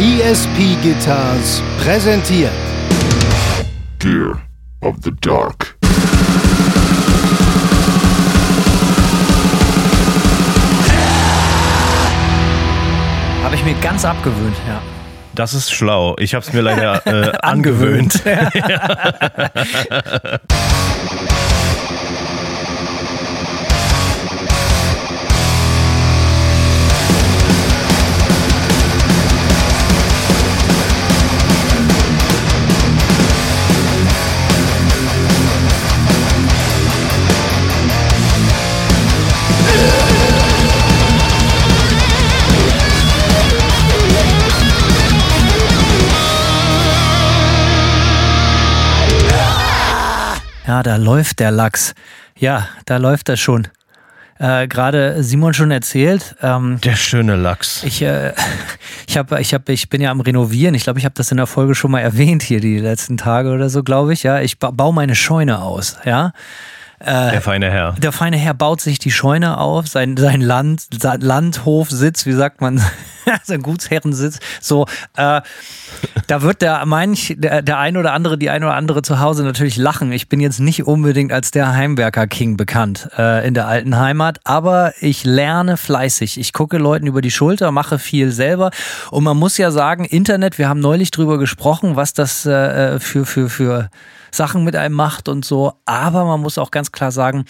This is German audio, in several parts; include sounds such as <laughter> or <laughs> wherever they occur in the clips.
ESP Guitars präsentiert Gear of the Dark. Habe ich mir ganz abgewöhnt, ja. Das ist schlau. Ich habe es mir leider <laughs> äh, angewöhnt. <laughs> <laughs> Ja, da läuft der Lachs. Ja, da läuft er schon. Äh, Gerade Simon schon erzählt. Ähm, Der schöne Lachs. ich, äh, <laughs> ich, hab, ich, hab, ich bin ja am Renovieren. Ich glaube, ich habe das in der Folge schon mal erwähnt hier die letzten Tage oder so, glaube ich. Ja, ich ba baue meine Scheune aus. Ja. Der feine Herr. Der feine Herr baut sich die Scheune auf, sein, sein Land, sein Landhofsitz, wie sagt man, <laughs> sein Gutsherrensitz. So, äh, da wird der manch, der, der ein oder andere, die ein oder andere zu Hause natürlich lachen. Ich bin jetzt nicht unbedingt als der Heimwerker-King bekannt äh, in der alten Heimat, aber ich lerne fleißig. Ich gucke Leuten über die Schulter, mache viel selber. Und man muss ja sagen, Internet, wir haben neulich drüber gesprochen, was das äh, für, für, für Sachen mit einem macht und so. Aber man muss auch ganz klar sagen,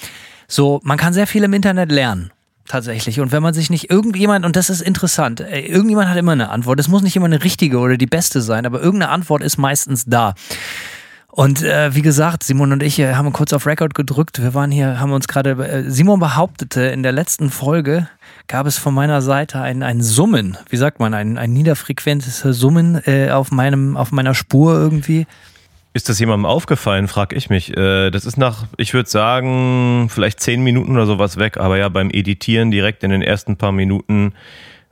so, man kann sehr viel im Internet lernen. Tatsächlich. Und wenn man sich nicht irgendjemand, und das ist interessant, äh, irgendjemand hat immer eine Antwort. Es muss nicht immer eine richtige oder die beste sein, aber irgendeine Antwort ist meistens da. Und äh, wie gesagt, Simon und ich äh, haben kurz auf Record gedrückt. Wir waren hier, haben uns gerade, äh, Simon behauptete, in der letzten Folge gab es von meiner Seite ein, ein Summen, wie sagt man, ein, ein niederfrequentes Summen äh, auf, meinem, auf meiner Spur irgendwie. Ist das jemandem aufgefallen, frag ich mich. Äh, Das ist nach, ich würde sagen, vielleicht zehn Minuten oder sowas weg, aber ja, beim Editieren direkt in den ersten paar Minuten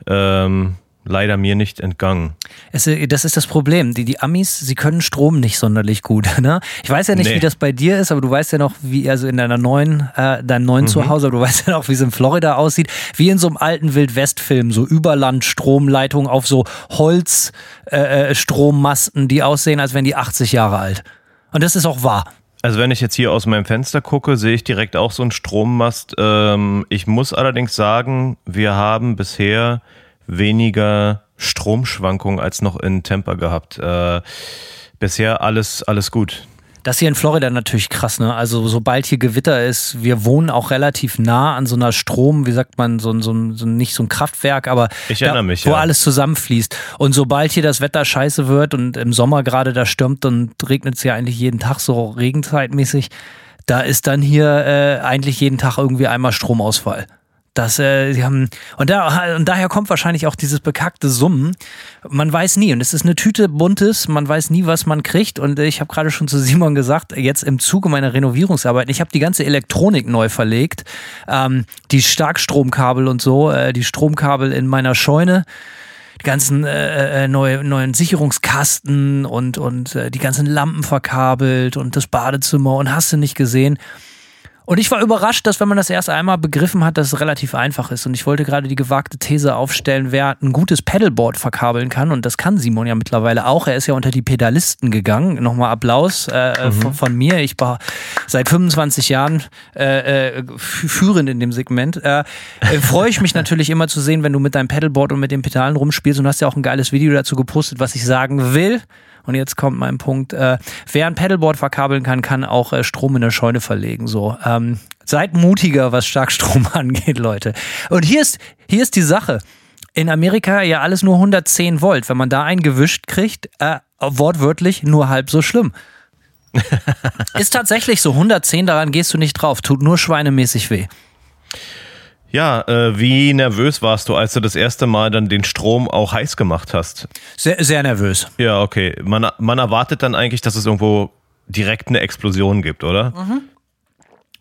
ähm, leider mir nicht entgangen. Es, äh, das ist das Problem. Die, die Amis, sie können Strom nicht sonderlich gut. <laughs> Ne? Ich weiß ja nicht, Nee. wie das bei dir ist, aber du weißt ja noch, wie also in deiner neuen, äh, deinem neuen Zuhause, aber du <laughs> weißt ja noch, wie es in Florida aussieht, wie in so einem alten Wildwest-Film, so Überland-Stromleitungen auf so Holzstrommasten, äh, Strommasten, die aussehen, als wären die 80 Jahre alt. Und das ist auch wahr. Also wenn ich jetzt hier aus meinem Fenster gucke, sehe ich direkt auch so einen Strommast. Ähm, ich muss allerdings sagen, wir haben bisher weniger Stromschwankungen als noch in Tampa gehabt. Äh, bisher alles, alles gut. Das hier in Florida natürlich krass, ne? Also sobald hier Gewitter ist, wir wohnen auch relativ nah an so einer Strom, wie sagt man, so, ein- so, so nicht so ein Kraftwerk, aber Ich da, mich, wo ja. alles zusammenfließt. Und sobald hier das Wetter scheiße wird und im Sommer gerade da stürmt und regnet es ja eigentlich jeden Tag so regenzeitmäßig, da ist dann hier äh, eigentlich jeden Tag irgendwie einmal Stromausfall. Das, äh, sie haben, und, da, und daher kommt wahrscheinlich auch dieses bekackte Summen. Man weiß nie. Und es ist eine Tüte buntes, man weiß nie, was man kriegt. Und ich habe gerade schon zu Simon gesagt, jetzt im Zuge meiner Renovierungsarbeiten, ich habe die ganze Elektronik neu verlegt. Ähm, die Starkstromkabel und so, äh, die Stromkabel in meiner Scheune die ganzen äh, äh, neue, neuen Sicherungskasten und, und äh, die ganzen Lampen verkabelt und das Badezimmer und hast du nicht gesehen. Und ich war überrascht, dass wenn man das erst einmal begriffen hat, dass es relativ einfach ist. Und ich wollte gerade die gewagte These aufstellen, wer ein gutes Pedalboard verkabeln kann. Und das kann Simon ja mittlerweile auch. Er ist ja unter die Pedalisten gegangen. Nochmal Applaus äh, von, von mir. Ich war seit 25 Jahren äh, äh, fü- führend in dem Segment. Äh, äh, Freue ich mich <laughs> natürlich immer zu sehen, wenn du mit deinem Pedalboard und mit den Pedalen rumspielst. Und du hast ja auch ein geiles Video dazu gepostet, was ich sagen will. Und jetzt kommt mein Punkt. Äh, wer ein Pedalboard verkabeln kann, kann auch äh, Strom in der Scheune verlegen. So, ähm, seid mutiger, was Starkstrom <laughs> angeht, Leute. Und hier ist, hier ist die Sache. In Amerika ja alles nur 110 Volt. Wenn man da einen gewischt kriegt, äh, wortwörtlich nur halb so schlimm. <laughs> ist tatsächlich so. 110, daran gehst du nicht drauf. Tut nur schweinemäßig weh. Ja, äh, wie nervös warst du, als du das erste Mal dann den Strom auch heiß gemacht hast? Sehr, sehr nervös. Ja, okay. Man, man erwartet dann eigentlich, dass es irgendwo direkt eine Explosion gibt, oder?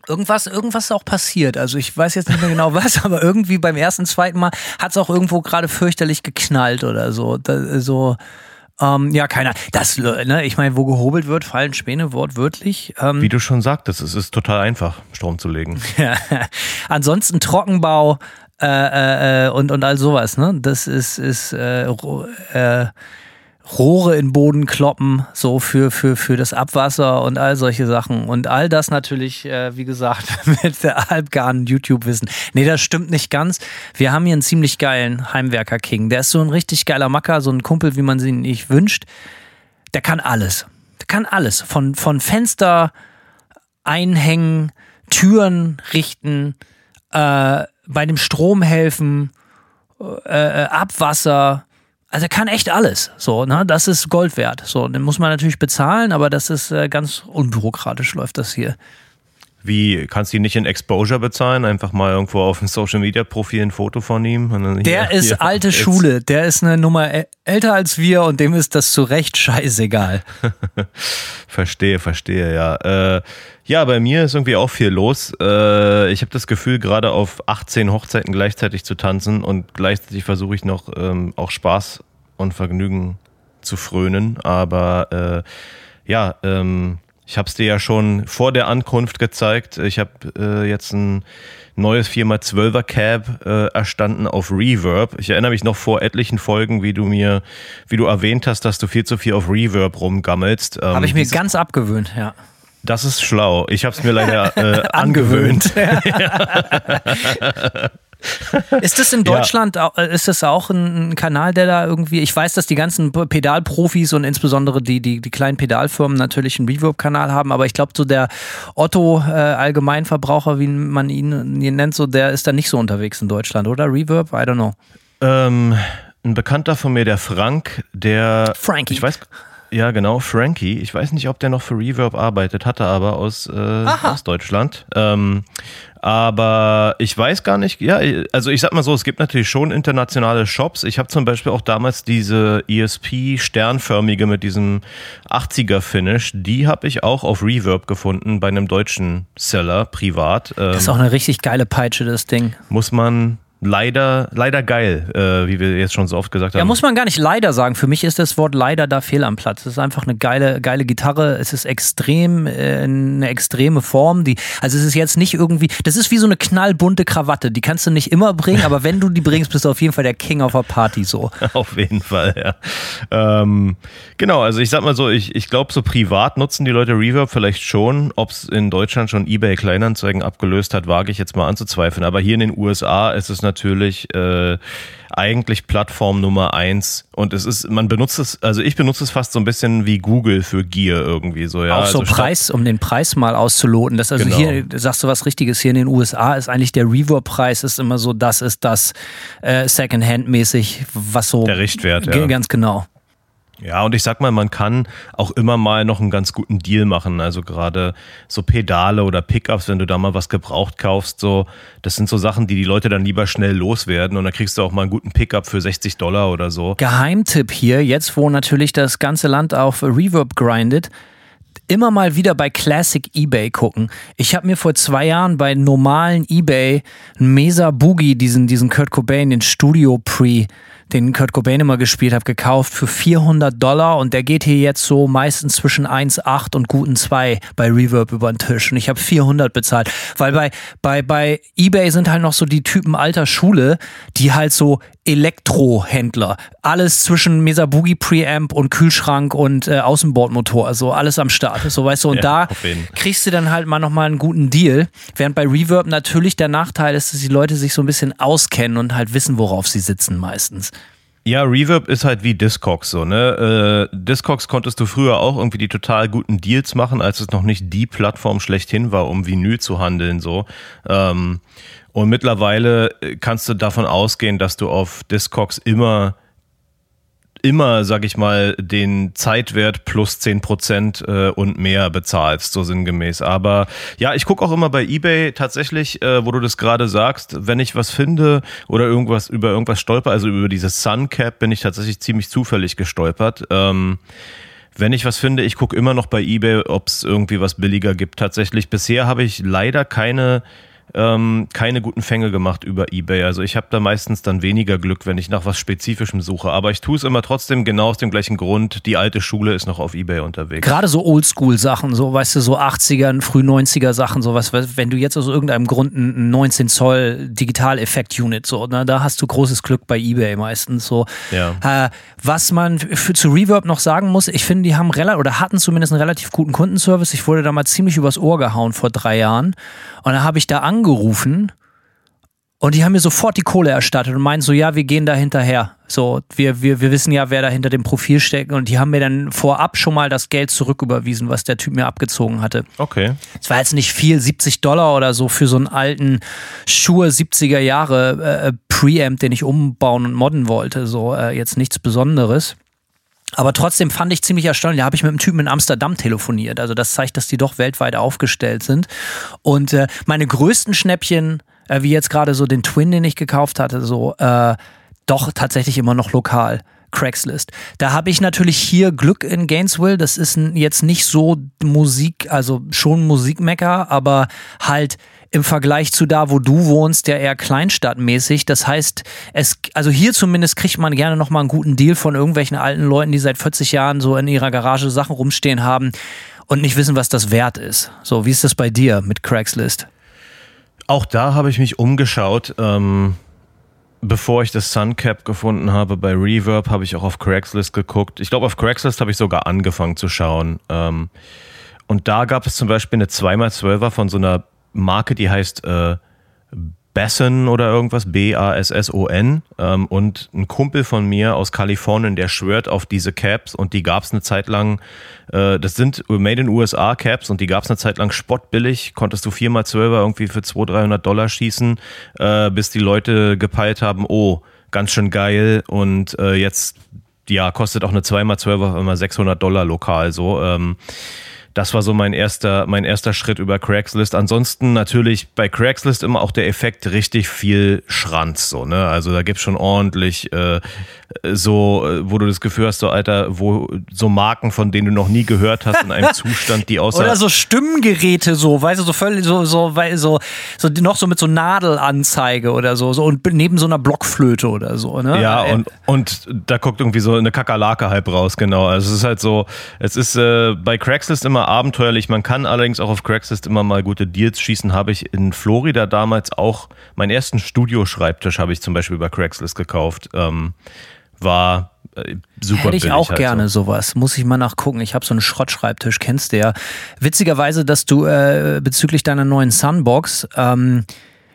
Irgendwas, irgendwas ist auch passiert. Also ich weiß jetzt nicht mehr genau was, <laughs> aber irgendwie beim ersten, zweiten Mal hat es auch irgendwo gerade fürchterlich geknallt oder so. Da, so ähm, ja, keiner. Das, ne, ich meine, wo gehobelt wird, fallen Späne wortwörtlich. Ähm, Wie du schon sagtest, es ist total einfach, Strom zu legen. <laughs> Ansonsten Trockenbau, äh, äh, und, und all sowas, ne? Das ist, ist äh, äh, Rohre in Boden kloppen, so für, für, für das Abwasser und all solche Sachen. Und all das natürlich, äh, wie gesagt, <laughs> mit der halbgaren YouTube-Wissen. Nee, das stimmt nicht ganz. Wir haben hier einen ziemlich geilen Heimwerker-King. Der ist so ein richtig geiler Macker, so ein Kumpel, wie man sie nicht wünscht. Der kann alles. Der kann alles. Von, von Fenster einhängen, Türen richten, äh, bei dem Strom helfen, äh, äh Abwasser, also er kann echt alles. So, ne? Das ist Gold wert. So, den muss man natürlich bezahlen, aber das ist äh, ganz unbürokratisch läuft das hier. Wie, kannst du ihn nicht in Exposure bezahlen? Einfach mal irgendwo auf dem Social Media Profil ein Foto von ihm? der ist hier, <laughs> alte jetzt. Schule. Der ist eine Nummer älter als wir und dem ist das zu Recht scheißegal. <laughs> verstehe, verstehe, ja. Äh, ja, bei mir ist irgendwie auch viel los. Äh, ich habe das Gefühl, gerade auf 18 Hochzeiten gleichzeitig zu tanzen und gleichzeitig versuche ich noch ähm, auch Spaß und Vergnügen zu frönen. Aber äh, ja, ähm, ich habe es dir ja schon vor der Ankunft gezeigt. Ich habe äh, jetzt ein neues 4x12er Cab äh, erstanden auf Reverb. Ich erinnere mich noch vor etlichen Folgen, wie du mir, wie du erwähnt hast, dass du viel zu viel auf Reverb rumgammelst. Ähm, habe ich mir ganz abgewöhnt, ja. Das ist schlau. Ich habe es mir leider äh, <laughs> angewöhnt. <laughs> <laughs> <laughs> ist das in Deutschland, ja. Äh, ist das auch ein Kanal, der da irgendwie, ich weiß, dass die ganzen Pedalprofis und insbesondere die, die, die kleinen Pedalfirmen natürlich einen Reverb-Kanal haben, aber ich glaube, so der Otto äh, Allgemeinverbraucher, wie man ihn, ihn nennt, so der ist da nicht so unterwegs in Deutschland, oder? Reverb? I don't know. Ähm, ein Bekannter von mir, der Frank, der. Frankie. Ich weiß. Ja, genau, Frankie. Ich weiß nicht, ob der noch für Reverb arbeitet, hatte aber aus, äh, aus Deutschland. Ähm, aber ich weiß gar nicht, ja, also ich sag mal so, es gibt natürlich schon internationale Shops. Ich habe zum Beispiel auch damals diese ESP sternförmige mit diesem 80er-Finish, die habe ich auch auf Reverb gefunden bei einem deutschen Seller, privat. Das ist auch eine richtig geile Peitsche, das Ding. Muss man, leider, leider geil, äh, wie wir jetzt schon so oft gesagt haben. Ja, muss man gar nicht leider sagen. Für mich ist das Wort leider da fehl am Platz. Es ist einfach eine geile, geile Gitarre. Es ist extrem, äh, eine extreme Form. Die, also es ist jetzt nicht irgendwie, das ist wie so eine knallbunte Krawatte. Die kannst du nicht immer bringen, aber wenn du die bringst, bist du auf jeden Fall der King auf der Party so. <laughs> auf jeden Fall, ja. Ähm, genau, also ich sag mal so, ich, ich glaube, so privat nutzen die Leute Reverb vielleicht schon. Ob es in Deutschland schon eBay Kleinanzeigen abgelöst hat, wage ich jetzt mal anzuzweifeln. Aber hier in den USA ist es natürlich äh, eigentlich Plattform Nummer eins und es ist, man benutzt es, also ich benutze es fast so ein bisschen wie Google für Gear irgendwie so, ja. Auch so also Preis, um den Preis mal auszuloten. Das also genau. hier, sagst du was Richtiges, hier in den USA ist eigentlich der Reverb-Preis ist immer so, das ist das äh, Secondhand-mäßig, was so. Der Richtwert, ja. Ganz genau. Ja, und ich sag mal, man kann auch immer mal noch einen ganz guten Deal machen. Also gerade so Pedale oder Pickups, wenn du da mal was gebraucht kaufst, so, das sind so Sachen, die die Leute dann lieber schnell loswerden und dann kriegst du auch mal einen guten Pickup für 60 Dollar oder so. Geheimtipp hier, jetzt wo natürlich das ganze Land auf Reverb grindet, immer mal wieder bei Classic eBay gucken. Ich habe mir vor zwei Jahren bei normalen eBay einen Mesa Boogie, diesen, diesen Kurt Cobain, den Studio Pre, den Kurt Cobain immer gespielt hat, gekauft für 400 Dollar und der geht hier jetzt so meistens zwischen 1,8 und guten 2 bei Reverb über den Tisch. Und ich habe 400 bezahlt, weil bei, bei, bei eBay sind halt noch so die Typen alter Schule, die halt so Elektrohändler, alles zwischen Mesa Boogie Preamp und Kühlschrank und äh, Außenbordmotor, also alles am Start, so weißt du und ja, da kriegst du dann halt mal nochmal einen guten Deal, während bei Reverb natürlich der Nachteil ist, dass die Leute sich so ein bisschen auskennen und halt wissen, worauf sie sitzen meistens. Ja, Reverb ist halt wie Discogs so, ne? Äh, Discogs konntest du früher auch irgendwie die total guten Deals machen, als es noch nicht die Plattform schlechthin war, um Vinyl zu handeln, so. Ähm, und mittlerweile kannst du davon ausgehen, dass du auf Discogs immer immer, sag ich mal, den Zeitwert plus 10% äh, und mehr bezahlst, so sinngemäß. Aber ja, ich gucke auch immer bei Ebay tatsächlich, äh, wo du das gerade sagst, wenn ich was finde oder irgendwas über irgendwas stolper, also über dieses Suncap bin ich tatsächlich ziemlich zufällig gestolpert. Ähm, wenn ich was finde, ich gucke immer noch bei Ebay, ob es irgendwie was billiger gibt. Tatsächlich, bisher habe ich leider keine ähm, keine guten Fänge gemacht über eBay. Also ich habe da meistens dann weniger Glück, wenn ich nach was Spezifischem suche. Aber ich tue es immer trotzdem genau aus dem gleichen Grund. Die alte Schule ist noch auf eBay unterwegs. Gerade so Oldschool-Sachen, so weißt du, so 80er, früh 90er Sachen, sowas, wenn du jetzt aus irgendeinem Grund ein 19 Zoll Digital-Effekt-Unit, so, ne, da hast du großes Glück bei eBay meistens. So. Ja. Äh, was man für, zu Reverb noch sagen muss, ich finde, die haben relativ oder hatten zumindest einen relativ guten Kundenservice. Ich wurde damals ziemlich übers Ohr gehauen vor drei Jahren. Und dann habe ich da angerufen und die haben mir sofort die Kohle erstattet und meinen so, ja, wir gehen da hinterher. So, wir, wir, wir wissen ja, wer da hinter dem Profil steckt. Und die haben mir dann vorab schon mal das Geld zurücküberwiesen, was der Typ mir abgezogen hatte. Okay. Es war jetzt nicht viel, 70 Dollar oder so für so einen alten Schuhe 70er Jahre äh, Preamp, den ich umbauen und modden wollte. So, äh, jetzt nichts Besonderes. Aber trotzdem fand ich ziemlich erstaunlich. Da habe ich mit einem Typen in Amsterdam telefoniert. Also das zeigt, dass die doch weltweit aufgestellt sind. Und äh, meine größten Schnäppchen, äh, wie jetzt gerade so den Twin, den ich gekauft hatte, so äh, doch tatsächlich immer noch lokal. Craigslist. Da habe ich natürlich hier Glück in Gainesville. Das ist jetzt nicht so Musik, also schon Musikmecker, aber halt im Vergleich zu da, wo du wohnst, ja eher kleinstadtmäßig. Das heißt, es, also hier zumindest kriegt man gerne nochmal einen guten Deal von irgendwelchen alten Leuten, die seit 40 Jahren so in ihrer Garage Sachen rumstehen haben und nicht wissen, was das wert ist. So, wie ist das bei dir mit Craigslist? Auch da habe ich mich umgeschaut. Ähm, bevor ich das Suncap gefunden habe bei Reverb, habe ich auch auf Craigslist geguckt. Ich glaube, auf Craigslist habe ich sogar angefangen zu schauen. Ähm, und da gab es zum Beispiel eine 2x12er von so einer Marke, die heißt äh, Basson oder irgendwas, B-A-S-S-O-N. Ähm, und ein Kumpel von mir aus Kalifornien, der schwört auf diese Caps und die gab es eine Zeit lang, äh, das sind Made in USA Caps und die gab es eine Zeit lang spottbillig, konntest du 4x12er irgendwie für 200, 300 Dollar schießen, äh, bis die Leute gepeilt haben, oh, ganz schön geil und äh, jetzt, ja, kostet auch eine 2x12er immer 600 Dollar lokal so. Ähm, das war so mein erster, mein erster Schritt über Craigslist. Ansonsten natürlich bei Craigslist immer auch der Effekt richtig viel Schranz, so, ne? Also da gibt's schon ordentlich äh, so, wo du das Gefühl hast, so Alter, wo so Marken, von denen du noch nie gehört hast, in einem <laughs> Zustand, die außer. Oder so Stimmgeräte so, weißt du, so völlig so, so, weil so, so noch so mit so Nadelanzeige oder so, so und neben so einer Blockflöte oder so, ne? Ja, und, und da guckt irgendwie so eine Kakerlake halb raus, genau. Also es ist halt so, es ist äh, bei Craigslist immer abenteuerlich. Man kann allerdings auch auf Craigslist immer mal gute Deals schießen. Habe ich in Florida damals auch meinen ersten Studioschreibtisch habe ich zum Beispiel bei Craigslist gekauft. Ähm, war äh, super Hätte ich auch halt gerne so. sowas. Muss ich mal nachgucken. Ich habe so einen Schrottschreibtisch, kennst du ja. Witzigerweise, dass du äh, bezüglich deiner neuen Sunbox, ähm,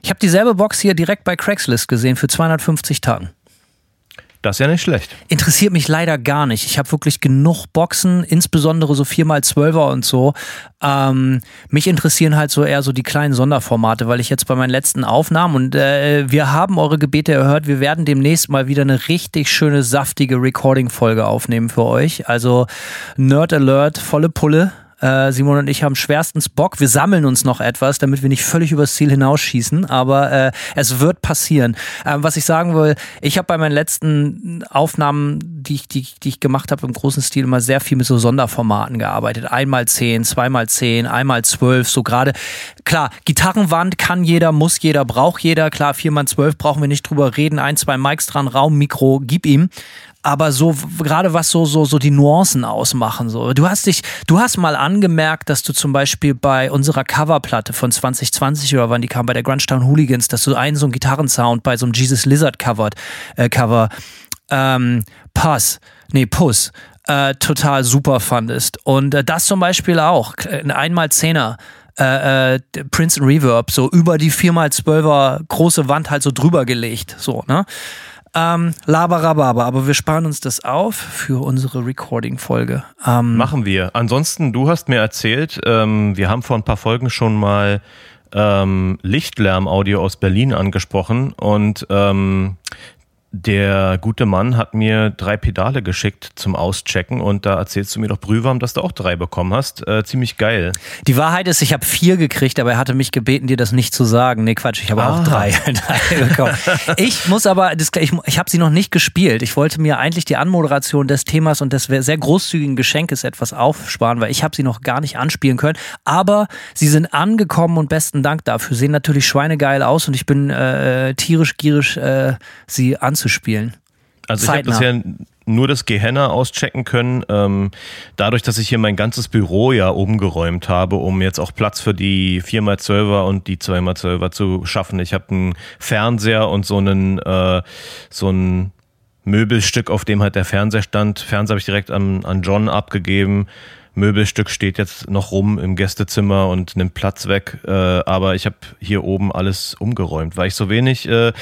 ich habe dieselbe Box hier direkt bei Craigslist gesehen für 250 Tagen. Das ist ja nicht schlecht. Interessiert mich leider gar nicht. Ich habe wirklich genug Boxen, insbesondere so 4x12er und so. Ähm, mich interessieren halt so eher so die kleinen Sonderformate, weil ich jetzt bei meinen letzten Aufnahmen und äh, wir haben eure Gebete erhört, wir werden demnächst mal wieder eine richtig schöne, saftige Recording-Folge aufnehmen für euch. Also Nerd Alert, volle Pulle. Äh, Simon und ich haben schwerstens Bock. Wir sammeln uns noch etwas, damit wir nicht völlig übers Ziel hinausschießen, aber äh, es wird passieren. Äh, was ich sagen will, ich habe bei meinen letzten Aufnahmen, die ich, die, die ich gemacht habe im großen Stil, immer sehr viel mit so Sonderformaten gearbeitet. Einmal zehn, zweimal zehn, einmal zwölf, so gerade. Klar, Gitarrenwand kann jeder, muss jeder, braucht jeder. Klar, vier mal zwölf brauchen wir nicht drüber reden. Ein, zwei Mics dran, Raum, Mikro, gib ihm aber so gerade was so so so die Nuancen ausmachen so. Du hast dich du hast mal angemerkt dass du zum Beispiel bei unserer Coverplatte von 2020 oder wann die kam bei der Grunstown Hooligans dass du einen so einen Gitarrensound bei so einem Jesus Lizard covered äh, Cover ähm, Pass nee Puss äh, total super fandest. Und äh, das zum Beispiel auch. Ein einmal Zehner äh, äh, Princeton Reverb so über die 4x12er große Wand halt so drüber gelegt so ne ähm, Laberababa, aber wir sparen uns das auf für unsere Recording-Folge. Ähm, Machen wir. Ansonsten, du hast mir erzählt, ähm, wir haben vor ein paar Folgen schon mal ähm, Lichtlärm-Audio aus Berlin angesprochen und ähm, der gute Mann hat mir drei Pedale geschickt zum Auschecken und da erzählst du mir doch brühwarm, dass du auch drei bekommen hast. Äh, ziemlich geil. Die Wahrheit ist, ich habe vier gekriegt, aber er hatte mich gebeten, dir das nicht zu sagen. Nee, Quatsch, ich habe Ah. auch drei, <laughs> drei bekommen. Ich muss aber, ich, ich habe sie noch nicht gespielt. Ich wollte mir eigentlich die Anmoderation des Themas und des sehr großzügigen Geschenkes etwas aufsparen, weil ich habe sie noch gar nicht anspielen können. Aber sie sind angekommen und besten Dank dafür. Sehen natürlich schweinegeil aus und ich bin äh, tierisch gierig, äh, sie anzuspielen. Also ich habe Zeitnah. bisher nur das Gehenna auschecken können. Ähm, dadurch, dass ich hier mein ganzes Büro ja umgeräumt habe, um jetzt auch Platz für die 4x12er und die 2x12er zu schaffen. Ich habe einen Fernseher und so einen äh, so ein Möbelstück, auf dem halt der Fernseher stand. Fernseher habe ich direkt an, an John abgegeben. Möbelstück steht jetzt noch rum im Gästezimmer und nimmt Platz weg. Äh, aber ich habe hier oben alles umgeräumt, weil ich so wenig. Äh,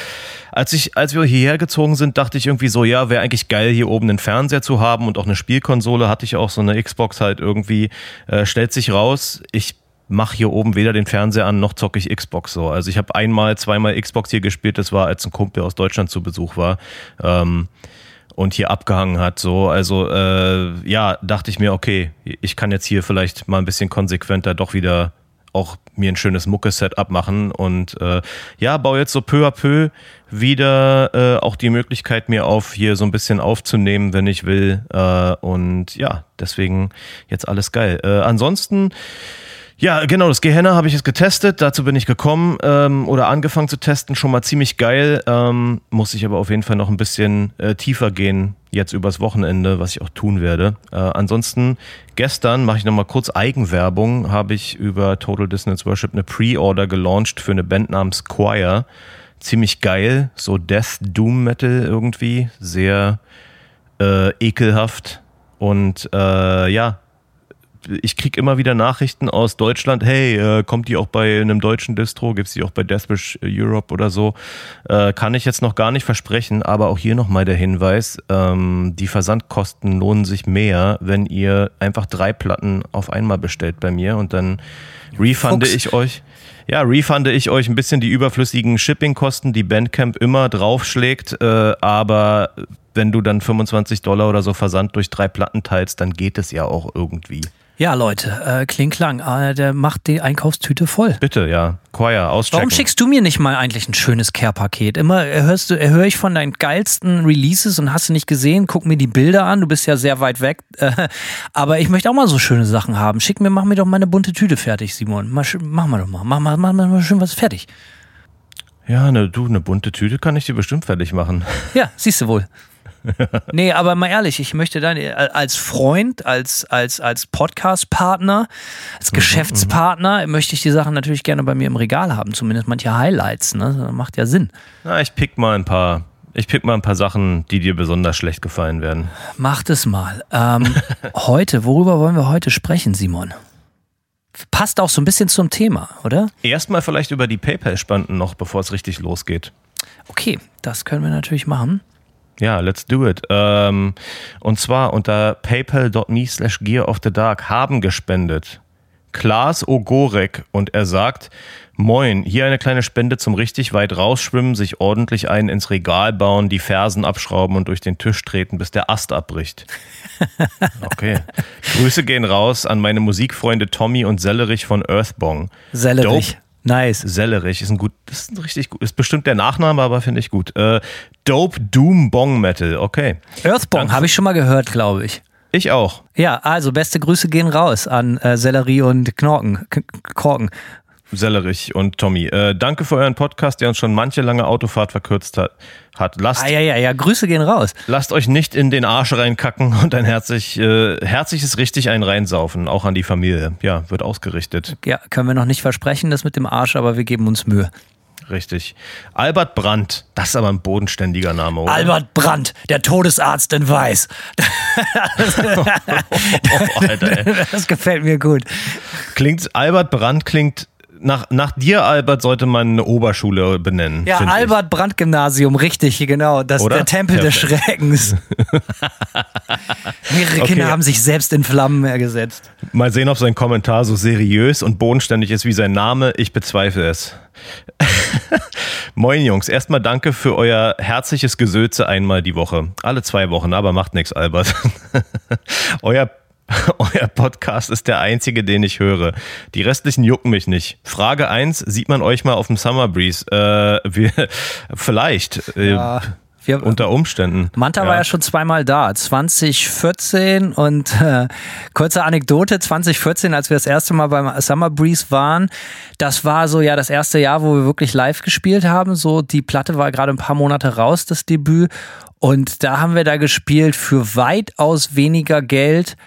als ich, als wir hierher gezogen sind, dachte ich irgendwie so, ja, wäre eigentlich geil, hier oben einen Fernseher zu haben und auch eine Spielkonsole. Hatte ich auch so eine Xbox halt irgendwie. Äh, stellt sich raus, ich mache hier oben weder den Fernseher an noch zocke ich Xbox so. Also ich habe einmal, zweimal Xbox hier gespielt. Das war, als ein Kumpel aus Deutschland zu Besuch war. Ähm, und hier abgehangen hat. So, also äh, ja, dachte ich mir, okay, ich kann jetzt hier vielleicht mal ein bisschen konsequenter doch wieder auch mir ein schönes Mucke-Setup machen und äh, ja, baue jetzt so peu à peu wieder äh, auch die Möglichkeit mir auf, hier so ein bisschen aufzunehmen, wenn ich will. Äh, und ja, deswegen jetzt alles geil. Äh, ansonsten ja, genau, das Gehenna habe ich jetzt getestet, dazu bin ich gekommen ähm, oder angefangen zu testen, schon mal ziemlich geil. Ähm, muss ich aber auf jeden Fall noch ein bisschen äh, tiefer gehen, jetzt übers Wochenende, was ich auch tun werde. Äh, ansonsten, gestern mache ich nochmal kurz Eigenwerbung, habe ich über Total Dissonance Worship eine Pre-Order gelauncht für eine Band namens Choir. Ziemlich geil, so Death Doom Metal irgendwie, sehr äh, ekelhaft und äh, ja, ich krieg immer wieder Nachrichten aus Deutschland, hey, äh, kommt die auch bei einem deutschen Distro, gibt's die auch bei Deathwish Europe oder so? Äh, kann ich jetzt noch gar nicht versprechen, aber auch hier nochmal der Hinweis, ähm, die Versandkosten lohnen sich mehr, wenn ihr einfach drei Platten auf einmal bestellt bei mir und dann refunde Fuchs. ich euch. Ja, refunde ich euch ein bisschen die überflüssigen Shippingkosten, die Bandcamp immer draufschlägt, äh, aber wenn du dann 25 Dollar oder so Versand durch drei Platten teilst, dann geht es ja auch irgendwie. Ja, Leute, äh, kling klang, äh, der macht die Einkaufstüte voll. Bitte, ja. Choir, auschecken. Warum schickst du mir nicht mal eigentlich ein schönes Care-Paket? Immer äh, hörst du, äh, höre ich von deinen geilsten Releases und hast du nicht gesehen, guck mir die Bilder an, du bist ja sehr weit weg. Äh, <laughs> aber ich möchte auch mal so schöne Sachen haben. Schick mir, mach mir doch mal eine bunte Tüte fertig, Simon. Mal, mach mal doch mal. Mach mal, mach mal, mal schön was fertig. Ja, ne, du, eine bunte Tüte kann ich dir bestimmt fertig machen. Ja, siehst du wohl. <laughs> nee, aber mal ehrlich, ich möchte dann als Freund, als, als, als Podcast-Partner, als Geschäftspartner, möchte ich die Sachen natürlich gerne bei mir im Regal haben, zumindest manche Highlights, ne? Das macht ja Sinn. Na, ich pick mal ein paar. Ich pick mal ein paar Sachen, die dir besonders schlecht gefallen werden. Macht es mal. Ähm, <laughs> heute, worüber wollen wir heute sprechen, Simon? Passt auch so ein bisschen zum Thema, oder? Erstmal vielleicht über die PayPal-Spenden noch, bevor es richtig losgeht. Okay, das können wir natürlich machen. Ja, let's do it. Ähm, und zwar unter paypal.me slash gear of the dark haben gespendet. Klaas Ogorek und er sagt, Moin, hier eine kleine Spende zum richtig weit rausschwimmen, sich ordentlich einen ins Regal bauen, die Fersen abschrauben und durch den Tisch treten, bis der Ast abbricht. <laughs> Okay. Grüße gehen raus an meine Musikfreunde Tommy und Sellerich von Earthbong. Sellerich. Dope. Nice. Sellerich ist ein gut, ist ein richtig gut, ist bestimmt der Nachname, aber finde ich gut. Äh, Dope Doom Bong Metal, okay. Earthbong habe ich schon mal gehört, glaube ich. Ich auch. Ja, also beste Grüße gehen raus an äh, Sellerie und Knorken. K Korken. Sellerich und Tommy. Äh, danke für euren Podcast, der uns schon manche lange Autofahrt verkürzt hat. Lasst, Ah, ja, ja, ja, Grüße gehen raus. lasst euch nicht in den Arsch reinkacken und ein herzlich, äh, herzliches richtig ein reinsaufen, auch an die Familie. Ja, wird ausgerichtet. Ja, können wir noch nicht versprechen, das mit dem Arsch, aber wir geben uns Mühe. Richtig. Albert Brandt, das ist aber ein bodenständiger Name, oder? Albert Brandt, der Todesarzt in Weiß. <laughs> Oh, Alter, ey. Das gefällt mir gut. Klingt, Albert Brandt klingt, nach, nach dir, Albert, sollte man eine Oberschule benennen. Ja. Albert Brandt Gymnasium, richtig, genau. Das Oder? der Tempel des Perfekt. Schreckens. <laughs> Mehrere Kinder Okay. haben sich selbst in Flammen äh, gesetzt. Mal sehen, ob sein Kommentar so seriös und bodenständig ist wie sein Name. Ich bezweifle es. <laughs> Moin Jungs, erstmal danke für euer herzliches Gesöze einmal die Woche. Alle zwei Wochen, aber macht nichts, Albert. <laughs> euer <laughs> euer Podcast ist der einzige, den ich höre. Die restlichen jucken mich nicht. Frage 1, sieht man euch mal auf dem Summer Breeze? Äh, wir, <laughs> vielleicht. Äh, Ja. Wir, unter Umständen. Manta war ja schon zweimal da, 2014 und äh, kurze Anekdote, 2014, als wir das erste Mal beim Summer Breeze waren, das war so ja das erste Jahr, wo wir wirklich live gespielt haben, so die Platte war gerade ein paar Monate raus, das Debüt und da haben wir da gespielt für weitaus weniger Geld,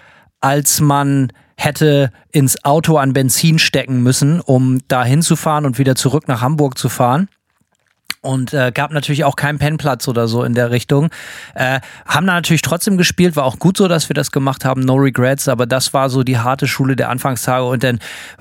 als man hätte ins Auto an Benzin stecken müssen, um da hinzufahren und wieder zurück nach Hamburg zu fahren. Und äh, gab natürlich auch keinen Pennplatz oder so in der Richtung. Äh, haben da natürlich trotzdem gespielt, war auch gut so, dass wir das gemacht haben, no regrets, aber das war so die harte Schule der Anfangstage. Und dann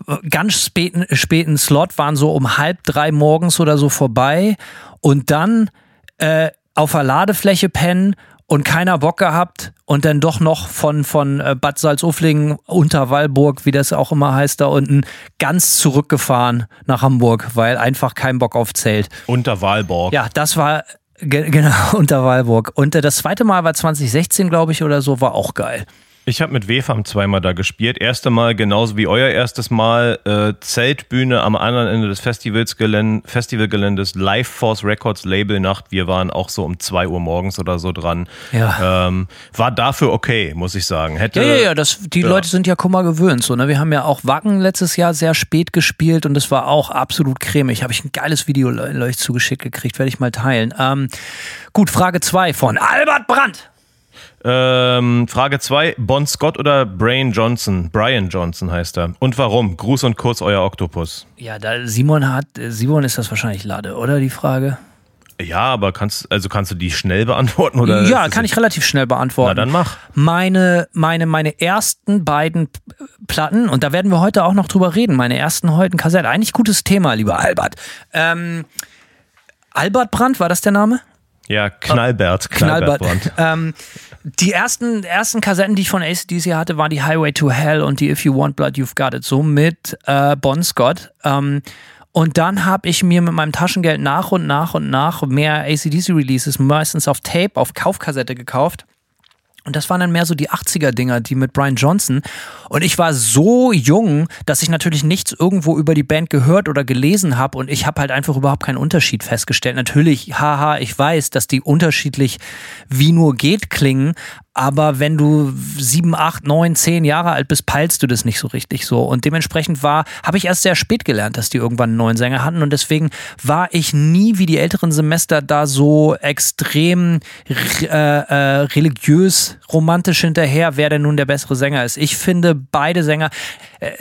äh, ganz späten, späten Slot waren so um halb drei morgens oder so vorbei. Und dann äh, auf der Ladefläche pennen und keiner Bock gehabt und dann doch noch von, von äh, Bad Salzuflingen, Unterwallburg, wie das auch immer heißt, da unten, ganz zurückgefahren nach Hamburg, weil einfach kein Bock auf Zelt. Unter Walborg. Ja, das war ge <laughs> genau unter Walburg. Und äh, das zweite Mal war 2016, glaube ich, oder so, war auch geil. Ich habe mit WFAM zweimal da gespielt. Erste Mal genauso wie euer erstes Mal. Äh, Zeltbühne am anderen Ende des Festivalsgeländes, Festivalgeländes, Live Force Records Labelnacht. Wir waren auch so um 2 Uhr morgens oder so dran. Ja. Ähm, war dafür okay, muss ich sagen. Hätte, Ja, ja, ja, das, die ja. Leute sind ja Kummer gewöhnt. So, ne? Wir haben ja auch Wacken letztes Jahr sehr spät gespielt und es war auch absolut cremig. Habe ich ein geiles Video euch zugeschickt gekriegt, werde ich mal teilen. Ähm, gut, Frage 2 von Albert Brandt. Ähm, Frage 2, Bon Scott oder Brian Johnson? Brian Johnson heißt er. Und warum? Gruß und kurz euer Oktopus. Ja, da Simon hat, Simon ist das wahrscheinlich Lade, oder die Frage? Ja, aber kannst, also kannst du die schnell beantworten? Oder ja, kann ich relativ schnell beantworten. Na dann mach. Meine, meine, meine ersten beiden Platten, und da werden wir heute auch noch drüber reden, meine ersten heute Kassetten. Eigentlich gutes Thema, lieber Albert. Ähm, Albert Brandt, war das der Name? Ja, Knallbert. Knallbert Brandt. <laughs> ähm, die ersten, ersten Kassetten, die ich von ACDC hatte, waren die Highway to Hell und die If You Want Blood, You've Got It, so mit äh, Bon Scott. Ähm, und dann habe ich mir mit meinem Taschengeld nach und nach und nach mehr ACDC-Releases, meistens auf Tape, auf Kaufkassette gekauft. Und das waren dann mehr so die 80er-Dinger, die mit Brian Johnson. Und ich war so jung, dass ich natürlich nichts irgendwo über die Band gehört oder gelesen habe. Und ich habe halt einfach überhaupt keinen Unterschied festgestellt. Natürlich, haha, ich weiß, dass die unterschiedlich wie nur geht klingen. Aber wenn du sieben, acht, neun, zehn Jahre alt bist, peilst du das nicht so richtig so. Und dementsprechend war, habe ich erst sehr spät gelernt, dass die irgendwann einen neuen Sänger hatten. Und deswegen war ich nie wie die älteren Semester da so extrem äh, äh, religiös, romantisch hinterher, wer denn nun der bessere Sänger ist. Ich finde beide Sänger. Äh,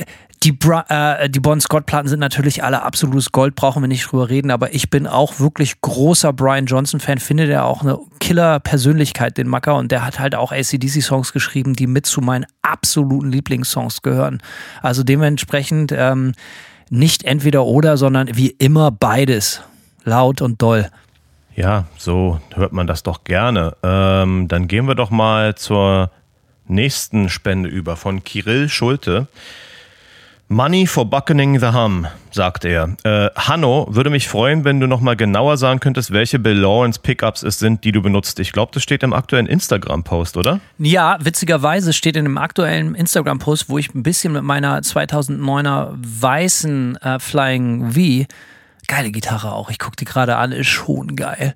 die, Bra äh, die Bon Scott-Platten sind natürlich alle absolutes Gold, brauchen wir nicht drüber reden, aber ich bin auch wirklich großer Brian Johnson-Fan, finde der auch eine Killer-Persönlichkeit, den Macker, und der hat halt auch ACDC-Songs geschrieben, die mit zu meinen absoluten Lieblingssongs gehören. Also dementsprechend ähm, nicht entweder oder, sondern wie immer beides. Laut und doll. Ja, so hört man das doch gerne. Ähm, dann gehen wir doch mal zur nächsten Spende über von Kirill Schulte. Money for buckening the hum, sagt er. Äh, Hanno, würde mich freuen, wenn du nochmal genauer sagen könntest, welche Bill Lawrence Pickups es sind, die du benutzt. Ich glaube, das steht im aktuellen Instagram-Post, oder? Ja, witzigerweise steht in dem aktuellen Instagram-Post, wo ich ein bisschen mit meiner 2009er weißen äh, Flying V, geile Gitarre auch, ich gucke die gerade an, ist schon geil.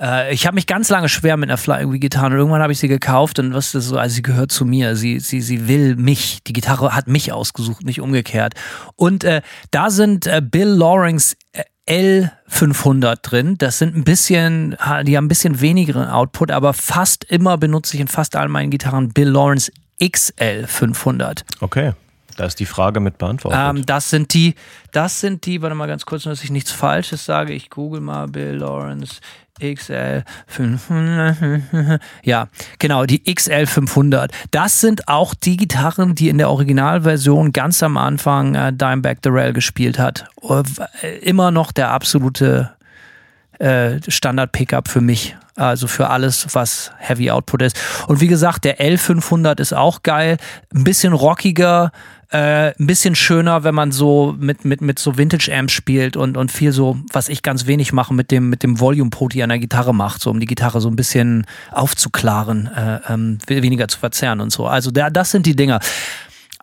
Äh, ich habe mich ganz lange schwer mit einer Flying V getan und irgendwann habe ich sie gekauft und was ist so, also sie gehört zu mir, sie, sie, sie will mich, die Gitarre hat mich ausgesucht, nicht umgekehrt. Und äh, da sind äh, Bill Lawrence äh, L500 drin. Das sind ein bisschen, die haben ein bisschen wenigeren Output, aber fast immer benutze ich in fast allen meinen Gitarren Bill Lawrence XL500. Okay, da ist die Frage mit beantwortet. Ähm, das sind die, das sind die, warte mal ganz kurz, dass ich nichts Falsches sage. Ich google mal Bill Lawrence XL 500. <laughs> Ja, genau, die XL 500. Das sind auch die Gitarren, die in der Originalversion ganz am Anfang äh, Dimebag Darrell gespielt hat. Äh, Immer noch der absolute äh, Standard-Pickup für mich. Also für alles, was Heavy Output ist. Und wie gesagt, der L500 ist auch geil. Ein bisschen rockiger, äh, ein bisschen schöner, wenn man so mit, mit, mit so Vintage-Amps spielt und, und viel so, was ich ganz wenig mache, mit dem, mit dem Volume-Poti an der Gitarre macht, so um die Gitarre so ein bisschen aufzuklaren, äh, ähm, weniger zu verzerren und so. Also der, das sind die Dinger.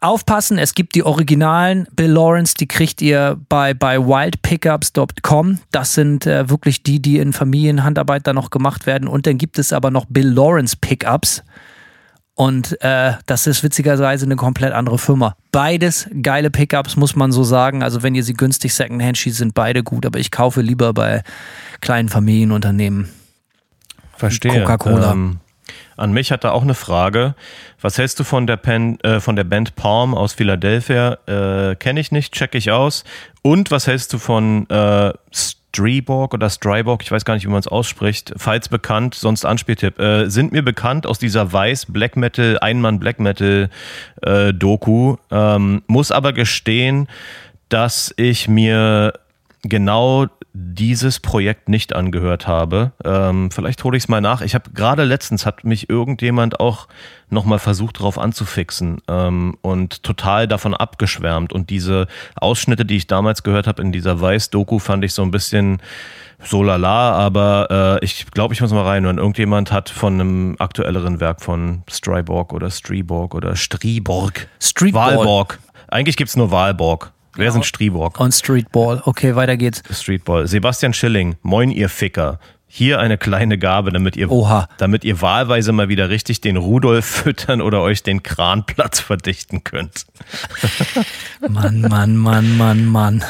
Aufpassen, es gibt die originalen Bill Lawrence, die kriegt ihr bei, bei wildpickups.com. Das sind äh, wirklich die, die in Familienhandarbeit da noch gemacht werden. Und dann gibt es aber noch Bill Lawrence Pickups. Und äh, das ist witzigerweise eine komplett andere Firma. Beides geile Pickups, muss man so sagen. Also wenn ihr sie günstig Secondhand schießt, sind beide gut. Aber ich kaufe lieber bei kleinen Familienunternehmen. Verstehe. Coca-Cola. Ähm, an mich hat er auch eine Frage. Was hältst du von der, Pen, äh, von der Band Palm aus Philadelphia? Äh, Kenne ich nicht, check ich aus. Und was hältst du von äh, Streborg oder Stryborg, ich weiß gar nicht, wie man es ausspricht, falls bekannt, sonst Anspieltipp, äh, sind mir bekannt aus dieser weiß Black Metal, Einmann Black Metal äh. Ähm, muss aber gestehen, dass ich mir genau dieses Projekt nicht angehört habe. Ähm, vielleicht hole ich es mal nach. Ich habe gerade letztens hat mich irgendjemand auch nochmal versucht, darauf anzufixen ähm, und total davon abgeschwärmt. Und diese Ausschnitte, die ich damals gehört habe in dieser Weiß-Doku, fand ich so ein bisschen so lala, aber äh, ich glaube, ich muss mal rein. Und irgendjemand hat von einem aktuelleren Werk von Stryborg oder Streborg oder Striborg. Streetball. Wahlborg. Eigentlich gibt es nur Wahlborg. Wer sind Striborg? Und Streetball. Okay, weiter geht's. Streetball. Sebastian Schilling, moin ihr Ficker. Hier eine kleine Gabe, damit ihr, Oha. damit ihr wahlweise mal wieder richtig den Rudolf <laughs> füttern oder euch den Kranplatz verdichten könnt. <laughs> Mann, Mann, Mann, Mann, Mann.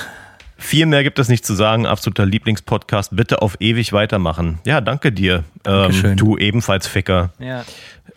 Viel mehr gibt es nicht zu sagen. Absoluter Lieblingspodcast. Bitte auf ewig weitermachen. Ja, danke dir. Ähm, du ebenfalls Ficker. Ja.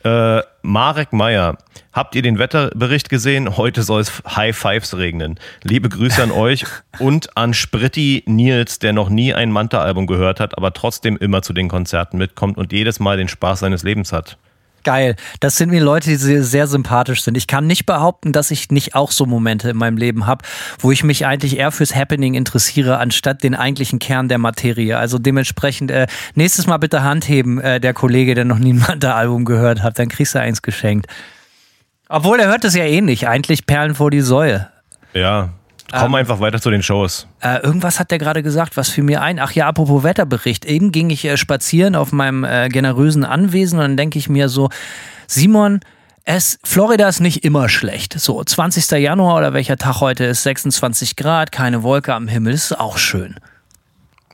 Äh, Marek Meyer, habt ihr den Wetterbericht gesehen? Heute soll es High Fives regnen. Liebe Grüße an euch <laughs> und an Spritti Nils, der noch nie ein Manta-Album gehört hat, aber trotzdem immer zu den Konzerten mitkommt und jedes Mal den Spaß seines Lebens hat. Geil. Das sind mir Leute, die sehr, sympathisch sind. Ich kann nicht behaupten, dass ich nicht auch so Momente in meinem Leben habe, wo ich mich eigentlich eher fürs Happening interessiere, anstatt den eigentlichen Kern der Materie. Also dementsprechend, äh, nächstes Mal bitte Hand heben, äh, der Kollege, der noch nie ein Manta-Album gehört hat, dann kriegst du eins geschenkt. Obwohl, er hört es ja eh nicht. Eigentlich Perlen vor die Säue. Ja, komm einfach weiter zu den Shows. Äh, irgendwas hat der gerade gesagt, was fiel mir ein. Ach ja, apropos Wetterbericht. Eben ging ich äh, spazieren auf meinem äh, generösen Anwesen und dann denke ich mir so, Simon, es, Florida ist nicht immer schlecht. So, 20. Januar oder welcher Tag heute ist, 26 Grad, keine Wolke am Himmel, ist auch schön.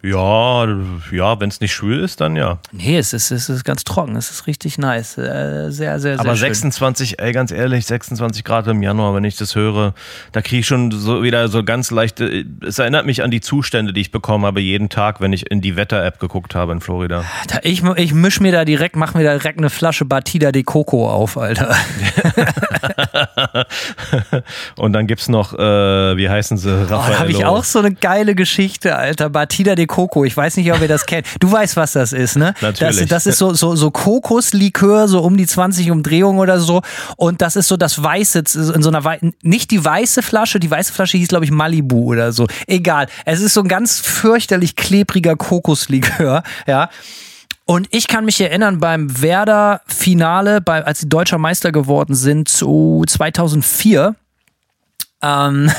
Ja, ja, wenn es nicht schwül ist, dann ja. Nee, es ist, es ist ganz trocken, es ist richtig nice. Äh, sehr, sehr, sehr Aber schön. 26, ey, ganz ehrlich, 26 Grad im Januar, wenn ich das höre, da kriege ich schon so wieder so ganz leichte. Es erinnert mich an die Zustände, die ich bekommen habe jeden Tag, wenn ich in die Wetter-App geguckt habe in Florida. Da, ich, ich misch mir da direkt, mach mir da direkt eine Flasche Batida de Coco auf, Alter. <laughs> Und dann gibt's noch, äh, wie heißen sie, Oh, da Raffaello. habe ich auch so eine geile Geschichte, Alter. Batida de Coco. Ich weiß nicht, ob ihr das kennt. Du weißt, was das ist, ne? Natürlich. Das, das ist so, so, so Kokoslikör, so um die 20 Umdrehungen oder so. Und das ist so das Weiße, in so einer, Wei- nicht die weiße Flasche, die weiße Flasche hieß, glaube ich, Malibu oder so. Egal. Es ist so ein ganz fürchterlich klebriger Kokoslikör, ja. Und ich kann mich erinnern beim Werder-Finale, bei, als sie deutscher Meister geworden sind, zu 2004. Ähm,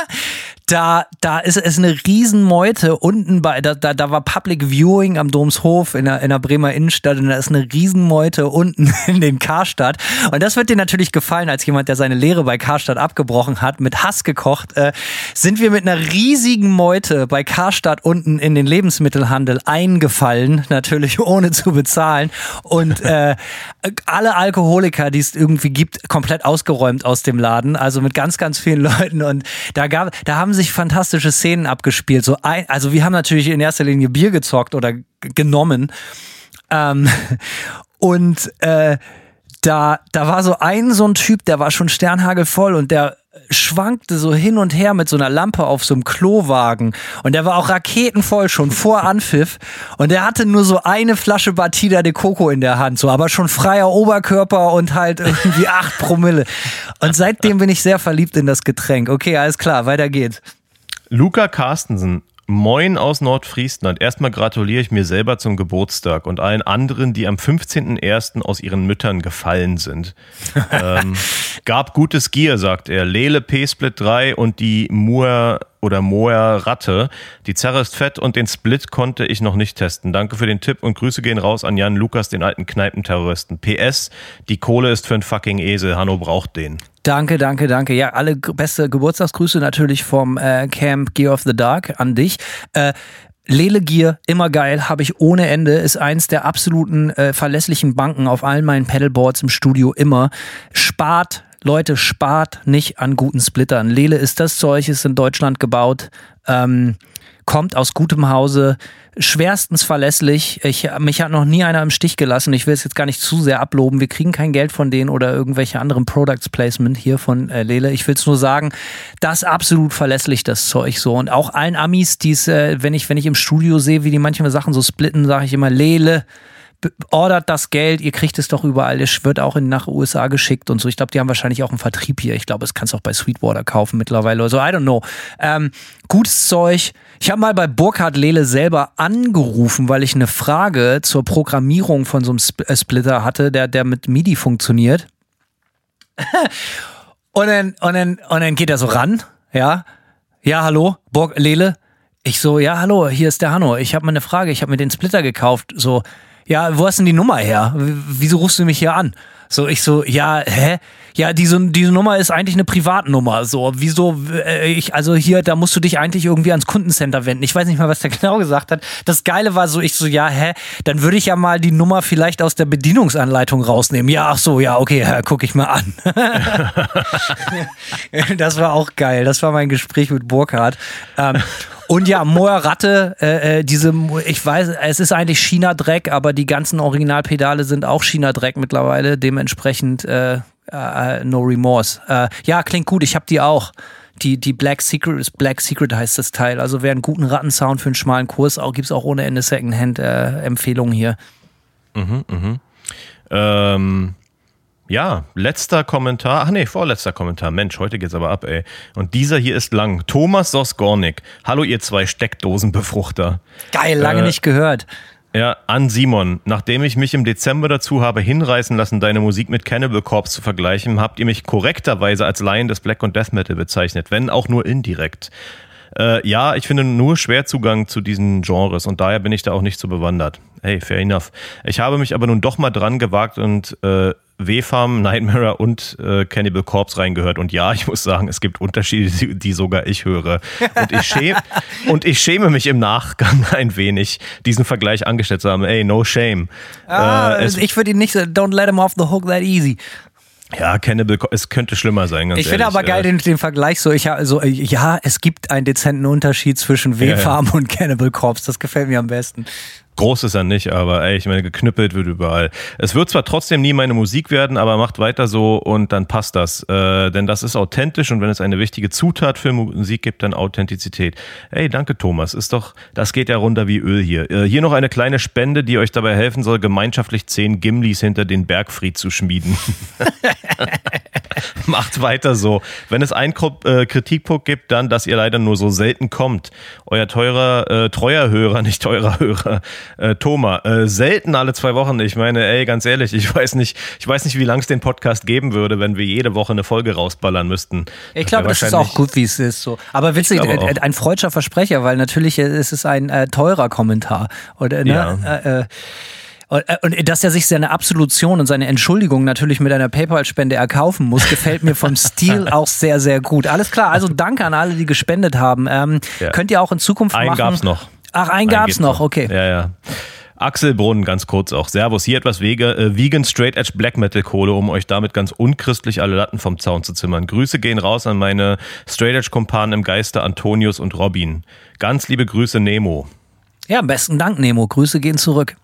<laughs> da, da ist es eine Riesenmeute unten bei, da, da, da war Public Viewing am Domshof in der, in der Bremer Innenstadt und da ist eine Riesenmeute unten <laughs> in den Karstadt. Und das wird dir natürlich gefallen, als jemand, der seine Lehre bei Karstadt abgebrochen hat, mit Hass gekocht, äh, sind wir mit einer riesigen Meute bei Karstadt unten in den Lebensmittelhandel eingefallen, natürlich <laughs> ohne zu bezahlen. Und äh, alle Alkoholiker, die es irgendwie gibt, komplett ausgeräumt aus dem Laden, also mit ganz, ganz vielen Leuten. Und da gab, da haben sich fantastische Szenen abgespielt. So ein, also wir haben natürlich in erster Linie Bier gezockt oder genommen. Ähm, <laughs> und äh, da, da war so ein so ein Typ, der war schon sternhagelvoll und der schwankte so hin und her mit so einer Lampe auf so einem Klowagen und der war auch raketenvoll schon vor Anpfiff und der hatte nur so eine Flasche Batida de Coco in der Hand, so aber schon freier Oberkörper und halt irgendwie <laughs> acht Promille und seitdem bin ich sehr verliebt in das Getränk. Okay, alles klar, weiter geht's. Luca Carstensen, Moin aus Nordfriesland. Erstmal gratuliere ich mir selber zum Geburtstag und allen anderen, die am 15.01. aus ihren Müttern gefallen sind. <laughs> ähm, gab gutes Gier, sagt er. Lele P-Split 3 und die Moer oder Moer Ratte. Die Zerre ist fett und den Split konnte ich noch nicht testen. Danke für den Tipp und Grüße gehen raus an Jan Lukas, den alten Kneipenterroristen. PS, die Kohle ist für ein fucking Esel. Hanno braucht den. Danke, danke, danke. Ja, alle beste Geburtstagsgrüße natürlich vom äh, Camp Gear of the Dark an dich. Äh, Lele Gear, immer geil, habe ich ohne Ende, ist eins der absoluten äh, verlässlichen Banken auf allen meinen Pedalboards im Studio immer. Spart, Leute, spart nicht an guten Splittern. Lele ist das Zeug, ist in Deutschland gebaut, ähm, kommt aus gutem Hause, schwerstens verlässlich. Ich, mich hat noch nie einer im Stich gelassen. Ich will es jetzt gar nicht zu sehr abloben. Wir kriegen kein Geld von denen oder irgendwelche anderen Products Placement hier von äh, Lele. Ich will es nur sagen, das absolut verlässlich, das Zeug so. Und auch allen Amis, die es, äh, wenn ich, wenn ich im Studio sehe, wie die manchmal Sachen so splitten, sage ich immer, Lele, ordert das Geld, ihr kriegt es doch überall, es wird auch in, nach USA geschickt und so. Ich glaube, die haben wahrscheinlich auch einen Vertrieb hier. Ich glaube, es kannst du auch bei Sweetwater kaufen mittlerweile oder so. I don't know. Ähm, gutes Zeug. Ich habe mal bei Burkhard Lele selber angerufen, weil ich eine Frage zur Programmierung von so einem äh, Splitter hatte, der, der mit MIDI funktioniert. <laughs> und, dann, und, dann, und dann geht er so ran, ja. Ja, hallo, Burg Lele. Ich so, ja, hallo, hier ist der Hanno. Ich habe mal eine Frage. Ich habe mir den Splitter gekauft. So, ja, wo hast denn die Nummer her? Wieso rufst du mich hier an? So, ich so, ja, hä? Ja, diese, diese Nummer ist eigentlich eine Privatnummer. So, wieso, äh, ich, also hier, da musst du dich eigentlich irgendwie ans Kundencenter wenden. Ich weiß nicht mal, was der <laughs> genau gesagt hat. Das Geile war so, ich so, ja, hä? Dann würde ich ja mal die Nummer vielleicht aus der Bedienungsanleitung rausnehmen. Ja, ach so, ja, okay, ja, guck ich mal an. <laughs> <laughs> das war auch geil. Das war mein Gespräch mit Burkhardt. Ähm, und ja, Moer Ratte, äh, äh, diese, ich weiß, es ist eigentlich China-Dreck, aber die ganzen Originalpedale sind auch China-Dreck mittlerweile. Dementsprechend äh, äh, No Remorse. Äh, ja, klingt gut, ich habe die auch. Die, die Black Secret, Black Secret heißt das Teil. Also wer einen guten Rattensound für einen schmalen Kurs auch, gibt es auch ohne Ende Secondhand-Empfehlungen äh, hier. Mhm, mhm. Ähm, ja, letzter Kommentar. Ach nee, vorletzter Kommentar. Mensch, heute geht's aber ab, ey. Und dieser hier ist lang. Thomas Sosgornik. Hallo, ihr zwei Steckdosenbefruchter. Geil, lange äh, nicht gehört. Ja, an Simon. Nachdem ich mich im Dezember dazu habe hinreißen lassen, deine Musik mit Cannibal Corpse zu vergleichen, habt ihr mich korrekterweise als Laien des Black und Death Metal bezeichnet, wenn auch nur indirekt. Äh, ja, ich finde nur schwer Zugang zu diesen Genres und daher bin ich da auch nicht so bewandert. Hey, fair enough. Ich habe mich aber nun doch mal dran gewagt und äh, W-Farm, Nightmare und äh, Cannibal Corpse reingehört. Und ja, ich muss sagen, es gibt Unterschiede, die, die sogar ich höre. Und ich, schäme, <laughs> und ich schäme mich im Nachgang ein wenig, diesen Vergleich angestellt zu haben. Ey, no shame. Ah, äh, ich würde ihn nicht so, don't let him off the hook that easy. Ja, Cannibal, es könnte schlimmer sein. ich finde aber geil den, den Vergleich so. Ich also ja, es gibt einen dezenten Unterschied zwischen W-Farm ja, ja. und Cannibal Corpse. Das gefällt mir am besten. Groß ist er nicht, aber ey, ich meine, geknüppelt wird überall. Es wird zwar trotzdem nie meine Musik werden, aber macht weiter so und dann passt das. Äh, denn das ist authentisch und wenn es eine wichtige Zutat für Musik gibt, dann Authentizität. Ey, danke Thomas. Ist doch, das geht ja runter wie Öl hier. Äh, hier noch eine kleine Spende, die euch dabei helfen soll, gemeinschaftlich zehn Gimlis hinter den Bergfried zu schmieden. <laughs> <laughs> <laughs> Macht weiter so. Wenn es einen äh, Kritikpunkt gibt, dann, dass ihr leider nur so selten kommt. Euer teurer, äh, treuer Hörer, <laughs> nicht teurer Hörer, äh, Thomas, äh, selten alle zwei Wochen. Ich meine, ey, ganz ehrlich, ich weiß nicht, ich weiß nicht, wie lange es den Podcast geben würde, wenn wir jede Woche eine Folge rausballern müssten. Ich glaube, das ist auch gut, wie es ist. So. Aber witzig, äh, ein freudscher Versprecher, weil natürlich ist es ein äh, teurer Kommentar. Oder, ne? Ja. Äh, äh und dass er sich seine Absolution und seine Entschuldigung natürlich mit einer PayPal-Spende erkaufen muss, gefällt mir vom Stil <laughs> auch sehr, sehr gut. Alles klar, also danke an alle, die gespendet haben. Ähm, ja. Könnt ihr auch in Zukunft einen machen. Einen gab's noch. Ach, einen, einen gab's noch, okay. Ja, ja. Axel Brunn, ganz kurz auch. Servus, hier etwas Wege, äh, Vegan Straight Edge Black Metal Kohle, um euch damit ganz unchristlich alle Latten vom Zaun zu zimmern. Grüße gehen raus an meine Straight Edge Kumpanen im Geiste Antonius und Robin. Ganz liebe Grüße, Nemo. Ja, besten Dank, Nemo. Grüße gehen zurück.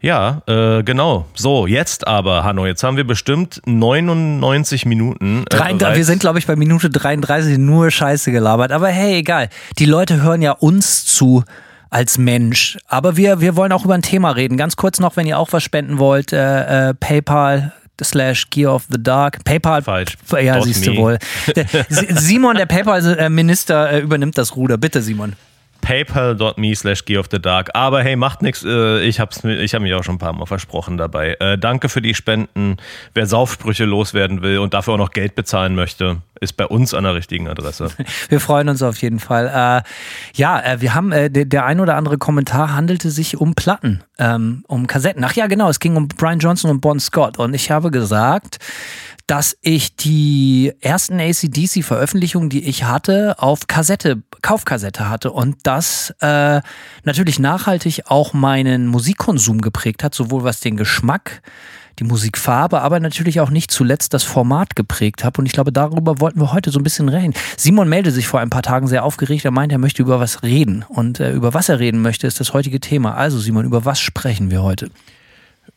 Ja, äh, genau. So, jetzt aber, Hanno, jetzt haben wir bestimmt 99 Minuten. Äh, 33, wir sind, glaube ich, bei Minute 33 nur Scheiße gelabert. Aber hey, egal. Die Leute hören ja uns zu als Mensch. Aber wir, wir wollen auch über ein Thema reden. Ganz kurz noch, wenn ihr auch was spenden wollt, äh, äh, PayPal slash Gear of the Dark. PayPal. Falsch. Ja, Dot siehst me. du wohl. <laughs> Simon, der PayPal-Minister, äh, übernimmt das Ruder. Bitte, Simon. paypal.me slash Gear of the Dark. Aber hey, macht nichts. Äh, ich habe ich hab mich auch schon ein paar Mal versprochen dabei. Äh, danke für die Spenden. Wer Saufsprüche loswerden will und dafür auch noch Geld bezahlen möchte, ist bei uns an der richtigen Adresse. <laughs> Wir freuen uns auf jeden Fall. Äh, ja, wir haben, der, der ein oder andere Kommentar handelte sich um Platten, ähm, um Kassetten. Ach ja, genau, es ging um Brian Johnson und Bon Scott. Und ich habe gesagt, dass ich die ersten ACDC-Veröffentlichungen, die ich hatte, auf Kassette, Kaufkassette hatte und das äh, natürlich nachhaltig auch meinen Musikkonsum geprägt hat, sowohl was den Geschmack, die Musikfarbe, aber natürlich auch nicht zuletzt das Format geprägt habe. Und ich glaube, darüber wollten wir heute so ein bisschen reden. Simon meldete sich vor ein paar Tagen sehr aufgeregt. Er meint, er möchte über was reden. Und äh, über was er reden möchte, ist das heutige Thema. Also Simon, über was sprechen wir heute?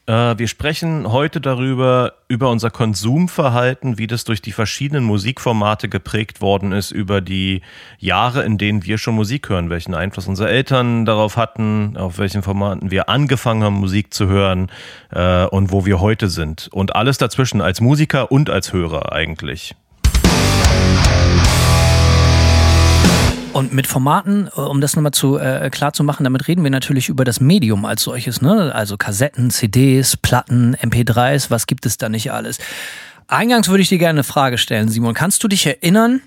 Äh, wir sprechen heute darüber, über unser Konsumverhalten, wie das durch die verschiedenen Musikformate geprägt worden ist, über die Jahre, in denen wir schon Musik hören, welchen Einfluss unsere Eltern darauf hatten, auf welchen Formaten wir angefangen haben, Musik zu hören äh, und wo wir heute sind. Und alles dazwischen als Musiker und als Hörer eigentlich. Und mit Formaten, äh, um das nochmal zu äh, klar zu machen, damit reden wir natürlich über das Medium als solches, ne? Also Kassetten, CDs, Platten, MP3s, was gibt es da nicht alles? Eingangs würde ich dir gerne eine Frage stellen, Simon. Kannst du dich erinnern?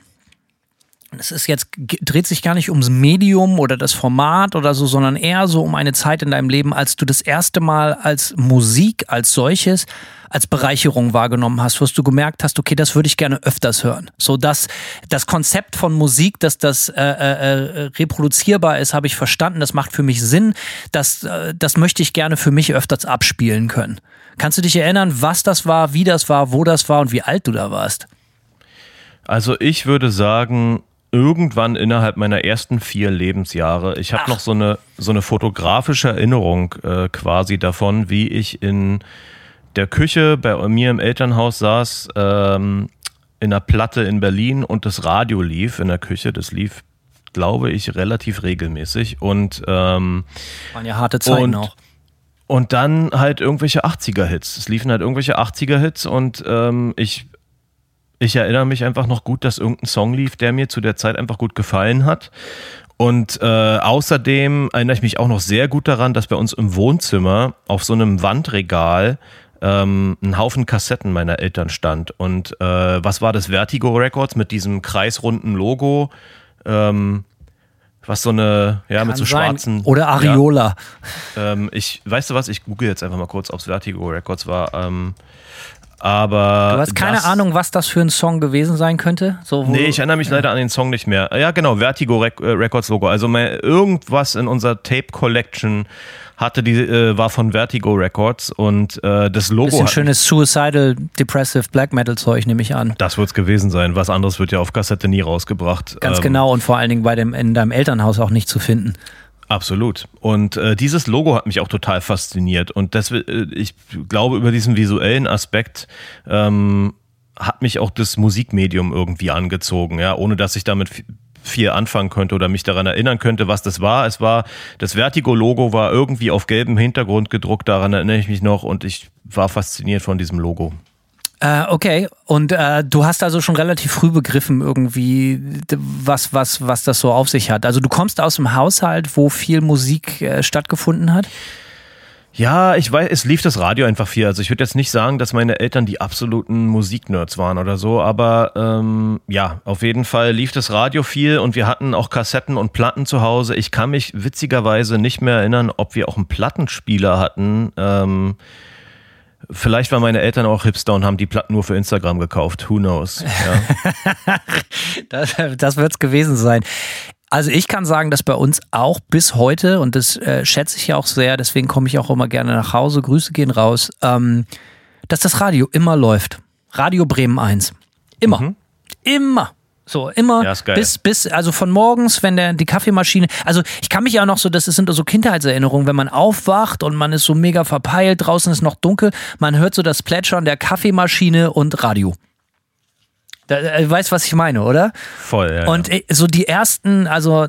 Es ist jetzt, dreht sich gar nicht ums Medium oder das Format oder so, sondern eher so um eine Zeit in deinem Leben, als du das erste Mal als Musik als solches als Bereicherung wahrgenommen hast, wo du gemerkt hast, okay, das würde ich gerne öfters hören. So dass das Konzept von Musik, dass das äh, äh, äh, reproduzierbar ist, habe ich verstanden. Das macht für mich Sinn. Das, äh, das möchte ich gerne für mich öfters abspielen können. Kannst du dich erinnern, was das war, wie das war, wo das war und wie alt du da warst? Also ich würde sagen, irgendwann innerhalb meiner ersten vier Lebensjahre. Ich habe noch so eine, so eine fotografische Erinnerung äh, quasi davon, wie ich in der Küche bei mir im Elternhaus saß, ähm, in einer Platte in Berlin und das Radio lief in der Küche. Das lief, glaube ich, relativ regelmäßig. Und ähm, waren ja harte Zeiten und, auch. Und dann halt irgendwelche 80er-Hits. Es liefen halt irgendwelche 80er-Hits und ähm, ich, ich erinnere mich einfach noch gut, dass irgendein Song lief, der mir zu der Zeit einfach gut gefallen hat. Und äh, außerdem erinnere ich mich auch noch sehr gut daran, dass bei uns im Wohnzimmer auf so einem Wandregal ähm, ein Haufen Kassetten meiner Eltern stand. Und äh, was war das? Vertigo Records mit diesem kreisrunden Logo. Ähm, was so eine, ja, Kann mit so sein. schwarzen. Oder Areola. Ja. Ähm, ich, weißt du was, ich google jetzt einfach mal kurz, ob es Vertigo Records war. Ähm, aber. Du hast keine Ahnung, was das für ein Song gewesen sein könnte? So, nee, ich erinnere mich leider an den Song nicht mehr. Ja, genau, Vertigo Rec äh, Records Logo. Also irgendwas in unserer Tape Collection hatte die, äh, war von Vertigo Records und äh, das Logo. Bisschen schönes Suicidal, Depressive Black Metal Zeug, nehme ich an. Das wird es gewesen sein. Was anderes wird ja auf Kassette nie rausgebracht. Ganz ähm, genau und vor allen Dingen bei dem, in deinem Elternhaus auch nicht zu finden. Absolut. Und äh, dieses Logo hat mich auch total fasziniert. Und das, äh, ich glaube, über diesen visuellen Aspekt ähm, hat mich auch das Musikmedium irgendwie angezogen, ja, ohne dass ich damit viel anfangen könnte oder mich daran erinnern könnte, was das war. Es war, das Vertigo-Logo war irgendwie auf gelbem Hintergrund gedruckt, daran erinnere ich mich noch und ich war fasziniert von diesem Logo. Äh, okay, und äh, du hast also schon relativ früh begriffen, irgendwie, was, was, was das so auf sich hat. Also du kommst aus einem Haushalt, wo viel Musik äh, stattgefunden hat? Ja, ich weiß, es lief das Radio einfach viel. Also ich würde jetzt nicht sagen, dass meine Eltern die absoluten Musiknerds waren oder so, aber ähm, ja, auf jeden Fall lief das Radio viel und wir hatten auch Kassetten und Platten zu Hause. Ich kann mich witzigerweise nicht mehr erinnern, ob wir auch einen Plattenspieler hatten. Ähm, Vielleicht waren meine Eltern auch Hipster und haben die Platten nur für Instagram gekauft. Who knows? Ja. <laughs> das das wird es gewesen sein. Also ich kann sagen, dass bei uns auch bis heute, und das äh, schätze ich ja auch sehr, deswegen komme ich auch immer gerne nach Hause, Grüße gehen raus, ähm, dass das Radio immer läuft. Radio Bremen 1. Immer. Mhm. Immer. So, immer ja, bis, bis, also von morgens, wenn der, die Kaffeemaschine, also ich kann mich ja noch so, das sind so Kindheitserinnerungen, wenn man aufwacht und man ist so mega verpeilt, draußen ist noch dunkel, man hört so das Plätschern der Kaffeemaschine und Radio. Da, du äh, weißt, was ich meine, oder? Voll, ja. Und ja. Äh, so die ersten, also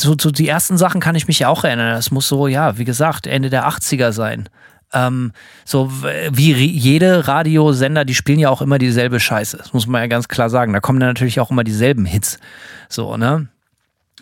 so, so die ersten Sachen kann ich mich ja auch erinnern. Das muss so, ja, wie gesagt, Ende der 80er sein. Ähm, so wie jede Radiosender, die spielen ja auch immer dieselbe Scheiße. Das muss man ja ganz klar sagen. Da kommen dann natürlich auch immer dieselben Hits. So, ne?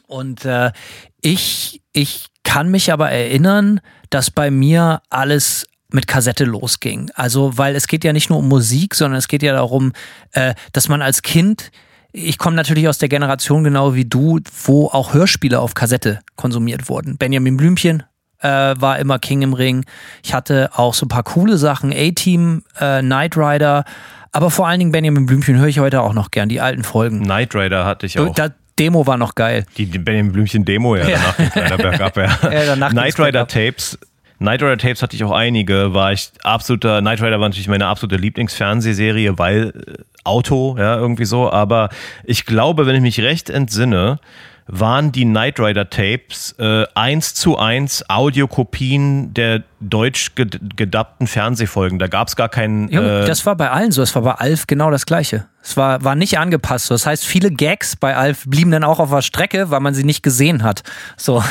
Und äh, ich, ich kann mich aber erinnern, dass bei mir alles mit Kassette losging. Also, weil es geht ja nicht nur um Musik, sondern es geht ja darum, äh, dass man als Kind, ich komme natürlich aus der Generation genau wie du, wo auch Hörspiele auf Kassette konsumiert wurden. Benjamin Blümchen äh, war immer King im Ring. Ich hatte auch so ein paar coole Sachen, A-Team, äh, Knight Rider, aber vor allen Dingen Benjamin Blümchen höre ich heute auch noch gern, die alten Folgen. Knight Rider hatte ich auch. Da, Demo war noch geil. Die, Benjamin Blümchen Demo, ja, Ja. danach ging's leider bergab, ja. <laughs> Ja, danach Knight Rider. Tapes. Knight Rider Tapes hatte ich auch einige, war ich absoluter, Knight Rider war natürlich meine absolute Lieblingsfernsehserie, weil äh, Auto, ja, irgendwie so, aber ich glaube, wenn ich mich recht entsinne, waren die Knight Rider Tapes äh, eins zu eins Audiokopien der deutsch ged- gedubbten Fernsehfolgen. Da gab es gar keinen. Äh, das war bei allen so. Es war bei Alf genau das Gleiche. Es war, war nicht angepasst. So. Das heißt, viele Gags bei Alf blieben dann auch auf der Strecke, weil man sie nicht gesehen hat. So.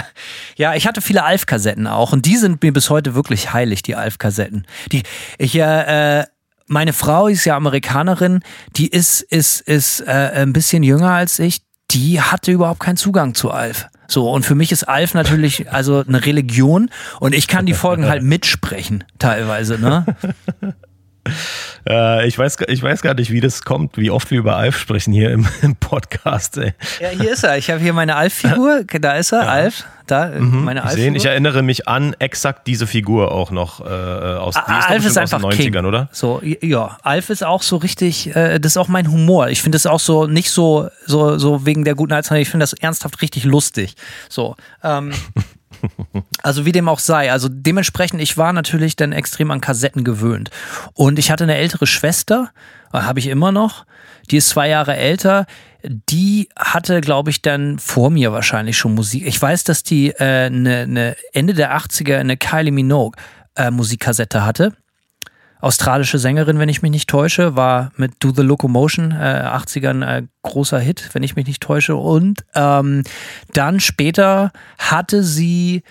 <laughs> ja, ich hatte viele Alf-Kassetten auch und die sind mir bis heute wirklich heilig, die Alf-Kassetten. Die, ich, äh, äh, meine Frau ist ja Amerikanerin, die ist, ist, ist äh, ein bisschen jünger als ich. Die hatte überhaupt keinen Zugang zu Alf. So, und für mich ist Alf natürlich also eine Religion und ich kann die Folgen halt <laughs> mitsprechen, teilweise, ne? <laughs> äh, ich, weiß, gar- ich weiß gar nicht, wie das kommt, wie oft wir über Alf sprechen hier im, im Podcast. Ey. Ja, hier ist er. Ich habe hier meine Alf-Figur. <laughs> Da ist er, Alf. Da, äh, meine Ich, sehen, ich erinnere mich an exakt diese Figur auch noch äh, aus, die ist Alf ist einfach aus den 90ern, King. oder? So, ja, Alf ist auch so richtig, äh, das ist auch mein Humor. Ich finde das auch so nicht so, so, so wegen der guten Alzheimer. Ich finde das ernsthaft richtig lustig. So, ähm, <laughs> also wie dem auch sei. Also dementsprechend, ich war natürlich dann extrem an Kassetten gewöhnt. Und ich hatte eine ältere Schwester, äh, habe ich immer noch. Die ist zwei Jahre älter. Die hatte, glaube ich, dann vor mir wahrscheinlich schon Musik. Ich weiß, dass die äh, eine, eine Ende der 80er eine Kylie Minogue äh, Musikkassette hatte australische Sängerin, wenn ich mich nicht täusche, war mit Do the Locomotion, äh, 80ern äh, großer Hit, wenn ich mich nicht täusche. Und ähm, dann später hatte sie,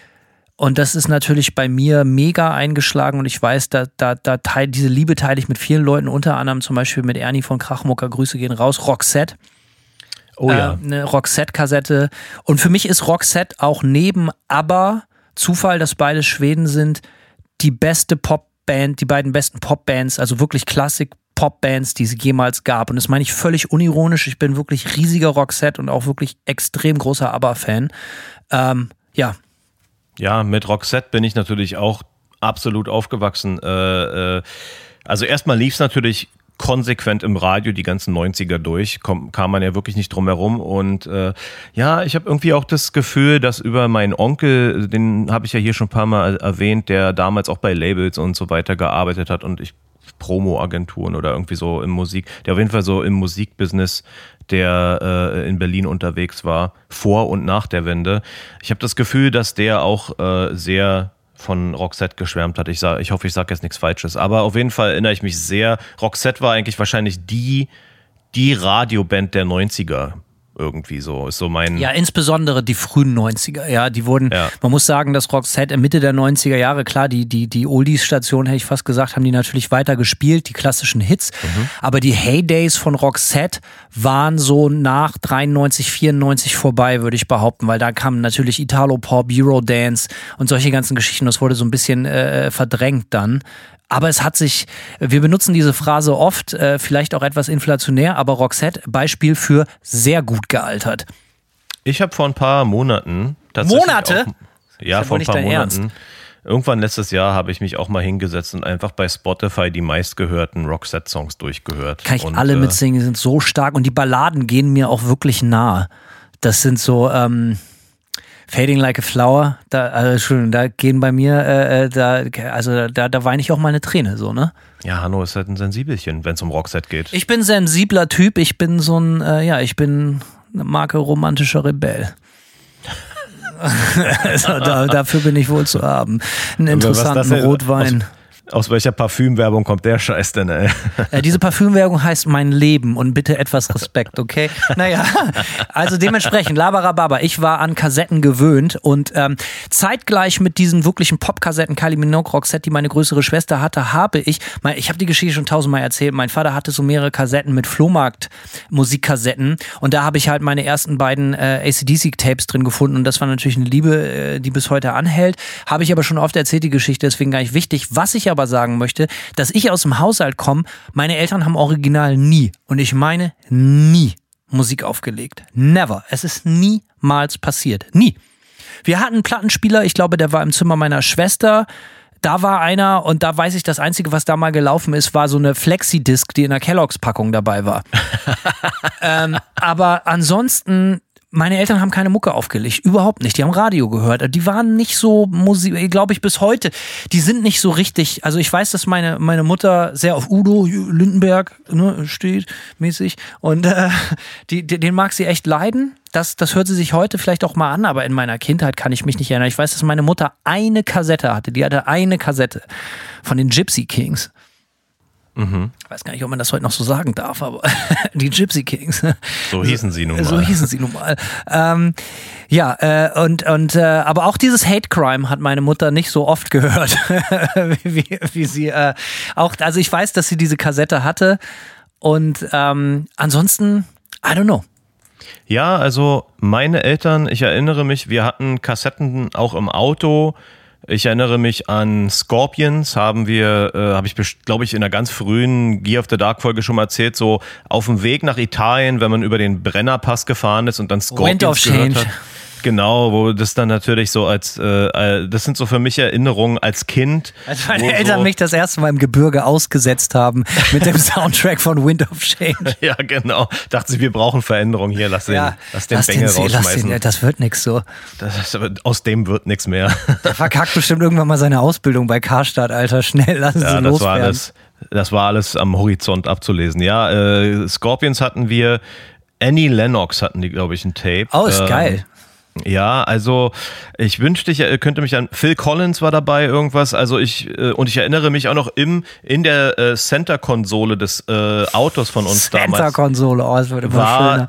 und das ist natürlich bei mir mega eingeschlagen und ich weiß, da, da, da teil, diese Liebe teile ich mit vielen Leuten, unter anderem zum Beispiel mit Ernie von Krachmucker, Grüße gehen raus, Roxette. Oh ja. Äh, eine Roxette-Kassette. Und für mich ist Roxette auch neben Aber, Zufall, dass beide Schweden sind, die beste Popband, die beiden besten Popbands, also wirklich Klassik-Popbands, die es jemals gab. Und das meine ich völlig unironisch. Ich bin wirklich riesiger Roxette und auch wirklich extrem großer Aber-Fan. Ähm, ja, Ja, mit Roxette bin ich natürlich auch absolut aufgewachsen. Äh, äh, also erstmal lief es natürlich konsequent im Radio die ganzen 90er durch, Komm, kam man ja wirklich nicht drum herum. Und äh, ja, ich habe irgendwie auch das Gefühl, dass über meinen Onkel, den habe ich ja hier schon ein paar Mal erwähnt, der damals auch bei Labels und so weiter gearbeitet hat und ich Promo-Agenturen oder irgendwie so im Musik, der auf jeden Fall so im Musikbusiness, der äh, in Berlin unterwegs war, vor und nach der Wende. Ich habe das Gefühl, dass der auch äh, sehr von Roxette geschwärmt hat. Ich, sag, ich hoffe, ich sage jetzt nichts Falsches. Aber auf jeden Fall erinnere ich mich sehr. Roxette war eigentlich wahrscheinlich die, die Radioband der 90er. Irgendwie so. Ist so mein. Ja, insbesondere die frühen 90er, ja, die wurden, Ja. man muss sagen, dass Roxette in Mitte der 90er Jahre, klar, die, die, die Oldies-Station, hätte ich fast gesagt, haben die natürlich weiter gespielt, die klassischen Hits, aber die Heydays von Roxette waren so nach 93, 94 vorbei, würde ich behaupten, weil da kamen natürlich Italo-Pop, Eurodance und solche ganzen Geschichten, das wurde so ein bisschen äh, verdrängt dann. Aber es hat sich, wir benutzen diese Phrase oft, äh, vielleicht auch etwas inflationär, aber Roxette, Beispiel für sehr gut gealtert. Ich habe vor ein paar Monaten tatsächlich Monate? Auch, ja, vor ein paar Monaten. Ernst. Irgendwann letztes Jahr habe ich mich auch mal hingesetzt und einfach bei Spotify die meistgehörten Roxette-Songs durchgehört. Kann ich und, alle äh, mitsingen, die sind so stark und die Balladen gehen mir auch wirklich nahe. Das sind so ähm, Fading Like a Flower, da, also, Entschuldigung, da gehen bei mir, äh, äh, da, also da, da weine ich auch mal eine Träne, so, ne? Ja, Hanno ist halt ein Sensibelchen, wenn es um Roxette geht. Ich bin sensibler Typ, ich bin so ein, äh, ja, ich bin eine Marke romantischer Rebell. <laughs> also da, dafür bin ich wohl zu haben. Einen interessanten Rotwein. Aus welcher Parfümwerbung kommt der Scheiß denn, ey? <laughs> Äh, diese Parfümwerbung heißt Mein Leben und bitte etwas Respekt, okay? Naja, also dementsprechend, Labarababa, ich war an Kassetten gewöhnt und ähm, zeitgleich mit diesen wirklichen Popkassetten, Kylie Minogue Roxette, die meine größere Schwester hatte, habe ich, mein, ich habe die Geschichte schon tausendmal erzählt, mein Vater hatte so mehrere Kassetten mit Flohmarkt-Musikkassetten und da habe ich halt meine ersten beiden äh, ACDC-Tapes drin gefunden und das war natürlich eine Liebe, äh, die bis heute anhält. Habe ich aber schon oft erzählt, die Geschichte, deswegen gar nicht wichtig. Was ich aber sagen möchte, dass ich aus dem Haushalt komme, meine Eltern haben original nie, und ich meine nie, Musik aufgelegt. Never. Es ist niemals passiert. Nie. Wir hatten einen Plattenspieler, ich glaube, der war im Zimmer meiner Schwester. Da war einer und da weiß ich, das Einzige, was da mal gelaufen ist, war so eine Flexi-Disc, die in der Kelloggs-Packung dabei war. <laughs> ähm, aber ansonsten meine Eltern haben keine Mucke aufgelegt, überhaupt nicht. Die haben Radio gehört. Die waren nicht so Musik, glaube ich, bis heute. Die sind nicht so richtig. Also ich weiß, dass meine meine Mutter sehr auf Udo Lindenberg ne, steht, mäßig. Und äh, die, den mag sie echt leiden. Das, das hört sie sich heute vielleicht auch mal an, aber in meiner Kindheit kann ich mich nicht erinnern. Ich weiß, dass meine Mutter eine Kassette hatte. Die hatte eine Kassette von den Gypsy Kings. Mhm. Ich weiß gar nicht, ob man das heute noch so sagen darf, aber <laughs> die Gypsy Kings. So hießen sie nun mal. So hießen sie nun mal. Ähm, ja, äh, und, und äh, aber auch dieses Hate Crime hat meine Mutter nicht so oft gehört, <laughs> wie, wie, wie, sie äh, auch, also ich weiß, dass sie diese Kassette hatte und ähm, ansonsten, I don't know. Ja, also meine Eltern, ich erinnere mich, wir hatten Kassetten auch im Auto ich erinnere mich an Scorpions, haben wir, äh, habe ich, glaube ich, in einer ganz frühen Gear of the Dark Folge schon mal erzählt, so auf dem Weg nach Italien, wenn man über den Brennerpass gefahren ist und dann Scorpions Wind of gehört Change. hat. Genau, wo das dann natürlich so als, äh, das sind so für mich Erinnerungen als Kind. Als meine Eltern so mich das erste Mal im Gebirge ausgesetzt haben mit dem <laughs> Soundtrack von Wind of Change. <laughs> ja, genau. Dachte sie, wir brauchen Veränderung hier, lass den, ja, lass den lass Bengel den, rausschmeißen. Den, das wird nix so. Das, aus dem wird nichts mehr. <laughs> Der verkackt bestimmt irgendwann mal seine Ausbildung bei Karstadt, Alter. Schnell, lassen ja, Sie das loswerden. War alles, das war alles am Horizont abzulesen. Ja, äh, Scorpions hatten wir, Annie Lennox hatten die, glaube ich, ein Tape. Oh, ist ähm, geil. Ja, also ich wünschte, ich äh, könnte mich an Phil Collins war dabei irgendwas. Also ich äh, und ich erinnere mich auch noch im in der äh, Center-Konsole des äh, Autos von uns Center damals. Center-Konsole, oh, das würde war,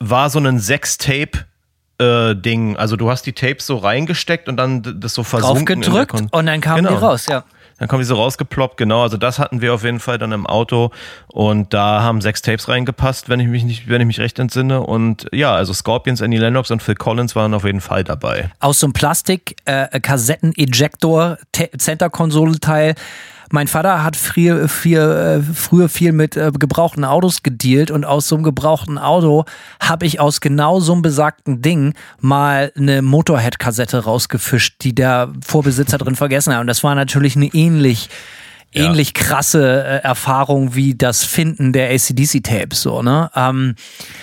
war so ein Sechs-Tape. Äh, Ding, also du hast die Tapes so reingesteckt und dann das so versunken. Draufgedrückt und dann kamen genau. die raus, ja. Dann kommen die so rausgeploppt, genau. Also das hatten wir auf jeden Fall dann im Auto und da haben sechs Tapes reingepasst, wenn ich mich nicht, wenn ich mich recht entsinne. Und ja, also Scorpions, Annie Lennox und Phil Collins waren auf jeden Fall dabei. Aus so einem Plastik-Kassetten-Ejector äh, mein Vater hat früher, früher, früher viel mit äh, gebrauchten Autos gedealt und aus so einem gebrauchten Auto habe ich aus genau so einem besagten Ding mal eine Motorhead-Kassette rausgefischt, die der Vorbesitzer drin vergessen hat. Und das war natürlich eine ähnlich ähnlich ja. krasse äh, Erfahrung wie das Finden der ACDC-Tapes. So, ne? Ähm,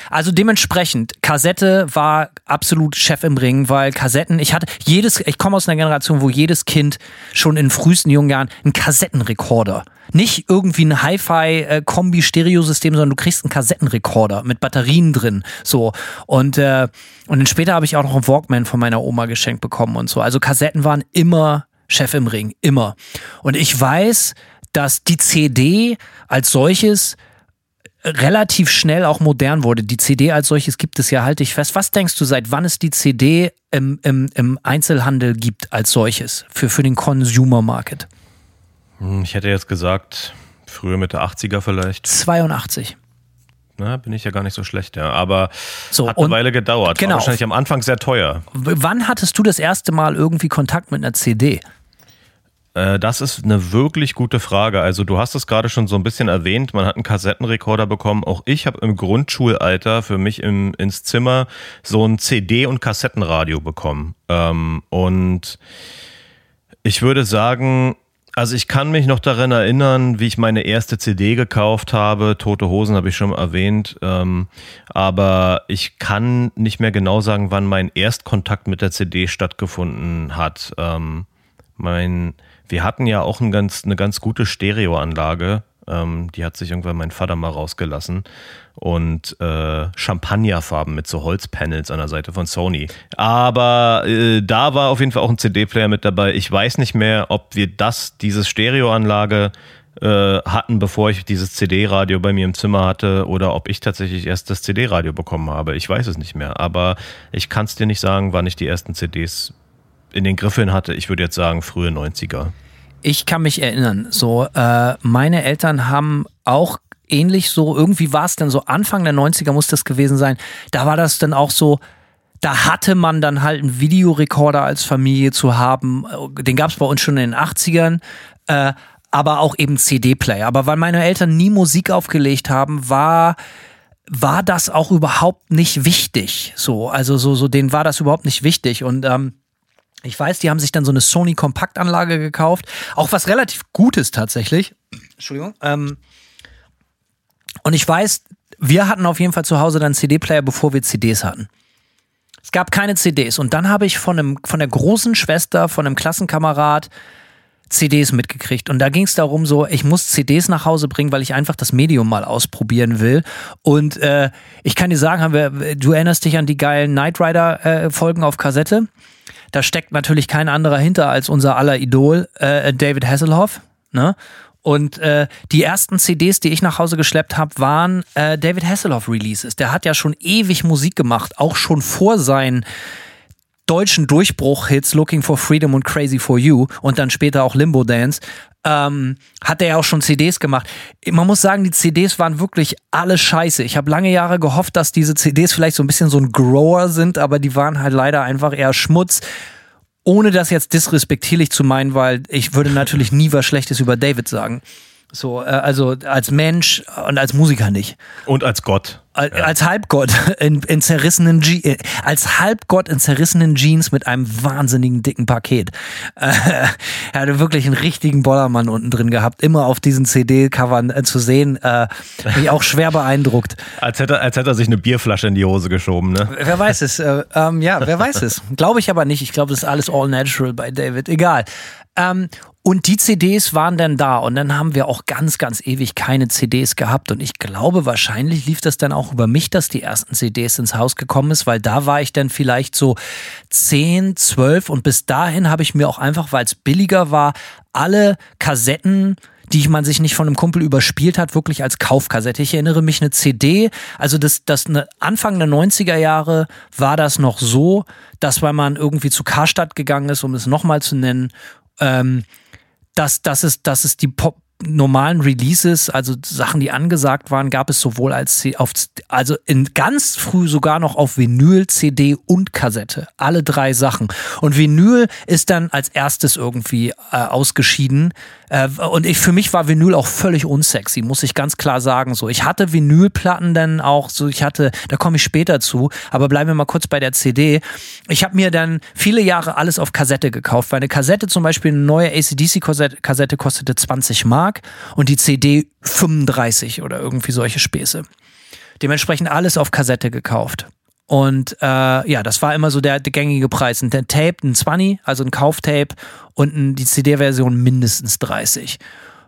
also dementsprechend, Kassette war absolut Chef im Ring, weil Kassetten, ich hatte jedes, ich komme aus einer Generation, wo jedes Kind schon in frühesten jungen Jahren einen Kassettenrekorder nicht irgendwie ein Hi-Fi-Kombi-Stereosystem, sondern du kriegst einen Kassettenrekorder mit Batterien drin. So. Und, äh, und dann später habe ich auch noch einen Walkman von meiner Oma geschenkt bekommen und so. Also Kassetten waren immer Chef im Ring, immer. Und ich weiß, dass die CD als solches relativ schnell auch modern wurde. Die CD als solches gibt es ja, halte ich fest. Was denkst du, seit wann es die CD im, im, im Einzelhandel gibt als solches für, für den Consumer Market? Hm, ich hätte jetzt gesagt, früher Mitte 80er vielleicht. 82. Na, bin ich ja gar nicht so schlecht, ja. Aber so, hat eine Weile gedauert. Genau. War wahrscheinlich am Anfang sehr teuer. Wann hattest du das erste Mal irgendwie Kontakt mit einer CD? Äh, das ist eine wirklich gute Frage. Also du hast es gerade schon so ein bisschen erwähnt, man hat einen Kassettenrekorder bekommen. Auch ich habe im Grundschulalter für mich im, ins Zimmer so ein CD- und Kassettenradio bekommen. Ähm, und ich würde sagen, also ich kann mich noch daran erinnern, wie ich meine erste CD gekauft habe. Tote Hosen habe ich schon erwähnt. Ähm, aber ich kann nicht mehr genau sagen, wann mein Erstkontakt mit der CD stattgefunden hat. Ähm, mein wir hatten ja auch ein ganz, eine ganz gute Stereoanlage. Ähm, die hat sich irgendwann mein Vater mal rausgelassen. Und äh, Champagnerfarben mit so Holzpanels an der Seite von Sony. Aber äh, da war auf jeden Fall auch ein CD-Player mit dabei. Ich weiß nicht mehr, ob wir das, diese Stereoanlage äh, hatten, bevor ich dieses CD-Radio bei mir im Zimmer hatte oder ob ich tatsächlich erst das CD-Radio bekommen habe. Ich weiß es nicht mehr. Aber ich kann es dir nicht sagen, wann ich die ersten CDs in den Griffeln hatte. Ich würde jetzt sagen frühe 90er. Ich kann mich erinnern, so äh, meine Eltern haben auch ähnlich so, irgendwie war es dann so Anfang der 90er muss das gewesen sein, da war das dann auch so, da hatte man dann halt einen Videorekorder als Familie zu haben, den gab es bei uns schon in den 80ern, äh, aber auch eben CD-Player. Aber weil meine Eltern nie Musik aufgelegt haben, war war das auch überhaupt nicht wichtig. So, also so, so, denen war das überhaupt nicht wichtig. Und ähm, ich weiß, die haben sich dann so eine Sony Kompaktanlage gekauft. Auch was relativ Gutes tatsächlich. Entschuldigung. Ähm, und ich weiß, wir hatten auf jeden Fall zu Hause dann CD-Player, bevor wir CDs hatten. Es gab keine CDs. Und dann habe ich von, einem, von der großen Schwester, von einem Klassenkamerad, CDs mitgekriegt. Und da ging es darum, so, ich muss CDs nach Hause bringen, weil ich einfach das Medium mal ausprobieren will. Und äh, ich kann dir sagen, haben wir, du erinnerst dich an die geilen Knight Rider-Folgen äh, auf Kassette. Da steckt natürlich kein anderer hinter als unser aller Idol, äh, David Hasselhoff. Ne? Und äh, die ersten CDs, die ich nach Hause geschleppt habe, waren äh, David Hasselhoff Releases. Der hat ja schon ewig Musik gemacht, auch schon vor seinen deutschen Durchbruch-Hits Looking for Freedom und Crazy for You und dann später auch Limbo Dance. Ähm, hat er ja auch schon CDs gemacht. Man muss sagen, die CDs waren wirklich alle scheiße. Ich habe lange Jahre gehofft, dass diese CDs vielleicht so ein bisschen so ein Grower sind, aber die waren halt leider einfach eher Schmutz ohne das jetzt disrespektierlich zu meinen, weil ich würde natürlich nie was Schlechtes über David sagen. So, äh, also als Mensch und als Musiker nicht. Und als Gott. Als, ja. als Halbgott <laughs> in, in zerrissenen Je äh, als Halbgott in zerrissenen Jeans mit einem wahnsinnigen dicken Paket. Äh, <laughs> er hatte wirklich einen richtigen Bollermann unten drin gehabt, immer auf diesen CD-Covern äh, zu sehen. Äh, mich auch schwer beeindruckt. <laughs> Als hätte, als hätte er sich eine Bierflasche in die Hose geschoben, ne? Wer weiß es? Äh, ähm, ja, wer weiß es? Glaube ich aber nicht. Ich glaube, das ist alles all natural bei David. Egal. Ähm, und die CDs waren dann da und dann haben wir auch ganz, ganz ewig keine CDs gehabt. Und ich glaube, wahrscheinlich lief das dann auch über mich, dass die ersten CDs ins Haus gekommen ist, weil da war ich dann vielleicht so 10, 12 und bis dahin habe ich mir auch einfach, weil es billiger war, alle Kassetten die man sich nicht von einem Kumpel überspielt hat, wirklich als Kaufkassette. Ich erinnere mich eine CD, also das, das eine Anfang der 90er Jahre war das noch so, dass weil man irgendwie zu Karstadt gegangen ist, um es nochmal zu nennen, ähm, dass, dass, es, dass es die Pop normalen Releases, also Sachen, die angesagt waren, gab es sowohl als auf, also in ganz früh sogar noch auf Vinyl, CD und Kassette. Alle drei Sachen. Und Vinyl ist dann als erstes irgendwie äh, ausgeschieden. Äh, und ich, für mich war Vinyl auch völlig unsexy, muss ich ganz klar sagen. So, ich hatte Vinylplatten dann auch, so ich hatte, da komme ich später zu, aber bleiben wir mal kurz bei der CD. Ich habe mir dann viele Jahre alles auf Kassette gekauft, weil eine Kassette zum Beispiel, eine neue ACDC-Kassette kostete 20 Mark und die CD 35 oder irgendwie solche Späße. Dementsprechend alles auf Kassette gekauft. Und äh, ja, das war immer so der, der gängige Preis. Ein Tape, ein 20, also ein Kauftape und ein, die CD-Version mindestens 30.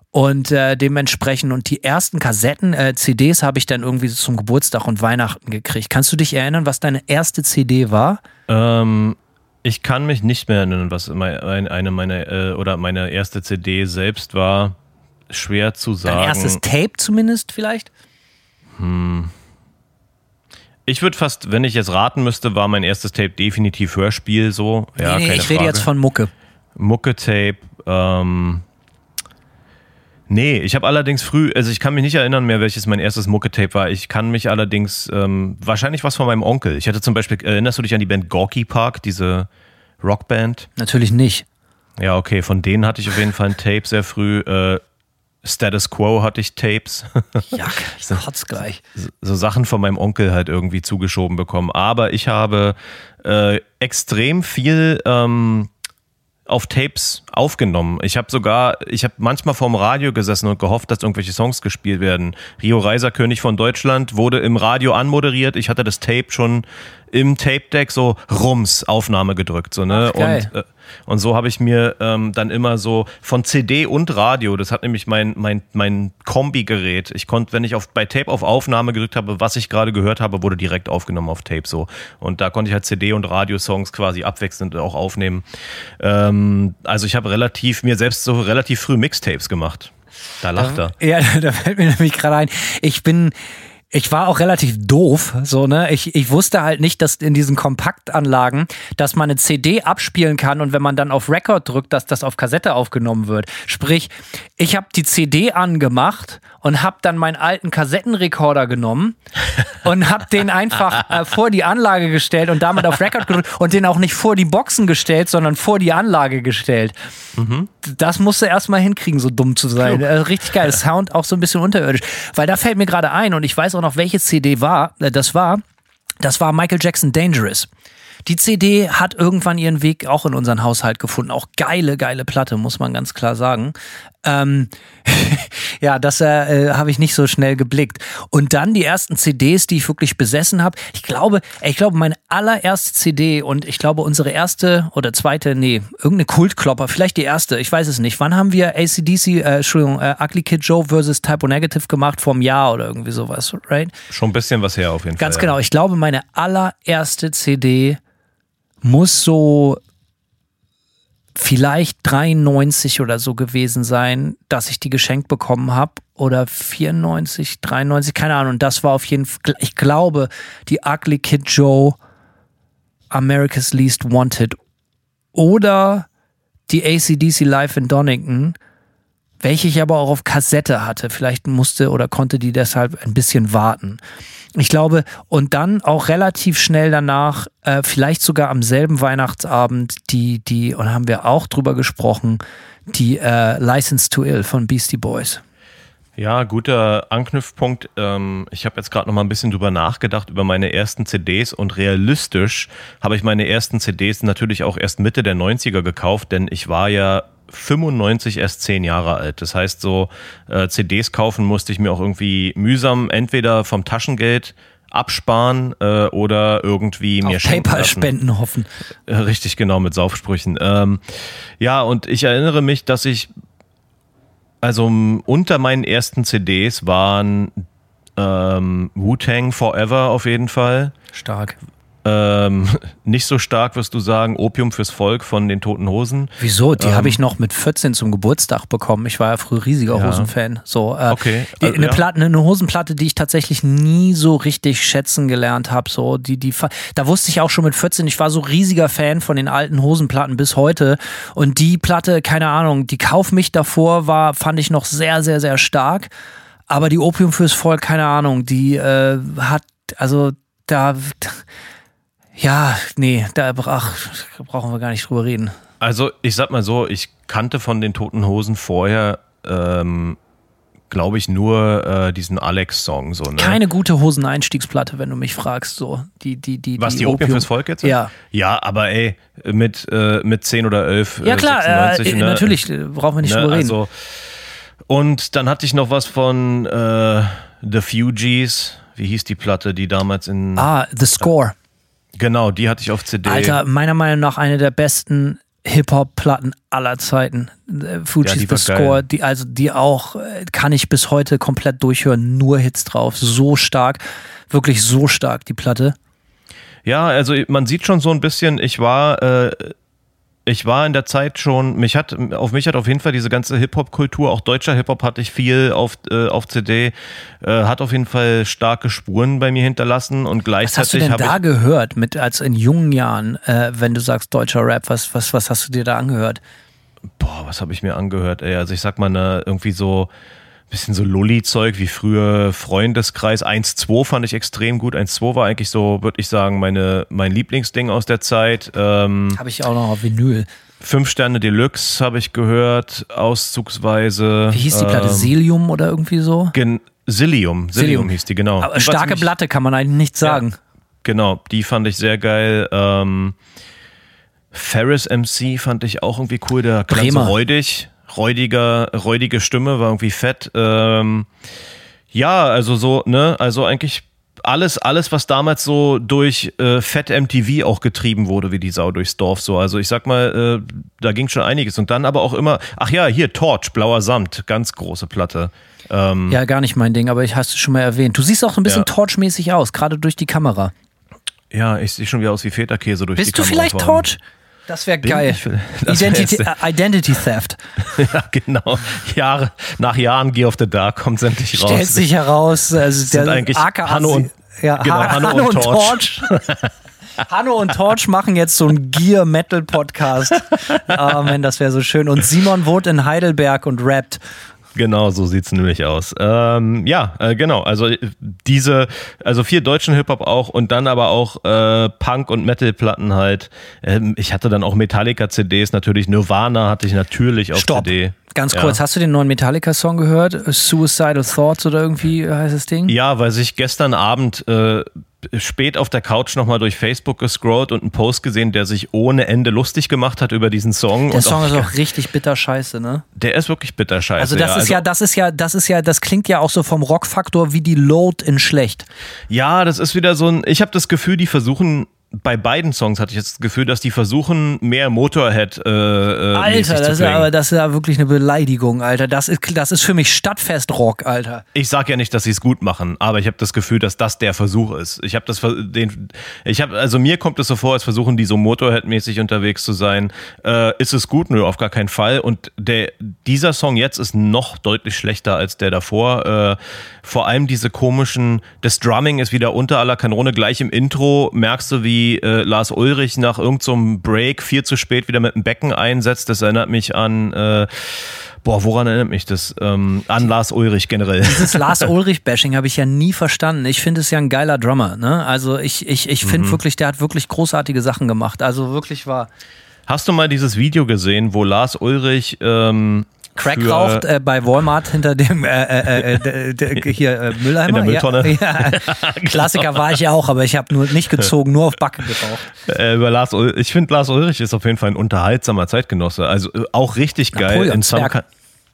Und äh, dementsprechend, und die ersten Kassetten, äh, CDs habe ich dann irgendwie so zum Geburtstag und Weihnachten gekriegt. Kannst du dich erinnern, was deine erste CD war? Ähm, ich kann mich nicht mehr erinnern, was eine meiner äh, oder meine erste CD selbst war. Schwer zu sagen. Dein erstes Tape zumindest vielleicht? Hm. Ich würde fast, wenn ich jetzt raten müsste, war mein erstes Tape definitiv Hörspiel so. Ja, nee, nee, ich Frage. rede jetzt von Mucke. Mucke-Tape. Ähm, nee, ich habe allerdings früh, also ich kann mich nicht erinnern mehr, welches mein erstes Mucke-Tape war. Ich kann mich allerdings, ähm, wahrscheinlich was von meinem Onkel. Ich hatte zum Beispiel, erinnerst du dich an die Band Gorky Park, diese Rockband? Natürlich nicht. Ja, okay, von denen hatte ich auf jeden Fall ein Tape sehr früh. Äh, Status Quo hatte ich Tapes. <laughs> Ja, ich so, gleich. So, so, Sachen von meinem Onkel halt irgendwie zugeschoben bekommen. Aber ich habe äh, extrem viel ähm, auf Tapes aufgenommen. Ich habe sogar, ich habe manchmal vorm Radio gesessen und gehofft, dass irgendwelche Songs gespielt werden. Rio Reiser, König von Deutschland, wurde im Radio anmoderiert. Ich hatte das Tape schon im Tape-Deck so Rums Aufnahme gedrückt. So, ne? Ach. Und äh, Und so habe ich mir ähm, dann immer so von CD und Radio, das hat nämlich mein, mein, mein Kombi-Gerät. Ich konnte, wenn ich auf, bei Tape auf Aufnahme gedrückt habe, was ich gerade gehört habe, wurde direkt aufgenommen auf Tape so. Und da konnte ich halt CD und Radio-Songs quasi abwechselnd auch aufnehmen. Ähm, also ich habe relativ, mir selbst so relativ früh Mixtapes gemacht. Da lacht er. Ja, <laughs> da fällt mir nämlich gerade ein. Ich bin, ich war auch relativ doof, so, ne? Ich, ich wusste halt nicht, dass in diesen Kompaktanlagen, dass man eine CD abspielen kann und wenn man dann auf Record drückt, dass das auf Kassette aufgenommen wird. Sprich, ich habe die CD angemacht und habe dann meinen alten Kassettenrekorder genommen <laughs> und habe den einfach äh, vor die Anlage gestellt und damit auf Record gedrückt und den auch nicht vor die Boxen gestellt, sondern vor die Anlage gestellt. Mhm. Das musste erstmal hinkriegen, so dumm zu sein. Äh, richtig geil. Sound auch so ein bisschen unterirdisch. Weil da fällt mir gerade ein und ich weiß auch noch, welche CD war, äh, das war. Das war Michael Jackson Dangerous. Die CD hat irgendwann ihren Weg auch in unseren Haushalt gefunden. Auch geile, geile Platte, muss man ganz klar sagen. Ähm, <laughs> ja, das äh, habe ich nicht so schnell geblickt. Und dann die ersten CDs, die ich wirklich besessen habe. Ich glaube, ich glaube, meine allererste CD und ich glaube, unsere erste oder zweite, nee, irgendeine Kultklopper, vielleicht die erste, ich weiß es nicht. Wann haben wir ACDC, äh, Entschuldigung, äh, Ugly Kid Joe versus Typo Negative gemacht? Vor einem Jahr oder irgendwie sowas, right? Schon ein bisschen was her auf jeden Ganz Fall. Ganz genau. Ich glaube, meine allererste CD muss so vielleicht 93 oder so gewesen sein, dass ich die geschenkt bekommen habe. Oder 94, 93, keine Ahnung. Und das war auf jeden Fall, ich glaube, die Ugly Kid Joe America's Least Wanted. Oder die ACDC Live in Donington, welche ich aber auch auf Kassette hatte. Vielleicht musste oder konnte die deshalb ein bisschen warten. Ich glaube, und dann auch relativ schnell danach, äh, vielleicht sogar am selben Weihnachtsabend, die, die, und haben wir auch drüber gesprochen, die äh, License to Ill von Beastie Boys. Ja, guter Anknüpfpunkt. Ähm, ich habe jetzt gerade noch mal ein bisschen drüber nachgedacht über meine ersten CDs und realistisch habe ich meine ersten CDs natürlich auch erst Mitte der 90er gekauft, denn ich war ja 95 erst zehn Jahre alt. Das heißt, so äh, CDs kaufen musste ich mir auch irgendwie mühsam entweder vom Taschengeld absparen äh, oder irgendwie mir Auf PayPal-Spenden hoffen. Äh, richtig, genau, mit Saufsprüchen. Ähm, ja, und ich erinnere mich, dass ich, also unter meinen ersten CDs waren ähm, Wu-Tang Forever auf jeden Fall. Stark. Ähm, <laughs> nicht so stark, wirst du sagen, Opium fürs Volk von den Toten Hosen. Wieso? Die ähm, habe ich noch mit 14 zum Geburtstag bekommen. Ich war ja früher riesiger ja. Hosenfan. So, äh, okay. Die, eine, ja. Platte, eine Hosenplatte, die ich tatsächlich nie so richtig schätzen gelernt habe. So, die, die, da wusste ich auch schon mit 14, ich war so riesiger Fan von den alten Hosenplatten bis heute. Und die Platte, keine Ahnung, die Kauf mich davor war, fand ich noch sehr, sehr, sehr stark. Aber die Opium fürs Volk, keine Ahnung, die äh, hat, also da ja, nee, da ach, brauchen wir gar nicht drüber reden. Also ich sag mal so, ich kannte von den Toten Hosen vorher, ähm, glaube ich, nur äh, diesen Alex-Song. So, ne? Keine gute Hoseneinstiegsplatte, wenn du mich fragst. So. Die, die, die, Was, die, die Opium, fürs Volk jetzt? Ja. Ja, aber ey, mit, äh, mit 10 oder 11. Ja klar, 96, äh, ne? natürlich, brauchen wir nicht ne? drüber reden. Also, und dann hatte ich noch was von äh, The Fugees. Wie hieß die Platte, die damals in... Ah, The Score. Genau, die hatte ich auf CD. Alter, meiner Meinung nach eine der besten Hip-Hop-Platten aller Zeiten. Äh, Fuji's ja, The Score, die, also die auch, äh, kann ich bis heute komplett durchhören, nur Hits drauf. So stark, wirklich so stark, die Platte. Ja, also man sieht schon so ein bisschen, ich war äh, ich war in der Zeit schon, mich hat, auf mich hat auf jeden Fall diese ganze Hip-Hop-Kultur, auch deutscher Hip-Hop hatte ich viel auf, äh, auf CD, äh, hat auf jeden Fall starke Spuren bei mir hinterlassen und gleichzeitig. Was hast du denn da gehört, mit, als in jungen Jahren, äh, wenn du sagst deutscher Rap, was, was, was hast du dir da angehört? Boah, was habe ich mir angehört, ey? Also ich sag mal, ne, irgendwie so, bisschen so Lulli-Zeug wie früher Freundeskreis 1-2 fand ich extrem gut. 1-2 war eigentlich so, würde ich sagen, meine, mein Lieblingsding aus der Zeit. Ähm, habe ich auch noch auf Vinyl. Fünf Sterne Deluxe habe ich gehört, auszugsweise. Wie hieß die Platte? Ähm, Selium oder irgendwie so? Gen Silium, Silium hieß die, genau. Aber starke Platte kann man eigentlich nicht sagen. Ja, genau, die fand ich sehr geil. Ähm, Ferris MC fand ich auch irgendwie cool, der klang so räudig räudiger, räudige Stimme, war irgendwie fett. Ähm, ja, also so, ne, also eigentlich alles, alles, was damals so durch äh, Fett MTV auch getrieben wurde, wie die Sau durchs Dorf. So, also ich sag mal, äh, da ging schon einiges. Und dann aber auch immer, ach ja, hier Torch, blauer Samt, ganz große Platte. Ähm, Ja, gar nicht mein Ding, aber ich hast es schon mal erwähnt. Du siehst auch ein bisschen Ja. Torch-mäßig aus, gerade durch die Kamera. ja, ich sehe schon wieder aus wie Feta-Käse durch die Bist du Kamera vielleicht fahren. Torch? Das wäre geil. <laughs> das Identity, äh, Identity Theft. <laughs> ja, genau. Jahre, nach Jahren Gear of the Dark kommt es endlich raus. Stellt sich heraus, also der eigentlich AKA Hanno und- ja, genau, Ha- Hanno Hanno und und Torch. <laughs> Hanno und Torch machen jetzt so einen Gear Metal Podcast. Oh man, das wäre so schön. Und Simon wohnt in Heidelberg und rappt. Genau, so sieht's nämlich aus. Ähm, ja, äh, genau. Also äh, diese, also viel deutschen Hip-Hop auch und dann aber auch äh, Punk- und Metal-Platten halt. Ähm, ich hatte dann auch Metallica-CDs, natürlich Nirvana hatte ich natürlich auf Stopp. CD. Ganz Ja. kurz, hast du den neuen Metallica-Song gehört? Suicidal Thoughts oder irgendwie heißt das Ding? Ja, weil sich gestern Abend äh, spät auf der Couch nochmal durch Facebook gescrollt und einen Post gesehen, der sich ohne Ende lustig gemacht hat über diesen Song. Der Song auch, ist auch richtig bitter scheiße, ne? der ist wirklich bitter scheiße. Also das ist also, ja, das ist ja, das ist ja, das klingt ja auch so vom Rockfaktor wie die Load in schlecht. Ja, das ist wieder so ein. Ich habe das Gefühl, die versuchen. Bei beiden Songs hatte ich jetzt das Gefühl, dass die versuchen, mehr Motorhead äh, äh, Alter, das ist, ja, klingen. aber das ist ja wirklich eine Beleidigung, Alter. Das ist, das ist für mich Stadtfest-Rock, Alter. Ich sag ja nicht, dass sie es gut machen, aber ich habe das Gefühl, dass das der Versuch ist. Ich habe das den ich habe also mir kommt es so vor, als versuchen die so Motorhead-mäßig unterwegs zu sein. Äh, ist es gut? Nö, auf gar keinen Fall. Und der dieser Song jetzt ist noch deutlich schlechter als der davor. Äh, vor allem diese komischen, das Drumming ist wieder unter aller Kanone. Gleich im Intro merkst du, wie äh, Lars Ulrich nach irgendeinem Break viel zu spät wieder mit dem Becken einsetzt. Das erinnert mich an äh, Boah, woran erinnert mich das? Ähm, an Lars Ulrich generell. Dieses <laughs> Lars Ulrich-Bashing habe ich ja nie verstanden. Ich finde es ja ein geiler Drummer, ne? Also ich, ich, ich Mhm. finde wirklich, der hat wirklich großartige Sachen gemacht. Also wirklich war Hast du mal dieses Video gesehen, wo Lars Ulrich ähm, Crack für- raucht äh, bei Walmart hinter dem äh, äh, äh, äh, hier äh, Mülleimer? In der Mülltonne. Ja, <laughs> ja. Klassiker war ich ja auch, aber ich habe nur nicht gezogen, nur auf Backe geraucht. äh, über Lars Ulrich? Ich finde, Lars Ulrich ist auf jeden Fall ein unterhaltsamer Zeitgenosse. Also äh, auch richtig geil in some,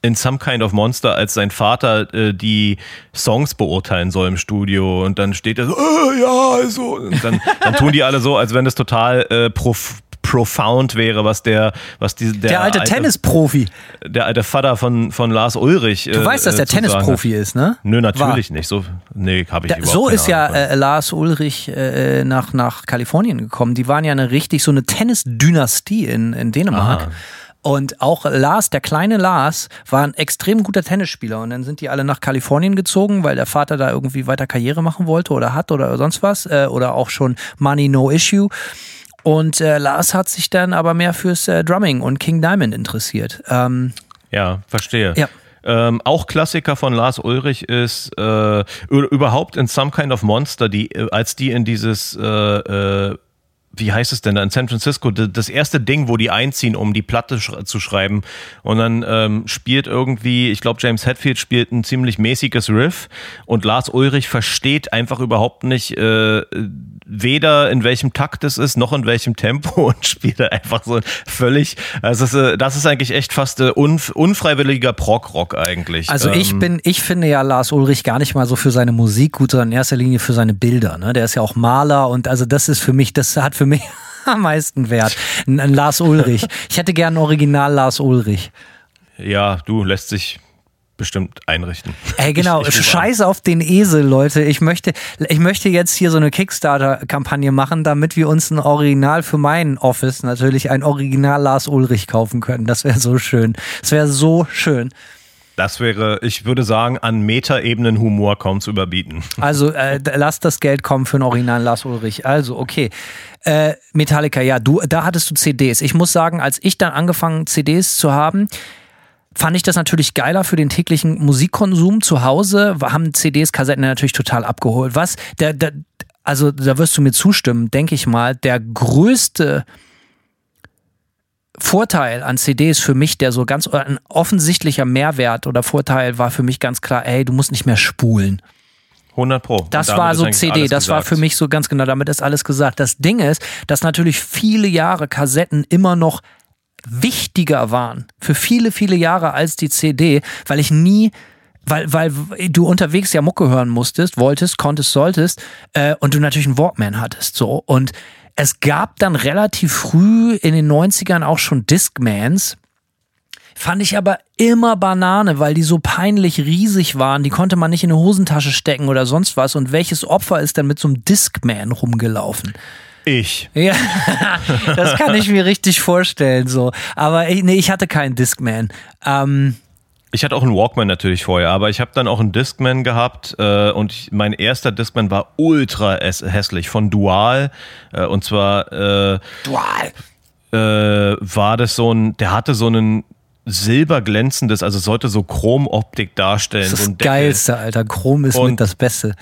in some Kind of Monster, als sein Vater äh, die Songs beurteilen soll im Studio und dann steht er so, äh, ja, also. Und dann, dann tun die alle so, als wenn das total äh, prof profound wäre, was der, was die, der, Der alte Tennisprofi. der alte Vater von, von Lars Ulrich. Du weißt, dass der Tennisprofi ist, ne? Nö, natürlich nicht. So, nee, habe ich Da, überhaupt so ist ja äh, Lars Ulrich äh, nach, nach Kalifornien gekommen. Die waren ja eine richtig so eine Tennisdynastie in, in Dänemark. Aha. Und auch Lars, der kleine Lars, war ein extrem guter Tennisspieler. Und dann sind die alle nach Kalifornien gezogen, weil der Vater da irgendwie weiter Karriere machen wollte oder hat oder sonst was. Äh, oder auch schon Money No Issue. Und äh, Lars hat sich dann aber mehr fürs äh, Drumming und King Diamond interessiert. Ähm, Ja, verstehe. Ja. Ähm, auch Klassiker von Lars Ulrich ist äh, überhaupt in Some Kind of Monster, die, äh, als die in dieses, äh, äh, wie heißt es denn da, in San Francisco, das erste Ding, wo die einziehen, um die Platte sch zu schreiben. Und dann ähm, spielt irgendwie, ich glaube, James Hetfield spielt ein ziemlich mäßiges Riff und Lars Ulrich versteht einfach überhaupt nicht, äh, weder in welchem Takt es ist, noch in welchem Tempo <laughs> und spielt einfach so völlig, also es ist, äh, das ist eigentlich echt fast äh, unf unfreiwilliger Prog-Rock eigentlich. Also ich Ähm, bin, ich finde ja Lars Ulrich gar nicht mal so für seine Musik gut, sondern in erster Linie für seine Bilder. Ne? Der ist ja auch Maler und also das ist für mich, das hat für mich <laughs> am meisten Wert. Ein, ein Lars Ulrich. Ich hätte gern ein Original Lars Ulrich. Ja, du lässt sich bestimmt einrichten. Ey, genau, Ich- ich scheiß auf den Esel, Leute. Ich möchte, ich möchte jetzt hier so eine Kickstarter-Kampagne machen, damit wir uns ein Original für meinen Office natürlich ein Original Lars Ulrich kaufen können. Das wäre so schön. Das wäre so schön. Das wäre, ich würde sagen, an Metaebenen Humor kaum zu überbieten. Also äh, lass das Geld kommen für ein Original Lars Ulrich. Also, okay. Äh, Metallica, ja, du, da hattest du CDs. Ich muss sagen, als ich dann angefangen, CDs zu haben, fand ich das natürlich geiler für den täglichen Musikkonsum zu Hause. Haben CDs, Kassetten natürlich total abgeholt. Was? Der, der, also, da wirst du mir zustimmen, denke ich mal, der größte Vorteil an CDs für mich, der so ganz ein offensichtlicher Mehrwert oder Vorteil war für mich ganz klar, ey, du musst nicht mehr spulen. 100 Pro. Das war so CD, das war gesagt. für mich so ganz genau, damit ist alles gesagt. Das Ding ist, dass natürlich viele Jahre Kassetten immer noch wichtiger waren, für viele, viele Jahre als die CD, weil ich nie weil, weil du unterwegs ja Mucke hören musstest, wolltest, konntest, solltest äh, und du natürlich einen Walkman hattest. So. Und es gab dann relativ früh in den 90ern auch schon Discmans. Fand ich aber immer Banane, weil die so peinlich riesig waren. Die konnte man nicht in eine Hosentasche stecken oder sonst was. Und welches Opfer ist denn mit so einem Discman rumgelaufen? Ich. Ja, <laughs> das kann ich mir richtig vorstellen. So. Aber ich, nee, ich hatte keinen Discman. Ähm, Ich hatte auch einen Walkman natürlich vorher, aber ich habe dann auch einen Discman gehabt äh, und ich, mein erster Discman war ultra äs- hässlich von Dual äh, und zwar äh, Dual. äh, war das so ein, der hatte so einen silberglänzendes, also sollte so Chromoptik darstellen. Das ist so das. Geilste, Alter. Chrom ist Und- mit das Beste.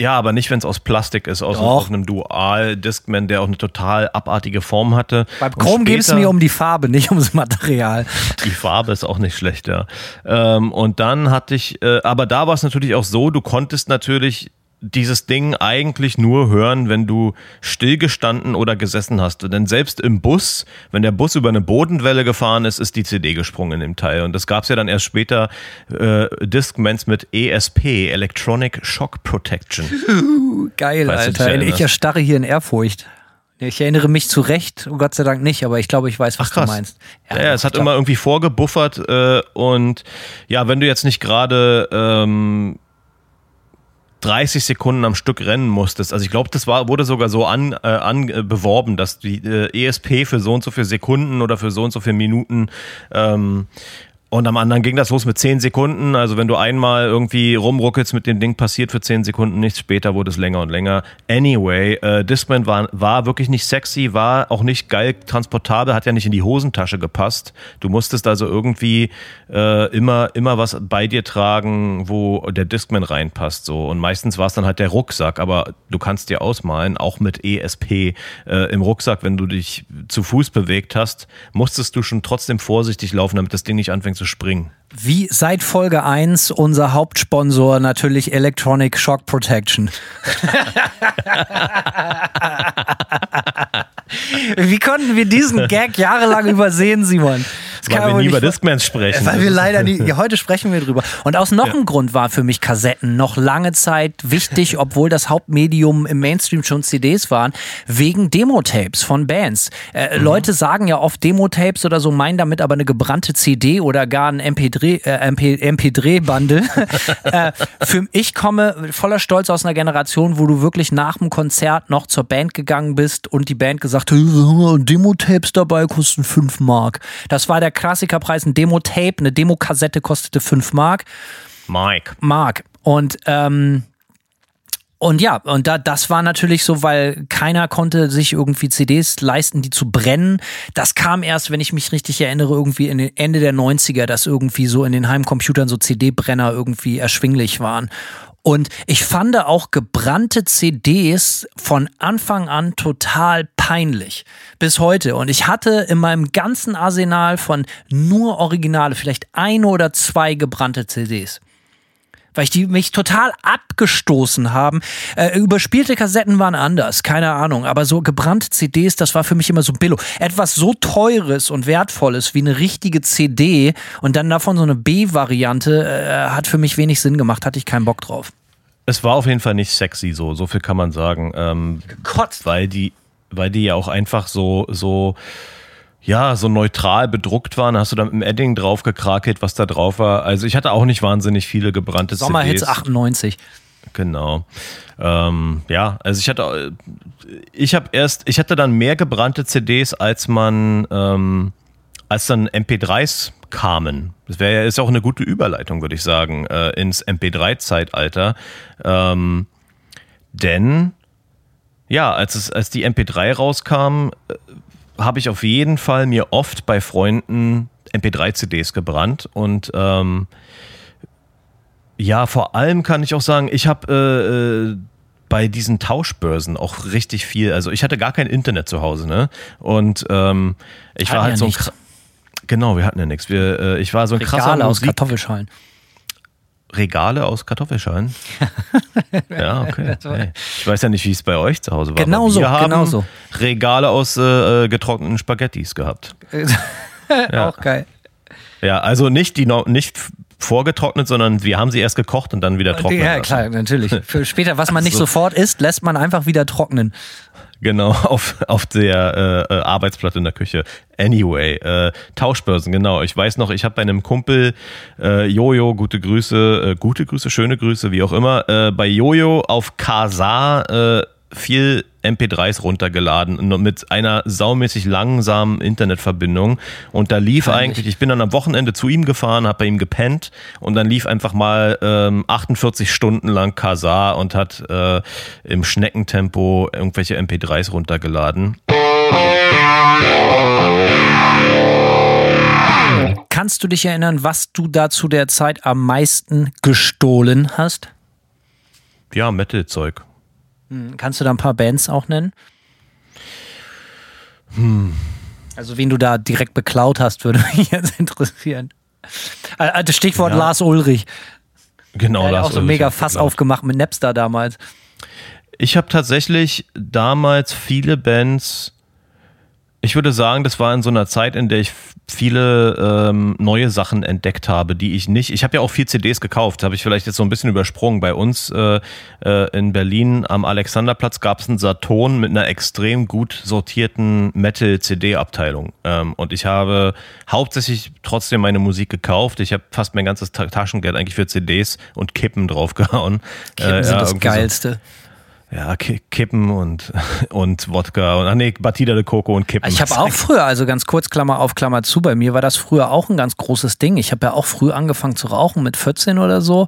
Ja, aber nicht, wenn es aus Plastik ist, aus, aus einem Dual-Discman, der auch eine total abartige Form hatte. Beim Chrom geht es mir um die Farbe, nicht ums Material. Die Farbe ist auch nicht schlecht, ja. Ähm, und dann hatte ich, äh, aber da war es natürlich auch so, du konntest natürlich dieses Ding eigentlich nur hören, wenn du stillgestanden oder gesessen hast. Denn selbst im Bus, wenn der Bus über eine Bodenwelle gefahren ist, ist die CD gesprungen in dem Teil. Und das gab es ja dann erst später äh, Discmans mit ESP, Electronic Shock Protection. <laughs> Geil, Weißt Alter. Ich erstarre hier in Ehrfurcht. Ich erinnere mich zurecht, oh Gott sei Dank nicht, aber ich glaube, ich weiß, was du meinst. Ja, ja, es hat immer irgendwie vorgebuffert äh, und ja, wenn du jetzt nicht gerade ähm, 30 Sekunden am Stück rennen musstest, also ich glaube, das war, wurde sogar so an, äh, an äh, beworben, dass die äh, ESP für so und so viele Sekunden oder für so und so viele Minuten ähm, und am anderen ging das los mit 10 Sekunden. Also wenn du einmal irgendwie rumruckelst mit dem Ding, passiert für 10 Sekunden nichts. Später wurde es länger und länger. Anyway, äh, Discman war, war wirklich nicht sexy, war auch nicht geil transportabel, hat ja nicht in die Hosentasche gepasst. Du musstest also irgendwie äh, immer, immer was bei dir tragen, wo der Discman reinpasst. So. Und meistens war es dann halt der Rucksack. Aber du kannst dir ausmalen, auch mit ESP äh, im Rucksack, wenn du dich zu Fuß bewegt hast, musstest du schon trotzdem vorsichtig laufen, damit das Ding nicht anfängt zu springen. Wie seit Folge 1 unser Hauptsponsor natürlich Electronic Shock Protection. <laughs> Wie konnten wir diesen Gag jahrelang übersehen, Simon? Das Weil kann wir nie nicht über Discmans sprechen. Weil wir leider nie, ja, heute sprechen wir drüber. Und aus noch einem Grund war für mich Kassetten noch lange Zeit wichtig, obwohl das Hauptmedium im Mainstream schon CDs waren, wegen Demo-Tapes von Bands. Äh, Leute sagen ja oft Demo-Tapes oder so, meinen damit aber eine gebrannte CD oder ein MP3, äh, MP, MP3-Bundle. <laughs> äh, für, ich komme voller Stolz aus einer Generation, wo du wirklich nach dem Konzert noch zur Band gegangen bist und die Band gesagt hat, Demo-Tapes dabei kosten 5 Mark. Das war der Klassikerpreis, ein Demo-Tape, eine Demokassette kostete 5 Mark. Mike. Mark. Und ähm, und ja, und da, das war natürlich so, weil keiner konnte sich irgendwie CDs leisten, die zu brennen. Das kam erst, wenn ich mich richtig erinnere, irgendwie in den Ende der 90er, dass irgendwie so in den Heimcomputern so CD-Brenner irgendwie erschwinglich waren. Und ich fand auch gebrannte CDs von Anfang an total peinlich. Bis heute. Und ich hatte in meinem ganzen Arsenal von nur Originale vielleicht eine oder zwei gebrannte CDs weil ich die mich total abgestoßen haben. Äh, überspielte Kassetten waren anders, keine Ahnung, aber so gebrannte CDs, das war für mich immer so billo. Etwas so teures und wertvolles wie eine richtige CD und dann davon so eine B-Variante äh, hat für mich wenig Sinn gemacht, hatte ich keinen Bock drauf. Es war auf jeden Fall nicht sexy so, so viel kann man sagen. Ähm, Gekotzt. weil die, weil die ja auch einfach so, so, ja, so neutral bedruckt waren. Hast du da mit dem Edding drauf gekrakelt, was da drauf war? Also ich hatte auch nicht wahnsinnig viele gebrannte Sommerhits CDs. 98. Genau. Ähm, ja, also ich hatte, ich habe erst, ich hatte dann mehr gebrannte CDs, als man, ähm, als dann MP3s kamen. Das wäre ja ist auch eine gute Überleitung, würde ich sagen, äh, ins MP3-Zeitalter. Ähm, denn ja, als es, als die MP3 rauskam, äh, habe ich auf jeden Fall mir oft bei Freunden MP3-CDs gebrannt und ähm, ja, vor allem kann ich auch sagen, ich habe äh, äh, bei diesen Tauschbörsen auch richtig viel. Also ich hatte gar kein Internet zu Hause, ne? Und ähm, ich Hatten war halt ja so ein Genau, wir hatten ja nichts. Wir, äh, ich war so ein krasser Regale aus Musik Kartoffelschalen. Regale aus Kartoffelschalen. <laughs> ja, okay. Hey. Ich weiß ja nicht, wie es bei euch zu Hause war. Genau aber so, wir haben genau so. Regale aus äh, äh, getrockneten Spaghettis gehabt. <laughs> Auch geil. Ja, also nicht die nicht vorgetrocknet, sondern wir haben sie erst gekocht und dann wieder trocknen Ja, lassen. klar, natürlich. Für später, was man nicht <laughs> So. sofort isst, lässt man einfach wieder trocknen. Genau, <laughs> auf, auf der äh, äh, Arbeitsplatte in der Küche. Anyway, äh, Tauschbörsen, genau. Ich weiß noch, ich habe bei einem Kumpel äh, Jojo, gute Grüße, äh, gute Grüße, schöne Grüße, wie auch immer, äh, bei Jojo auf Kazaa äh, viel MP3s runtergeladen und mit einer saumäßig langsamen Internetverbindung. Und da lief Peinlich. eigentlich, ich bin dann am Wochenende zu ihm gefahren, habe bei ihm gepennt und dann lief einfach mal ähm, 48 Stunden lang Kazaa und hat äh, im Schneckentempo irgendwelche MP3s runtergeladen. Kannst du dich erinnern, was du da zu der Zeit am meisten gestohlen hast? Ja, Metal-Zeug. Kannst du da ein paar Bands auch nennen? Also wen du da direkt beklaut hast, würde <laughs> mich jetzt interessieren. Das Stichwort Ja. Lars Ulrich. Genau, Lars auch so Ulrich mega Fass geklaut. aufgemacht mit Napster damals. Ich habe tatsächlich damals viele Bands. Ich würde sagen, das war in so einer Zeit, in der ich viele ähm, neue Sachen entdeckt habe, die ich nicht. Ich habe ja auch viel CDs gekauft, habe ich vielleicht jetzt so ein bisschen übersprungen. Bei uns äh, äh, in Berlin am Alexanderplatz gab es einen Saturn mit einer extrem gut sortierten Metal-CD-Abteilung. Ähm, und ich habe hauptsächlich trotzdem meine Musik gekauft. Ich habe fast mein ganzes Ta Taschengeld eigentlich für CDs und Kippen draufgehauen. Kippen Äh, sind ja, das irgendwie so- Geilste. Ja, Ki- Kippen und, <laughs> und Wodka und ach nee, Batida de Coco und Kippen. Ich habe auch früher, also ganz kurz Klammer auf Klammer zu, bei mir war das früher auch ein ganz großes Ding. Ich habe ja auch früh angefangen zu rauchen mit 14 oder so.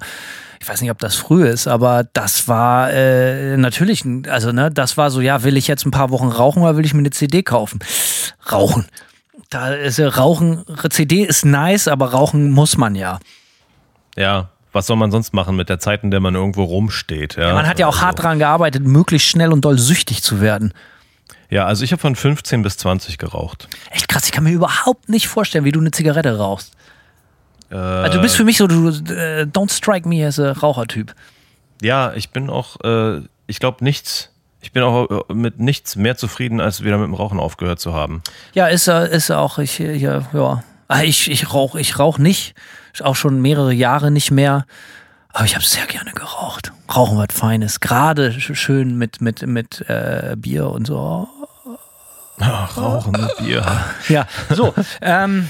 Ich weiß nicht, ob das früh ist, aber das war äh, natürlich, also ne, das war so, ja, will ich jetzt ein paar Wochen rauchen oder will ich mir eine CD kaufen? Rauchen. Da ist ja Rauchen, CD ist nice, aber rauchen muss man ja. Ja, was soll man sonst machen mit der Zeit, in der man irgendwo rumsteht? Ja, Man hat ja auch hart dran gearbeitet, möglichst schnell und doll süchtig zu werden. Ja, also ich habe von 15 bis 20 geraucht. Echt krass, ich kann mir überhaupt nicht vorstellen, wie du eine Zigarette rauchst. Äh, Also du bist für mich so, du äh, don't strike me as a Rauchertyp. ja, ich bin auch, äh, ich glaube nichts, ich bin auch äh, mit nichts mehr zufrieden, als wieder mit dem Rauchen aufgehört zu haben. Ja, ist er, ist er auch. Ich, ja, ja. Ah, Ich, ich rauche ich rauch nicht. Auch schon mehrere Jahre nicht mehr. Aber ich habe sehr gerne geraucht. Rauchen was Feines. Gerade sch- schön mit, mit, mit äh, Bier und so. Ach, Rauchen mit Bier. <laughs> Ja, so. ähm,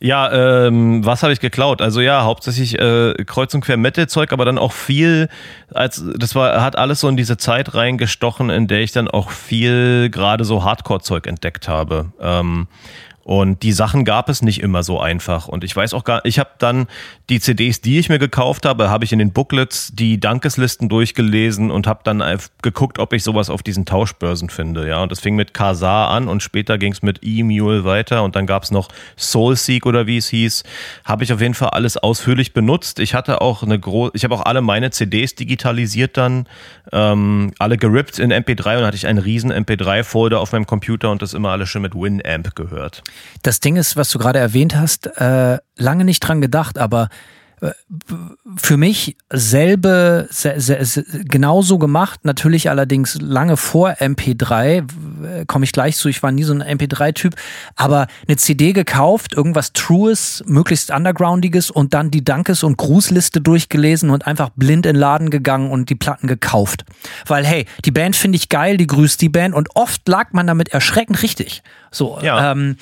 Ja, ähm, was habe ich geklaut? Also ja, hauptsächlich äh, kreuz und quer Metal-Zeug, aber dann auch viel, als das war, hat alles so in diese Zeit reingestochen, in der ich dann auch viel gerade so Hardcore-Zeug entdeckt habe. Ähm, und die Sachen gab es nicht immer so einfach. Und ich weiß auch gar, ich habe dann die CDs, die ich mir gekauft habe, habe ich in den Booklets die Dankeslisten durchgelesen und habe dann geguckt, ob ich sowas auf diesen Tauschbörsen finde. Ja, und das fing mit Kazaa an und später ging es mit E-Mule weiter und dann gab es noch Soulseek oder wie es hieß. Habe ich auf jeden Fall alles ausführlich benutzt. Ich hatte auch eine große, ich habe auch alle meine CDs digitalisiert dann, ähm, alle gerippt in MP3 und hatte ich einen riesen MP3-Folder auf meinem Computer und das immer alles schon mit Winamp gehört. Das Ding ist, was du gerade erwähnt hast, äh, lange nicht dran gedacht, aber für mich selbe, se, se, se, genauso gemacht, natürlich allerdings lange vor MP3, äh, komme ich gleich zu, ich war nie so ein MP3-Typ, aber eine CD gekauft, irgendwas Trues, möglichst Undergroundiges und dann die Dankes- und Grußliste durchgelesen und einfach blind in den Laden gegangen und die Platten gekauft. Weil, hey, die Band finde ich geil, die grüßt die Band und oft lag man damit erschreckend richtig. So, Ja. ähm,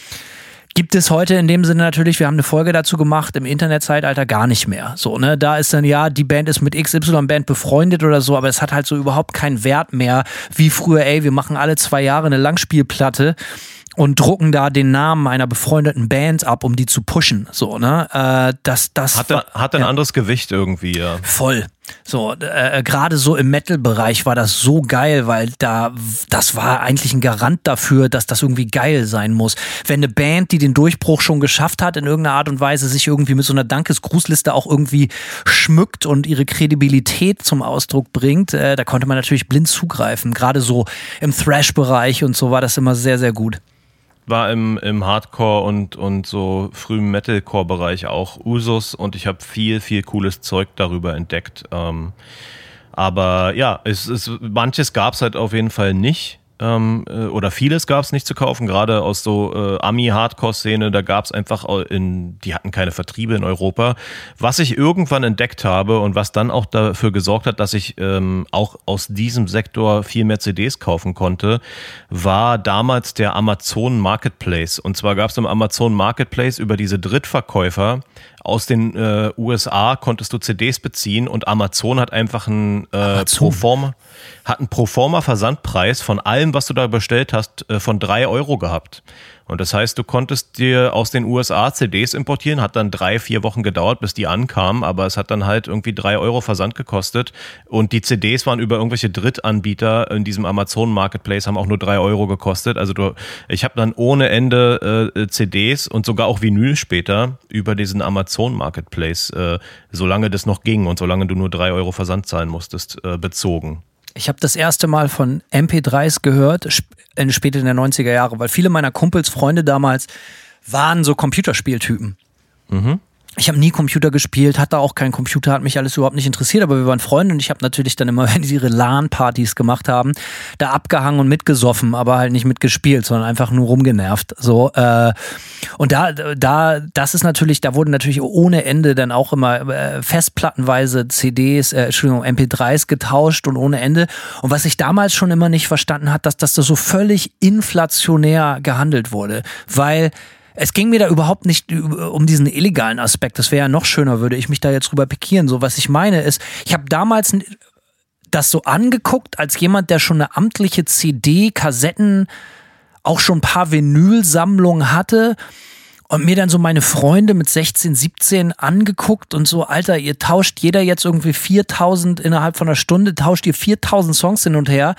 Gibt es heute in dem Sinne natürlich, wir haben eine Folge dazu gemacht, im Internetzeitalter gar nicht mehr. So, ne, da ist dann ja, die Band ist mit XY-Band befreundet oder so, aber es hat halt so überhaupt keinen Wert mehr, wie früher, ey, wir machen alle zwei Jahre eine Langspielplatte und drucken da den Namen einer befreundeten Band ab, um die zu pushen. So, ne? Äh, das, das Hatte, war- hat ein anderes Gewicht irgendwie, ja. Voll. So, äh, gerade so im Metal-Bereich war das so geil, weil da, das war eigentlich ein Garant dafür, dass das irgendwie geil sein muss. Wenn eine Band, die den Durchbruch schon geschafft hat, in irgendeiner Art und Weise sich irgendwie mit so einer Dankesgrußliste auch irgendwie schmückt und ihre Kredibilität zum Ausdruck bringt, äh, da konnte man natürlich blind zugreifen. Gerade so im Thrash-Bereich und so war das immer sehr, sehr gut. War im, im Hardcore und, und so frühen Metalcore-Bereich auch Usus und ich habe viel, viel cooles Zeug darüber entdeckt. Ähm, aber ja, es, es, manches gab es halt auf jeden Fall nicht. Ähm, äh, oder vieles gab es nicht zu kaufen, gerade aus so äh, Ami-Hardcore-Szene, da gab es einfach in, die hatten keine Vertriebe in Europa. Was ich irgendwann entdeckt habe und was dann auch dafür gesorgt hat, dass ich ähm, auch aus diesem Sektor viel mehr CDs kaufen konnte, war damals der Amazon Marketplace. Und zwar gab es im Amazon Marketplace über diese Drittverkäufer aus den äh, USA konntest du CDs beziehen und Amazon hat einfach ein äh, Proforma hat einen Proforma Versandpreis von allem, was du da bestellt hast, äh, von drei Euro gehabt. Und das heißt, du konntest dir aus den USA CDs importieren, hat dann drei, vier Wochen gedauert, bis die ankamen, aber es hat dann halt irgendwie drei Euro Versand gekostet. Und die CDs waren über irgendwelche Drittanbieter in diesem Amazon Marketplace, haben auch nur drei Euro gekostet. Also du, ich habe dann ohne Ende äh, CDs und sogar auch Vinyl später über diesen Amazon Marketplace, äh, solange das noch ging und solange du nur drei Euro Versand zahlen musstest, äh, bezogen. Ich habe das erste Mal von MP3s gehört, später in der 90er Jahre, weil viele meiner Kumpels, Freunde damals waren so Computerspieltypen. Mhm. Ich habe nie Computer gespielt, hatte auch keinen Computer, hat mich alles überhaupt nicht interessiert, aber wir waren Freunde und ich habe natürlich dann immer, <laughs> wenn sie ihre LAN-Partys gemacht haben, da abgehangen und mitgesoffen, aber halt nicht mitgespielt, sondern einfach nur rumgenervt. So äh, und da, da, das ist natürlich, da wurden natürlich ohne Ende dann auch immer äh, festplattenweise CDs, äh, Entschuldigung, MP3s getauscht und ohne Ende. Und was ich damals schon immer nicht verstanden hat, dass, das so völlig inflationär gehandelt wurde, weil es ging mir da überhaupt nicht um diesen illegalen Aspekt. Das wäre ja noch schöner, würde ich mich da jetzt drüber pikieren. So, was ich meine ist, ich habe damals das so angeguckt als jemand, der schon eine amtliche CD, Kassetten, auch schon ein paar Vinylsammlungen hatte und mir dann so meine Freunde mit 16, 17 angeguckt und so, Alter, ihr tauscht jeder jetzt irgendwie 4000 innerhalb von einer Stunde, tauscht ihr 4000 Songs hin und her,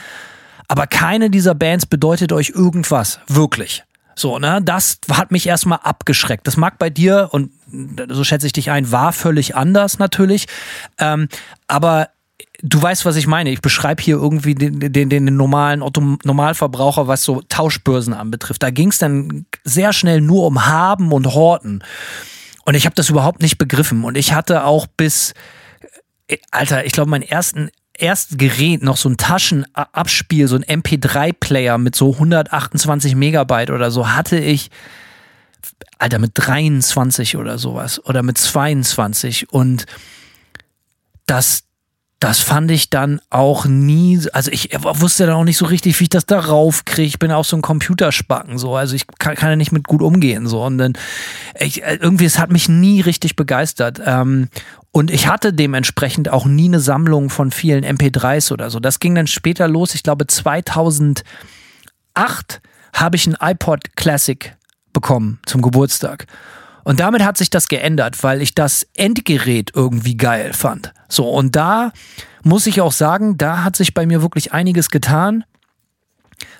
aber keine dieser Bands bedeutet euch irgendwas, wirklich. So, ne, das hat mich erstmal abgeschreckt. Das mag bei dir, und so schätze ich dich ein, war völlig anders natürlich. Ähm, aber du weißt, was ich meine. Ich beschreibe hier irgendwie den, den, den normalen Otto Normalverbraucher, was so Tauschbörsen anbetrifft. Da ging es dann sehr schnell nur um Haben und Horten. Und ich habe das überhaupt nicht begriffen. Und ich hatte auch bis, äh, Alter, ich glaube, meinen ersten erste Gerät noch so ein Taschenabspiel, so ein MP3-Player mit so 128 Megabyte oder so, hatte ich, Alter, mit 23 oder sowas oder mit 22 und das, das fand ich dann auch nie, also ich wusste dann auch nicht so richtig, wie ich das darauf kriege. Ich bin auch so ein Computerspacken, so, also ich kann, kann ja nicht mit gut umgehen, so. Und dann, ich, irgendwie, es hat mich nie richtig begeistert. Ähm, und ich hatte dementsprechend auch nie eine Sammlung von vielen MP3s oder so. Das ging dann später los. Ich glaube, 2008 habe ich ein iPod Classic bekommen zum Geburtstag. Und damit hat sich das geändert, weil ich das Endgerät irgendwie geil fand. So, und da muss ich auch sagen, da hat sich bei mir wirklich einiges getan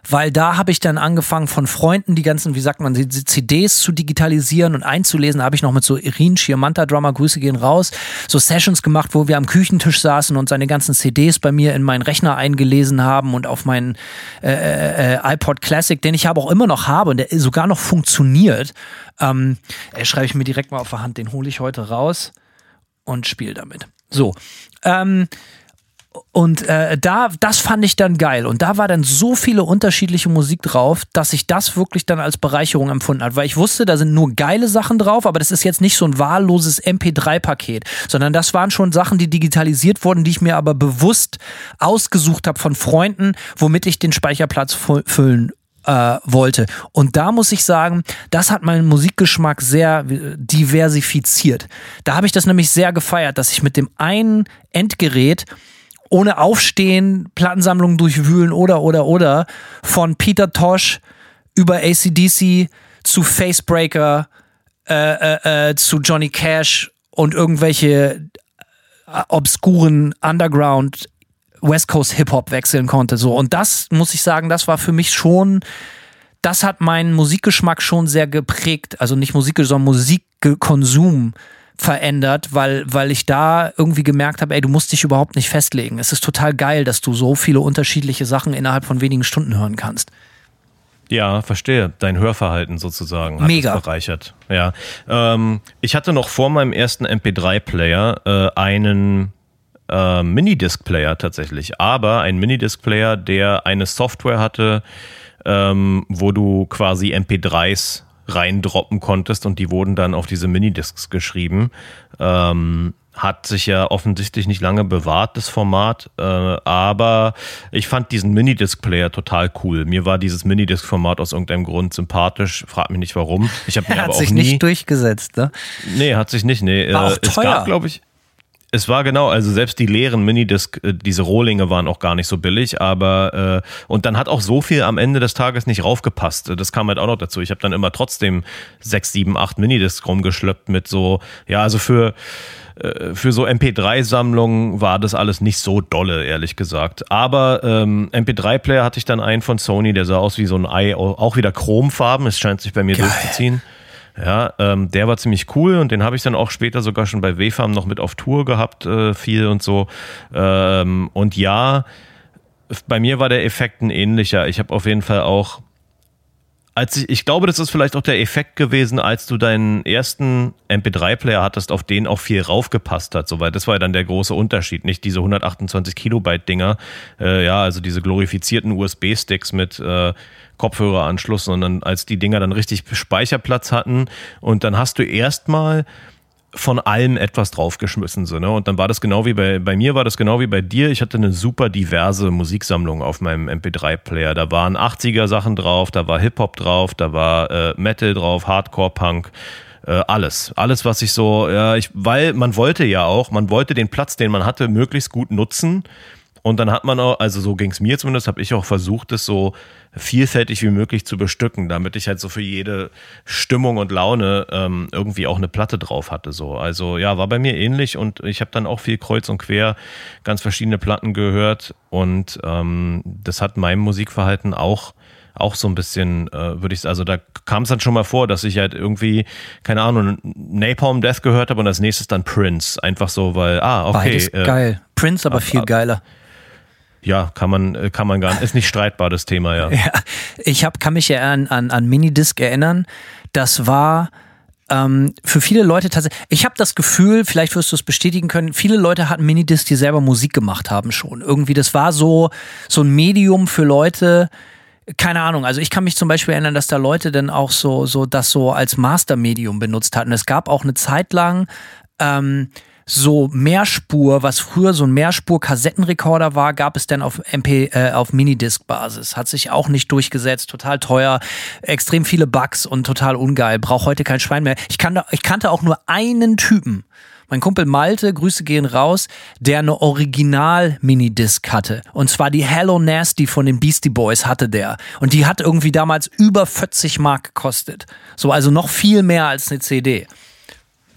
weil da habe ich dann angefangen von Freunden die ganzen, wie sagt man, die CDs zu digitalisieren und einzulesen. Da habe ich noch mit so Irin Schirmanta Drummer, Grüße gehen raus, so Sessions gemacht, wo wir am Küchentisch saßen und seine ganzen CDs bei mir in meinen Rechner eingelesen haben und auf meinen äh, äh, äh iPod Classic, den ich aber auch immer noch habe und der sogar noch funktioniert. Ähm, äh, schreibe ich mir direkt mal auf der Hand, den hole ich heute raus und spiele damit. So. Ähm, und äh, da, das fand ich dann geil. Und da war dann so viele unterschiedliche Musik drauf, dass ich das wirklich dann als Bereicherung empfunden habe. Weil ich wusste, da sind nur geile Sachen drauf, aber das ist jetzt nicht so ein wahlloses MP3-Paket, sondern das waren schon Sachen, die digitalisiert wurden, die ich mir aber bewusst ausgesucht habe von Freunden, womit ich den Speicherplatz füllen äh, wollte. Und da muss ich sagen, das hat meinen Musikgeschmack sehr diversifiziert. Da habe ich das nämlich sehr gefeiert, dass ich mit dem einen Endgerät ohne Aufstehen, Plattensammlungen durchwühlen oder, oder, oder, von Peter Tosh über ACDC zu Facebreaker, äh, äh, äh, zu Johnny Cash und irgendwelche äh, obskuren Underground West Coast Hip Hop wechseln konnte. So und das muss ich sagen, das war für mich schon, das hat meinen Musikgeschmack schon sehr geprägt. Also nicht Musik, sondern Musikkonsum verändert, weil, weil ich da irgendwie gemerkt habe, ey, du musst dich überhaupt nicht festlegen. Es ist total geil, dass du so viele unterschiedliche Sachen innerhalb von wenigen Stunden hören kannst. Ja, verstehe. Dein Hörverhalten sozusagen hat Mega. bereichert. Ja. Ähm, ich hatte noch vor meinem ersten MP3-Player äh, einen äh, Minidisc-Player tatsächlich, aber ein Minidisc-Player, der eine Software hatte, ähm, wo du quasi MP3s reindroppen konntest und die wurden dann auf diese Minidiscs geschrieben. Ähm, hat sich ja offensichtlich nicht lange bewahrt, das Format, äh, aber ich fand diesen Minidisc-Player total cool. Mir war dieses Minidisc-Format aus irgendeinem Grund sympathisch, frag mich nicht warum. Ich habe mir hat aber auch sich nie, nicht durchgesetzt, ne? Nee, hat sich nicht, nee. War Äh, auch Es teuer. gab, glaube ich, es war genau, also selbst die leeren Minidisc, äh, diese Rohlinge waren auch gar nicht so billig, aber äh, und dann hat auch so viel am Ende des Tages nicht raufgepasst. Das kam halt auch noch dazu. Ich habe dann immer trotzdem sechs, sieben, acht Minidiscs rumgeschleppt mit so, ja, also für äh, für so MP3-Sammlungen war das alles nicht so dolle, ehrlich gesagt. Aber ähm, MP3-Player hatte ich dann einen von Sony, der sah aus wie so ein Ei, auch wieder chromfarben. Es scheint sich bei mir Geil. durchzuziehen. Ja, ähm, der war ziemlich cool und den habe ich dann auch später sogar schon bei WFAM noch mit auf Tour gehabt, äh, viel und so. Ähm, und ja, bei mir war der Effekt ein ähnlicher. Ich habe auf jeden Fall auch, als ich, ich glaube, das ist vielleicht auch der Effekt gewesen, als du deinen ersten MP3-Player hattest, auf den auch viel raufgepasst hat, soweit. Das war ja dann der große Unterschied, nicht diese 128 Kilobyte Dinger, äh, ja, also diese glorifizierten USB-Sticks mit äh, Kopfhöreranschluss, sondern als die Dinger dann richtig Speicherplatz hatten und dann hast du erstmal von allem etwas draufgeschmissen. So, ne? Und dann war das genau wie bei, bei mir war das genau wie bei dir. Ich hatte eine super diverse Musiksammlung auf meinem MP3-Player. Da waren 80er-Sachen drauf, da war Hip-Hop drauf, da war äh, Metal drauf, Hardcore-Punk, äh, alles. Alles, was ich so, ja, ich, weil man wollte ja auch, man wollte den Platz, den man hatte, möglichst gut nutzen. Und dann hat man auch, also so ging es mir zumindest, habe ich auch versucht, es so vielfältig wie möglich zu bestücken, damit ich halt so für jede Stimmung und Laune ähm, irgendwie auch eine Platte drauf hatte. So. Also ja, war bei mir ähnlich und ich habe dann auch viel kreuz und quer ganz verschiedene Platten gehört und ähm, das hat meinem Musikverhalten auch auch so ein bisschen, äh, würde ich also da kam es dann schon mal vor, dass ich halt irgendwie, keine Ahnung, Napalm Death gehört habe und als nächstes dann Prince. Einfach so, weil, ah, okay. Beides äh, geil. Prince aber ab- viel ab- geiler. Ja, kann man, äh, kann man gar nicht, ist nicht streitbar, das Thema, ja. <laughs> Ja, ich hab, kann mich ja an, an, an Minidisc erinnern. Das war ähm, für viele Leute tatsächlich. Ich habe das Gefühl, vielleicht wirst du es bestätigen können, viele Leute hatten Minidisc, die selber Musik gemacht haben schon. Irgendwie, das war so, so ein Medium für Leute. Keine Ahnung, also ich kann mich zum Beispiel erinnern, dass da Leute dann auch so, so das so als Mastermedium benutzt hatten. Es gab auch eine Zeit lang ähm, so Mehrspur, was früher so ein Mehrspur-Kassettenrekorder war, gab es dann auf MP, äh, auf Minidisc-Basis. Hat sich auch nicht durchgesetzt, total teuer, extrem viele Bugs und total ungeil. Braucht heute kein Schwein mehr. Ich, kannte, ich kannte auch nur einen Typen. Mein Kumpel Malte, Grüße gehen raus, der eine Original-Minidisc hatte. Und zwar die Hello Nasty von den Beastie Boys hatte der. Und die hat irgendwie damals über 40 Mark gekostet. So, also noch viel mehr als eine CD.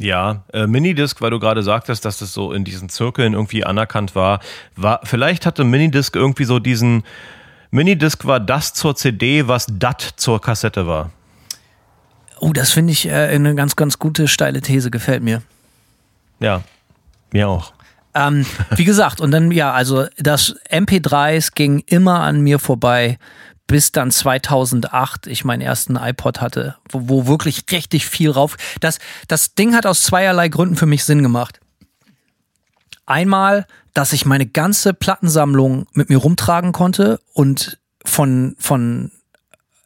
Ja, äh, Minidisc, weil du gerade sagtest, dass das so in diesen Zirkeln irgendwie anerkannt war, war vielleicht hatte Minidisc irgendwie so diesen Minidisc war das zur CD, was DAT zur Kassette war. Oh, das finde ich äh, eine ganz, ganz gute steile These, gefällt mir. Ja, mir auch. Ähm, wie <laughs> gesagt, und dann, ja, also das MP3s ging immer an mir vorbei, bis dann 2008 ich meinen ersten iPod hatte, wo, wo wirklich richtig viel rauf. Das, das Ding hat aus zweierlei Gründen für mich Sinn gemacht. Einmal, dass ich meine ganze Plattensammlung mit mir rumtragen konnte und von, von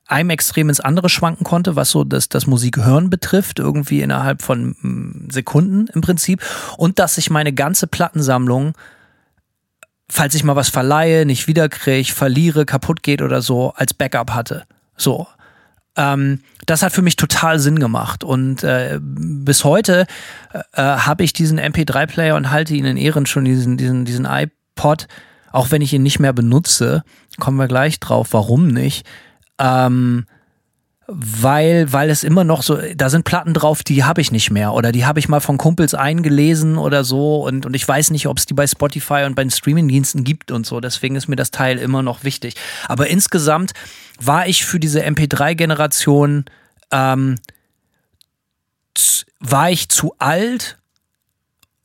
einem Extrem ins andere schwanken konnte, was so das, das Musikhören betrifft, irgendwie innerhalb von mm, Sekunden im Prinzip. Und dass ich meine ganze Plattensammlung, falls ich mal was verleihe, nicht wiederkriege, verliere, kaputt geht oder so, als Backup hatte. So. Ähm, das hat für mich total Sinn gemacht. Und äh, bis heute äh, habe ich diesen MP3-Player und halte ihn in Ehren schon, diesen, diesen, diesen iPod, auch wenn ich ihn nicht mehr benutze. Kommen wir gleich drauf, warum nicht. Ähm, weil, weil es immer noch so, da sind Platten drauf, die habe ich nicht mehr oder die habe ich mal von Kumpels eingelesen oder so und, und ich weiß nicht, ob es die bei Spotify und bei den Streamingdiensten gibt und so. Deswegen ist mir das Teil immer noch wichtig. Aber insgesamt war ich für diese MP3-Generation, ähm, war ich zu alt,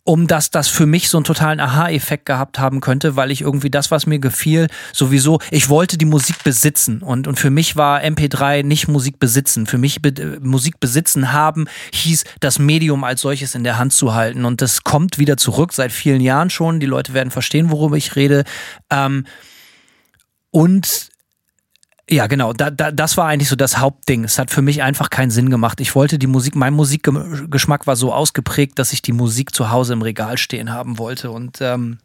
um dass das für mich so einen totalen Aha-Effekt gehabt haben könnte, weil ich irgendwie das, was mir gefiel, sowieso, ich wollte die Musik besitzen und, und für mich war MP3 nicht Musik besitzen. Für mich be Musik besitzen haben hieß, das Medium als solches in der Hand zu halten und das kommt wieder zurück seit vielen Jahren schon. Die Leute werden verstehen, worüber ich rede. Ähm, und ja, genau. Da, da, das war eigentlich so das Hauptding. Es hat für mich einfach keinen Sinn gemacht. Ich wollte die Musik, mein Musikgeschmack war so ausgeprägt, dass ich die Musik zu Hause im Regal stehen haben wollte. Und ähm,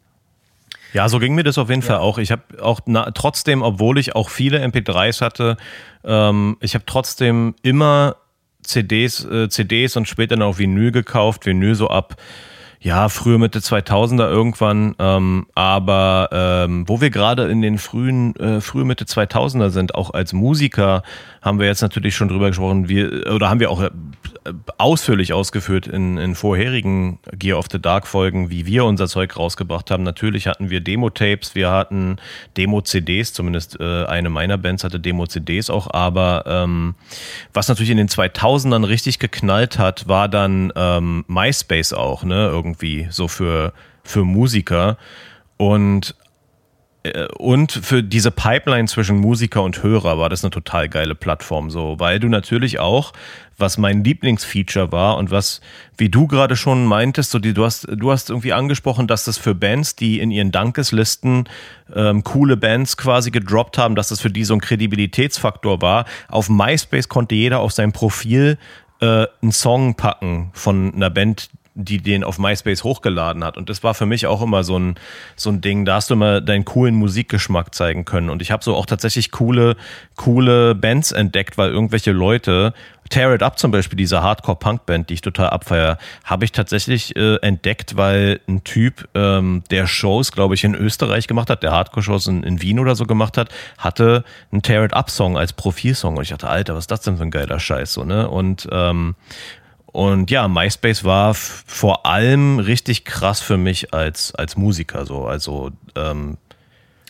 ja, so ging mir das auf jeden ja. Fall auch. Ich habe auch na, trotzdem, obwohl ich auch viele MP3s hatte, ähm, ich habe trotzdem immer CDs, äh, CDs und später noch Vinyl gekauft. Vinyl so ab ja, frühe Mitte 2000er irgendwann, ähm, aber ähm, wo wir gerade in den frühen, äh, frühe Mitte 2000er sind, auch als Musiker, haben wir jetzt natürlich schon drüber gesprochen, wir, oder haben wir auch äh, ausführlich ausgeführt in, in vorherigen Gear of the Dark Folgen, wie wir unser Zeug rausgebracht haben. Natürlich hatten wir Demo-Tapes, wir hatten Demo-CDs, zumindest äh, eine meiner Bands hatte Demo-CDs auch, aber ähm, was natürlich in den 2000ern richtig geknallt hat, war dann ähm, MySpace auch, ne, irgendwie so für, für Musiker. Und und für diese Pipeline zwischen Musiker und Hörer war das eine total geile Plattform, so, weil du natürlich auch, was mein Lieblingsfeature war und was, wie du gerade schon meintest, so die, du hast, du hast irgendwie angesprochen, dass das für Bands, die in ihren Dankeslisten ähm, coole Bands quasi gedroppt haben, dass das für die so ein Kredibilitätsfaktor war. Auf MySpace konnte jeder auf sein Profil äh, einen Song packen von einer Band, die den auf MySpace hochgeladen hat. Und das war für mich auch immer so ein, so ein Ding, da hast du immer deinen coolen Musikgeschmack zeigen können. Und ich habe so auch tatsächlich coole, coole Bands entdeckt, weil irgendwelche Leute, Tear It Up zum Beispiel, diese Hardcore-Punk-Band, die ich total abfeier, habe ich tatsächlich äh, entdeckt, weil ein Typ, ähm, der Shows, glaube ich, in Österreich gemacht hat, der Hardcore-Shows in, in, Wien oder so gemacht hat, hatte einen Tear It Up-Song als Profilsong. Und ich dachte, Alter, was ist das denn für ein geiler Scheiß, so, ne? Und ähm, und ja, MySpace war vor allem richtig krass für mich als, als Musiker. So. Also, ähm,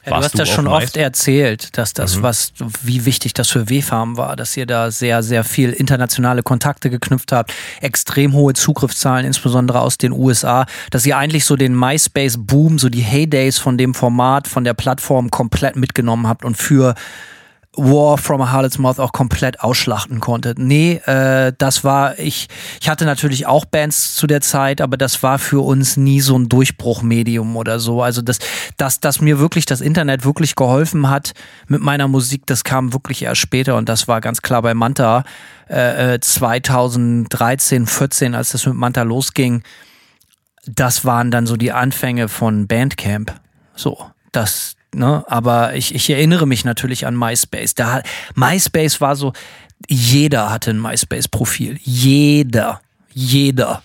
ja, du hast das schon oft erzählt, dass das, mhm. was, wie wichtig das für W-Farm war, dass ihr da sehr, sehr viel internationale Kontakte geknüpft habt, extrem hohe Zugriffszahlen, insbesondere aus den USA, dass ihr eigentlich so den MySpace-Boom, so die Heydays von dem Format, von der Plattform komplett mitgenommen habt und für war from a Harlot's Mouth auch komplett ausschlachten konnte. Nee, äh, das war, ich, ich hatte natürlich auch Bands zu der Zeit, aber das war für uns nie so ein Durchbruchmedium oder so. Also das, dass, dass mir wirklich das Internet wirklich geholfen hat mit meiner Musik, das kam wirklich erst später und das war ganz klar bei Manta äh, 2013, äh, 14, als das mit Manta losging. Das waren dann so die Anfänge von Bandcamp. So, das, Ne? Aber ich, ich erinnere mich natürlich an MySpace. Da, MySpace war so, jeder hatte ein MySpace-Profil. Jeder. Jeder.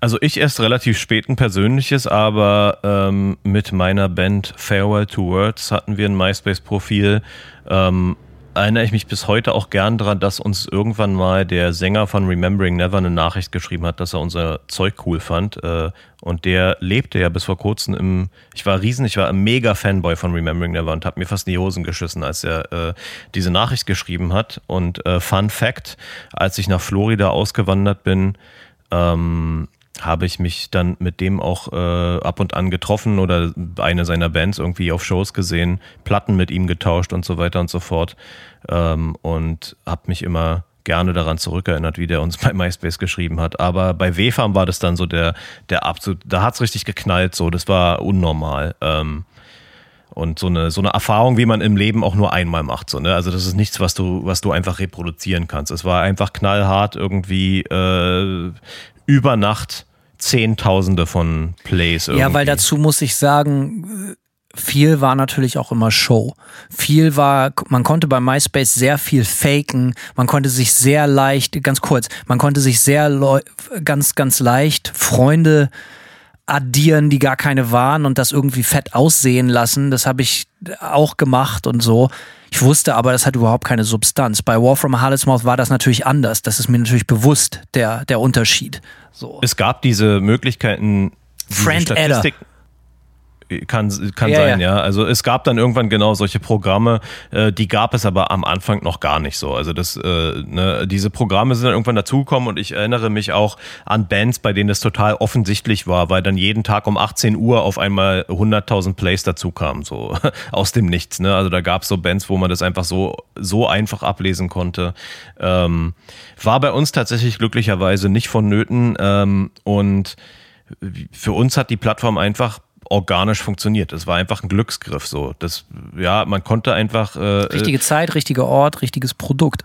Also ich erst relativ spät ein persönliches, aber ähm, mit meiner Band Farewell to Words hatten wir ein MySpace-Profil. Ähm, erinnere ich mich bis heute auch gern daran, dass uns irgendwann mal der Sänger von Remembering Never eine Nachricht geschrieben hat, dass er unser Zeug cool fand. Äh, und der lebte ja bis vor kurzem im, ich war riesen, ich war ein mega Fanboy von Remembering Never und habe mir fast in die Hosen geschissen, als er äh, diese Nachricht geschrieben hat. Und äh, Fun Fact, als ich nach Florida ausgewandert bin, ähm, habe ich mich dann mit dem auch äh, ab und an getroffen oder eine seiner Bands irgendwie auf Shows gesehen, Platten mit ihm getauscht und so weiter und so fort. Ähm, und habe mich immer gerne daran zurückerinnert, wie der uns <laughs> bei MySpace geschrieben hat. Aber bei WFAM war das dann so der, der absolut, da hat es richtig geknallt, so, das war unnormal. Ähm, und so eine, so eine Erfahrung, wie man im Leben auch nur einmal macht. So, ne? Also das ist nichts, was du, was du einfach reproduzieren kannst. Es war einfach knallhart irgendwie äh, über Nacht Zehntausende von Plays. Irgendwie. Ja, weil dazu muss ich sagen, viel war natürlich auch immer Show. Viel war, man konnte bei MySpace sehr viel faken, man konnte sich sehr leicht, ganz kurz, man konnte sich sehr ganz, ganz leicht Freunde addieren, die gar keine waren und das irgendwie fett aussehen lassen. Das habe ich auch gemacht und so. Ich wusste aber, das hat überhaupt keine Substanz. Bei War from Harlot's Mouth war das natürlich anders. Das ist mir natürlich bewusst, der, der Unterschied. So. Es gab diese Möglichkeiten. Friend Adder. Kann, kann Ja, sein, ja. ja. Also es gab dann irgendwann genau solche Programme, äh, die gab es aber am Anfang noch gar nicht so. Also das, äh, ne, diese Programme sind dann irgendwann dazugekommen und ich erinnere mich auch an Bands, bei denen das total offensichtlich war, weil dann jeden Tag um 18 Uhr auf einmal 100.000 Plays dazu kamen, so <laughs> aus dem Nichts. Ne? Also da gab es so Bands, wo man das einfach so, so einfach ablesen konnte. Ähm, war bei uns tatsächlich glücklicherweise nicht vonnöten ähm, und für uns hat die Plattform einfach organisch funktioniert. Es war einfach ein Glücksgriff so. Das, ja, man konnte einfach äh, Richtige Zeit, richtiger Ort, richtiges Produkt.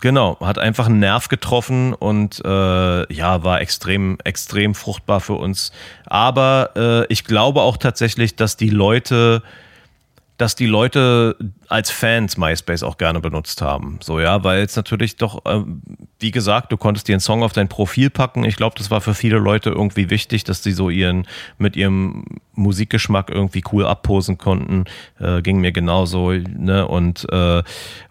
Genau, hat einfach einen Nerv getroffen und äh, ja, war extrem, extrem fruchtbar für uns. Aber äh, ich glaube auch tatsächlich, dass die Leute, dass die Leute als Fans MySpace auch gerne benutzt haben. So, ja, weil es natürlich doch, ähm, wie gesagt, du konntest dir einen Song auf dein Profil packen. Ich glaube, das war für viele Leute irgendwie wichtig, dass die so ihren, mit ihrem Musikgeschmack irgendwie cool abposen konnten. Äh, ging mir genauso, ne? Und, äh,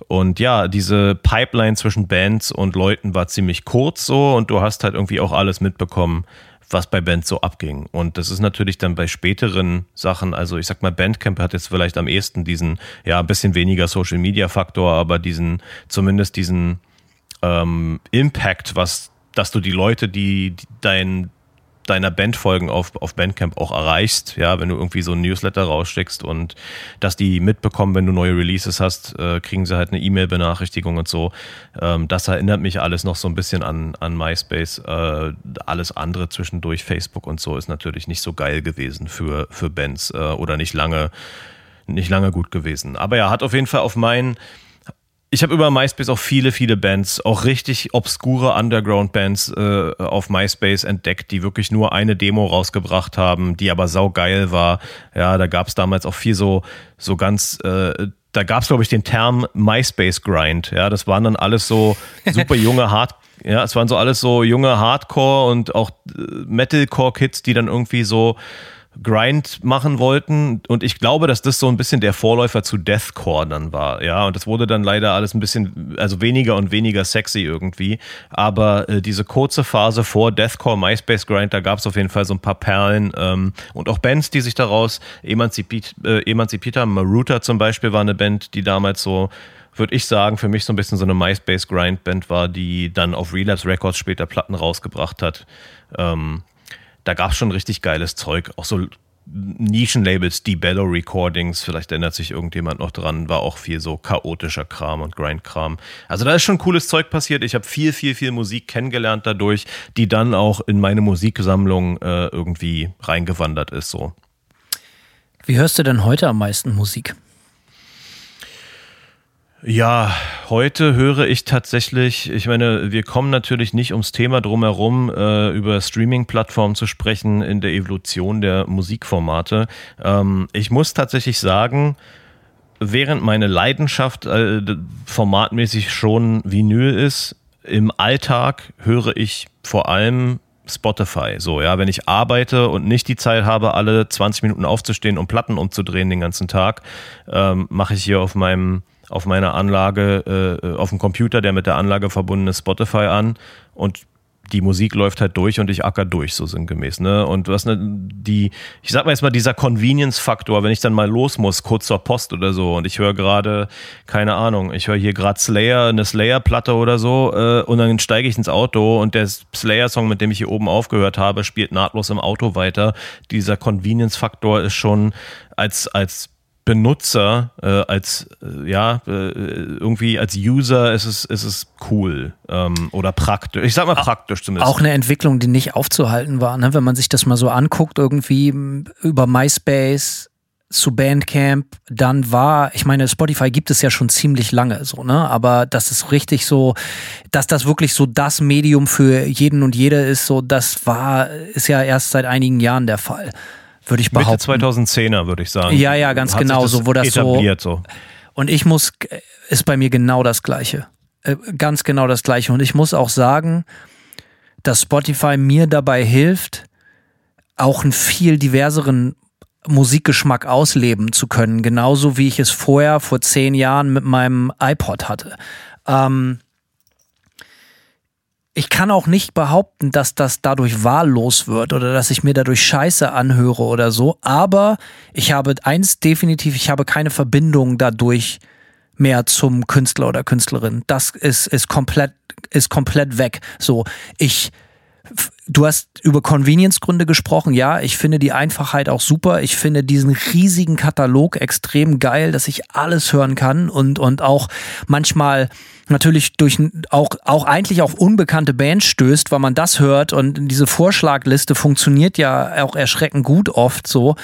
und ja, diese Pipeline zwischen Bands und Leuten war ziemlich kurz so und du hast halt irgendwie auch alles mitbekommen, was bei Bands so abging. Und das ist natürlich dann bei späteren Sachen, also ich sag mal, Bandcamp hat jetzt vielleicht am ehesten diesen, ja, ein bisschen weniger Social Media Faktor, aber diesen, zumindest diesen ähm, Impact, was, dass du die Leute, die, die dein, deiner Bandfolgen auf, auf Bandcamp auch erreichst, ja, wenn du irgendwie so ein Newsletter rausschickst und dass die mitbekommen, wenn du neue Releases hast, äh, kriegen sie halt eine E-Mail-Benachrichtigung und so. Ähm, das erinnert mich alles noch so ein bisschen an, an MySpace. Äh, alles andere zwischendurch, Facebook und so, ist natürlich nicht so geil gewesen für, für Bands äh, oder nicht lange, nicht lange gut gewesen. Aber ja, hat auf jeden Fall auf meinen ich habe über MySpace auch viele, viele Bands, auch richtig obskure Underground-Bands äh, auf MySpace entdeckt, die wirklich nur eine Demo rausgebracht haben, die aber saugeil war. Ja, da gab es damals auch viel so, so ganz, äh, da gab es, glaube ich, den Term MySpace Grind. Ja, das waren dann alles so <laughs> super junge Hard ja, es waren so alles so junge Hardcore und auch äh, Metalcore-Kids, die dann irgendwie so Grind machen wollten. Und ich glaube, dass das so ein bisschen der Vorläufer zu Deathcore dann war, ja, und das wurde dann leider alles ein bisschen, also weniger und weniger sexy irgendwie, aber äh, diese kurze Phase vor Deathcore, MySpace Grind, da gab es auf jeden Fall so ein paar Perlen ähm, und auch Bands, die sich daraus emanzipiert, äh, emanzipiert haben, Maruta zum Beispiel war eine Band, die damals so würde ich sagen, für mich so ein bisschen so eine MySpace Grind Band war, die dann auf Relapse Records später Platten rausgebracht hat. Ähm, da gab es schon richtig geiles Zeug, auch so Nischenlabels, die Bellow Recordings, vielleicht erinnert sich irgendjemand noch dran, war auch viel so chaotischer Kram und Grindkram. Also da ist schon cooles Zeug passiert. Ich habe viel, viel, viel Musik kennengelernt dadurch, die dann auch in meine Musiksammlung äh, irgendwie reingewandert ist. So. Wie hörst du denn heute am meisten Musik? Ja, heute höre ich tatsächlich, ich meine, wir kommen natürlich nicht ums Thema drumherum, äh, über Streaming-Plattformen zu sprechen in der Evolution der Musikformate. Ähm, ich muss tatsächlich sagen, während meine Leidenschaft äh, formatmäßig schon Vinyl ist, im Alltag höre ich vor allem Spotify. So, ja, wenn ich arbeite und nicht die Zeit habe, alle 20 Minuten aufzustehen und Platten umzudrehen den ganzen Tag, ähm, mache ich hier auf meinem auf meiner Anlage, äh, auf dem Computer, der mit der Anlage verbunden ist, Spotify an und die Musik läuft halt durch und ich acker durch, so sinngemäß. Ne? Und was ne, die, ich sag mal jetzt mal, dieser Convenience-Faktor, wenn ich dann mal los muss, kurz zur Post oder so, und ich höre gerade, keine Ahnung, ich höre hier gerade Slayer, eine Slayer-Platte oder so, äh, und dann steige ich ins Auto und der Slayer-Song, mit dem ich hier oben aufgehört habe, spielt nahtlos im Auto weiter. Dieser Convenience-Faktor ist schon als, als Benutzer, äh, als äh, ja, äh, irgendwie als User ist es, ist es cool ähm, oder praktisch. Ich sag mal praktisch zumindest. Auch eine Entwicklung, die nicht aufzuhalten war, ne? wenn man sich das mal so anguckt, irgendwie über MySpace zu Bandcamp, dann war, ich meine, Spotify gibt es ja schon ziemlich lange so, ne? Aber das ist richtig so, dass das wirklich so das Medium für jeden und jede ist, so, das war, ist ja erst seit einigen Jahren der Fall würde ich behaupten. Mitte 2010er, würde ich sagen. Ja, ja, ganz Hat genau, so, wo das etabliert, so. Und ich muss, ist bei mir genau das Gleiche. Äh, Ganz genau das Gleiche. Und ich muss auch sagen, dass Spotify mir dabei hilft, auch einen viel diverseren Musikgeschmack ausleben zu können. Genauso wie ich es vorher, vor zehn Jahren, mit meinem iPod hatte. Ähm, ich kann auch nicht behaupten, dass das dadurch wahllos wird oder dass ich mir dadurch Scheiße anhöre oder so. Aber ich habe eins definitiv, ich habe keine Verbindung dadurch mehr zum Künstler oder Künstlerin. Das ist, ist komplett, ist komplett weg. So, ich, Du hast über Convenience-Gründe gesprochen. Ja, ich finde die Einfachheit auch super. Ich finde diesen riesigen Katalog extrem geil, dass ich alles hören kann und, und auch manchmal natürlich durch auch, auch eigentlich auf unbekannte Bands stößt, weil man das hört und diese Vorschlagliste funktioniert ja auch erschreckend gut oft so.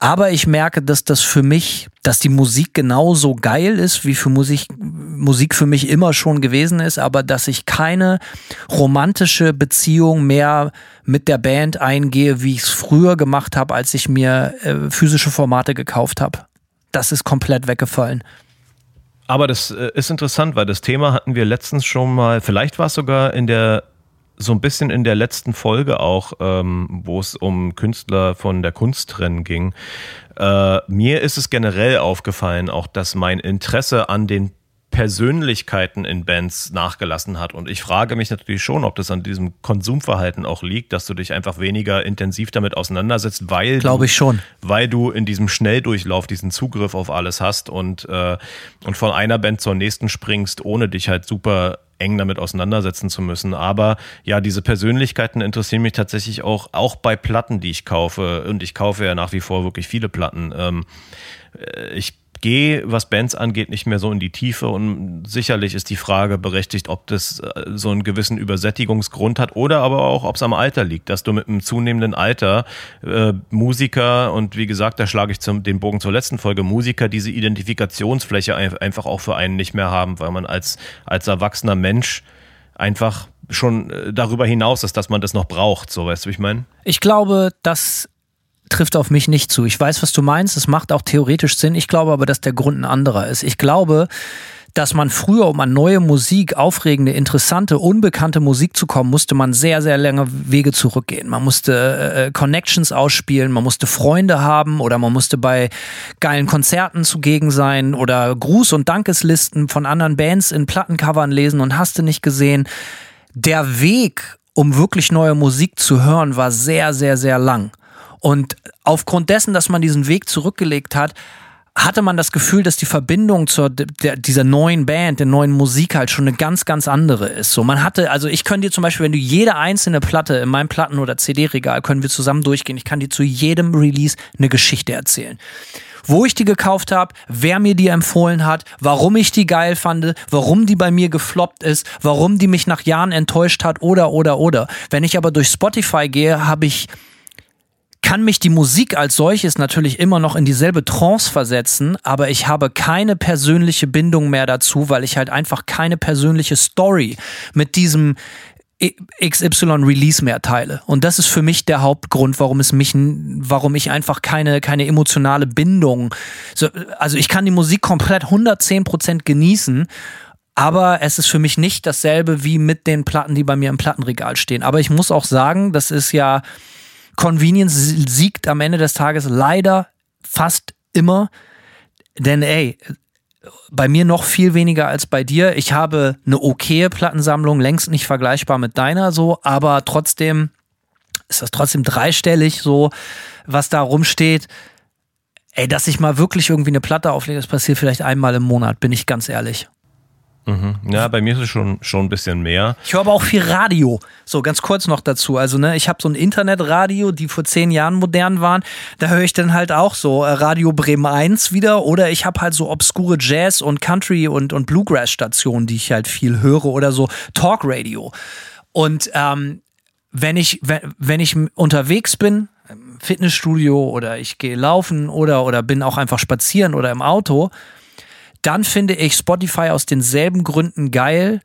Aber ich merke, dass das für mich, dass die Musik genauso geil ist, wie für Musik, Musik für mich immer schon gewesen ist, aber dass ich keine romantische Beziehung mehr mit der Band eingehe, wie ich es früher gemacht habe, als ich mir äh, physische Formate gekauft habe. Das ist komplett weggefallen. Aber das äh, ist interessant, weil das Thema hatten wir letztens schon mal, vielleicht war es sogar in der so ein bisschen in der letzten Folge auch, ähm, wo es um Künstler von der Kunst trennen ging. Äh, mir ist es generell aufgefallen, auch dass mein Interesse an den Persönlichkeiten in Bands nachgelassen hat. Und ich frage mich natürlich schon, ob das an diesem Konsumverhalten auch liegt, dass du dich einfach weniger intensiv damit auseinandersetzt, weil glaube ich schon, weil du in diesem Schnelldurchlauf diesen Zugriff auf alles hast und äh, und von einer Band zur nächsten springst, ohne dich halt super eng damit auseinandersetzen zu müssen. Aber ja, diese Persönlichkeiten interessieren mich tatsächlich auch, auch bei Platten, die ich kaufe. Und ich kaufe ja nach wie vor wirklich viele Platten. Ähm, äh, ich gehe, was Bands angeht, nicht mehr so in die Tiefe und sicherlich ist die Frage berechtigt, ob das äh, so einen gewissen Übersättigungsgrund hat oder aber auch, ob es am Alter liegt, dass du mit einem zunehmenden Alter äh, Musiker und wie gesagt, da schlage ich zum, den Bogen zur letzten Folge, Musiker diese Identifikationsfläche einfach auch für einen nicht mehr haben, weil man als, als erwachsener Mensch einfach schon äh, darüber hinaus ist, dass man das noch braucht, so weißt du, wie ich meine? Ich glaube, dass trifft auf mich nicht zu. Ich weiß, was du meinst. Es macht auch theoretisch Sinn. Ich glaube aber, dass der Grund ein anderer ist. Ich glaube, dass man früher, um an neue Musik, aufregende, interessante, unbekannte Musik zu kommen, musste man sehr, sehr lange Wege zurückgehen. Man musste äh, äh, Connections ausspielen, man musste Freunde haben oder man musste bei geilen Konzerten zugegen sein oder Gruß- und Dankeslisten von anderen Bands in Plattencovern lesen und hast du nicht gesehen. Der Weg, um wirklich neue Musik zu hören, war sehr, sehr, sehr lang. Und aufgrund dessen, dass man diesen Weg zurückgelegt hat, hatte man das Gefühl, dass die Verbindung zur der, dieser neuen Band, der neuen Musik halt schon eine ganz, ganz andere ist. So, man hatte, also ich könnte dir zum Beispiel, wenn du jede einzelne Platte in meinem Platten- oder CD-Regal, können wir zusammen durchgehen. Ich kann dir zu jedem Release eine Geschichte erzählen. Wo ich die gekauft habe, wer mir die empfohlen hat, warum ich die geil fand, warum die bei mir gefloppt ist, warum die mich nach Jahren enttäuscht hat oder, oder, oder. Wenn ich aber durch Spotify gehe, habe ich kann mich die Musik als solches natürlich immer noch in dieselbe Trance versetzen, aber ich habe keine persönliche Bindung mehr dazu, weil ich halt einfach keine persönliche Story mit diesem XY Release mehr teile. Und das ist für mich der Hauptgrund, warum es mich, warum ich einfach keine, keine emotionale Bindung, so, also ich kann die Musik komplett 110% genießen, aber es ist für mich nicht dasselbe wie mit den Platten, die bei mir im Plattenregal stehen. Aber ich muss auch sagen, das ist ja, Convenience siegt am Ende des Tages leider fast immer. Denn ey, bei mir noch viel weniger als bei dir. Ich habe eine okaye Plattensammlung, längst nicht vergleichbar mit deiner so, aber trotzdem ist das trotzdem dreistellig so, was da rumsteht. Ey, dass ich mal wirklich irgendwie eine Platte auflege, das passiert vielleicht einmal im Monat, bin ich ganz ehrlich. Mhm. Ja, bei mir ist es schon, schon ein bisschen mehr. Ich höre aber auch viel Radio. So, ganz kurz noch dazu. Also, ne, ich habe so ein Internetradio, die vor zehn Jahren modern waren. Da höre ich dann halt auch so äh, Radio Bremen 1 wieder. Oder ich habe halt so obskure Jazz- und Country- und, und Bluegrass-Stationen, die ich halt viel höre. Oder so Talk-Radio. Und ähm, wenn ich, wenn, wenn ich unterwegs bin, im Fitnessstudio oder ich gehe laufen oder, oder bin auch einfach spazieren oder im Auto, dann finde ich Spotify aus denselben Gründen geil,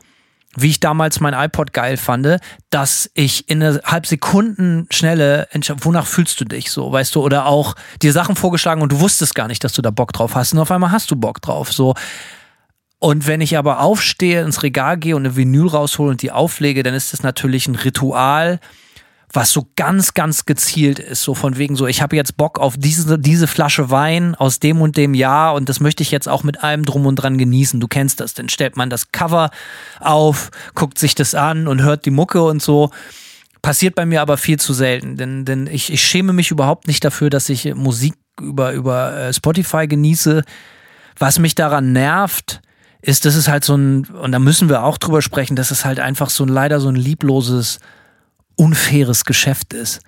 wie ich damals mein iPod geil fand, dass ich in einer halb Sekunden schnelle, wonach fühlst du dich so, weißt du, oder auch dir Sachen vorgeschlagen und du wusstest gar nicht, dass du da Bock drauf hast und auf einmal hast du Bock drauf, so. Und wenn ich aber aufstehe, ins Regal gehe und eine Vinyl raushole und die auflege, dann ist das natürlich ein Ritual, was so ganz, ganz gezielt ist, so von wegen so, ich habe jetzt Bock auf diese, diese Flasche Wein aus dem und dem Jahr und das möchte ich jetzt auch mit allem drum und dran genießen. Du kennst das, dann stellt man das Cover auf, guckt sich das an und hört die Mucke und so. Passiert bei mir aber viel zu selten, denn, denn ich, ich schäme mich überhaupt nicht dafür, dass ich Musik über, über äh, Spotify genieße. Was mich daran nervt, ist, dass es halt so ein, und da müssen wir auch drüber sprechen, dass es halt einfach so ein leider so ein liebloses unfaires Geschäft ist.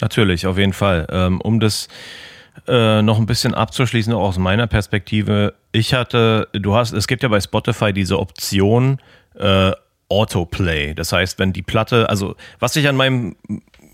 Natürlich, auf jeden Fall. Ähm, um das äh, noch ein bisschen abzuschließen, auch aus meiner Perspektive, ich hatte, du hast, es gibt ja bei Spotify diese Option äh, Autoplay. Das heißt, wenn die Platte, also was sich an meinem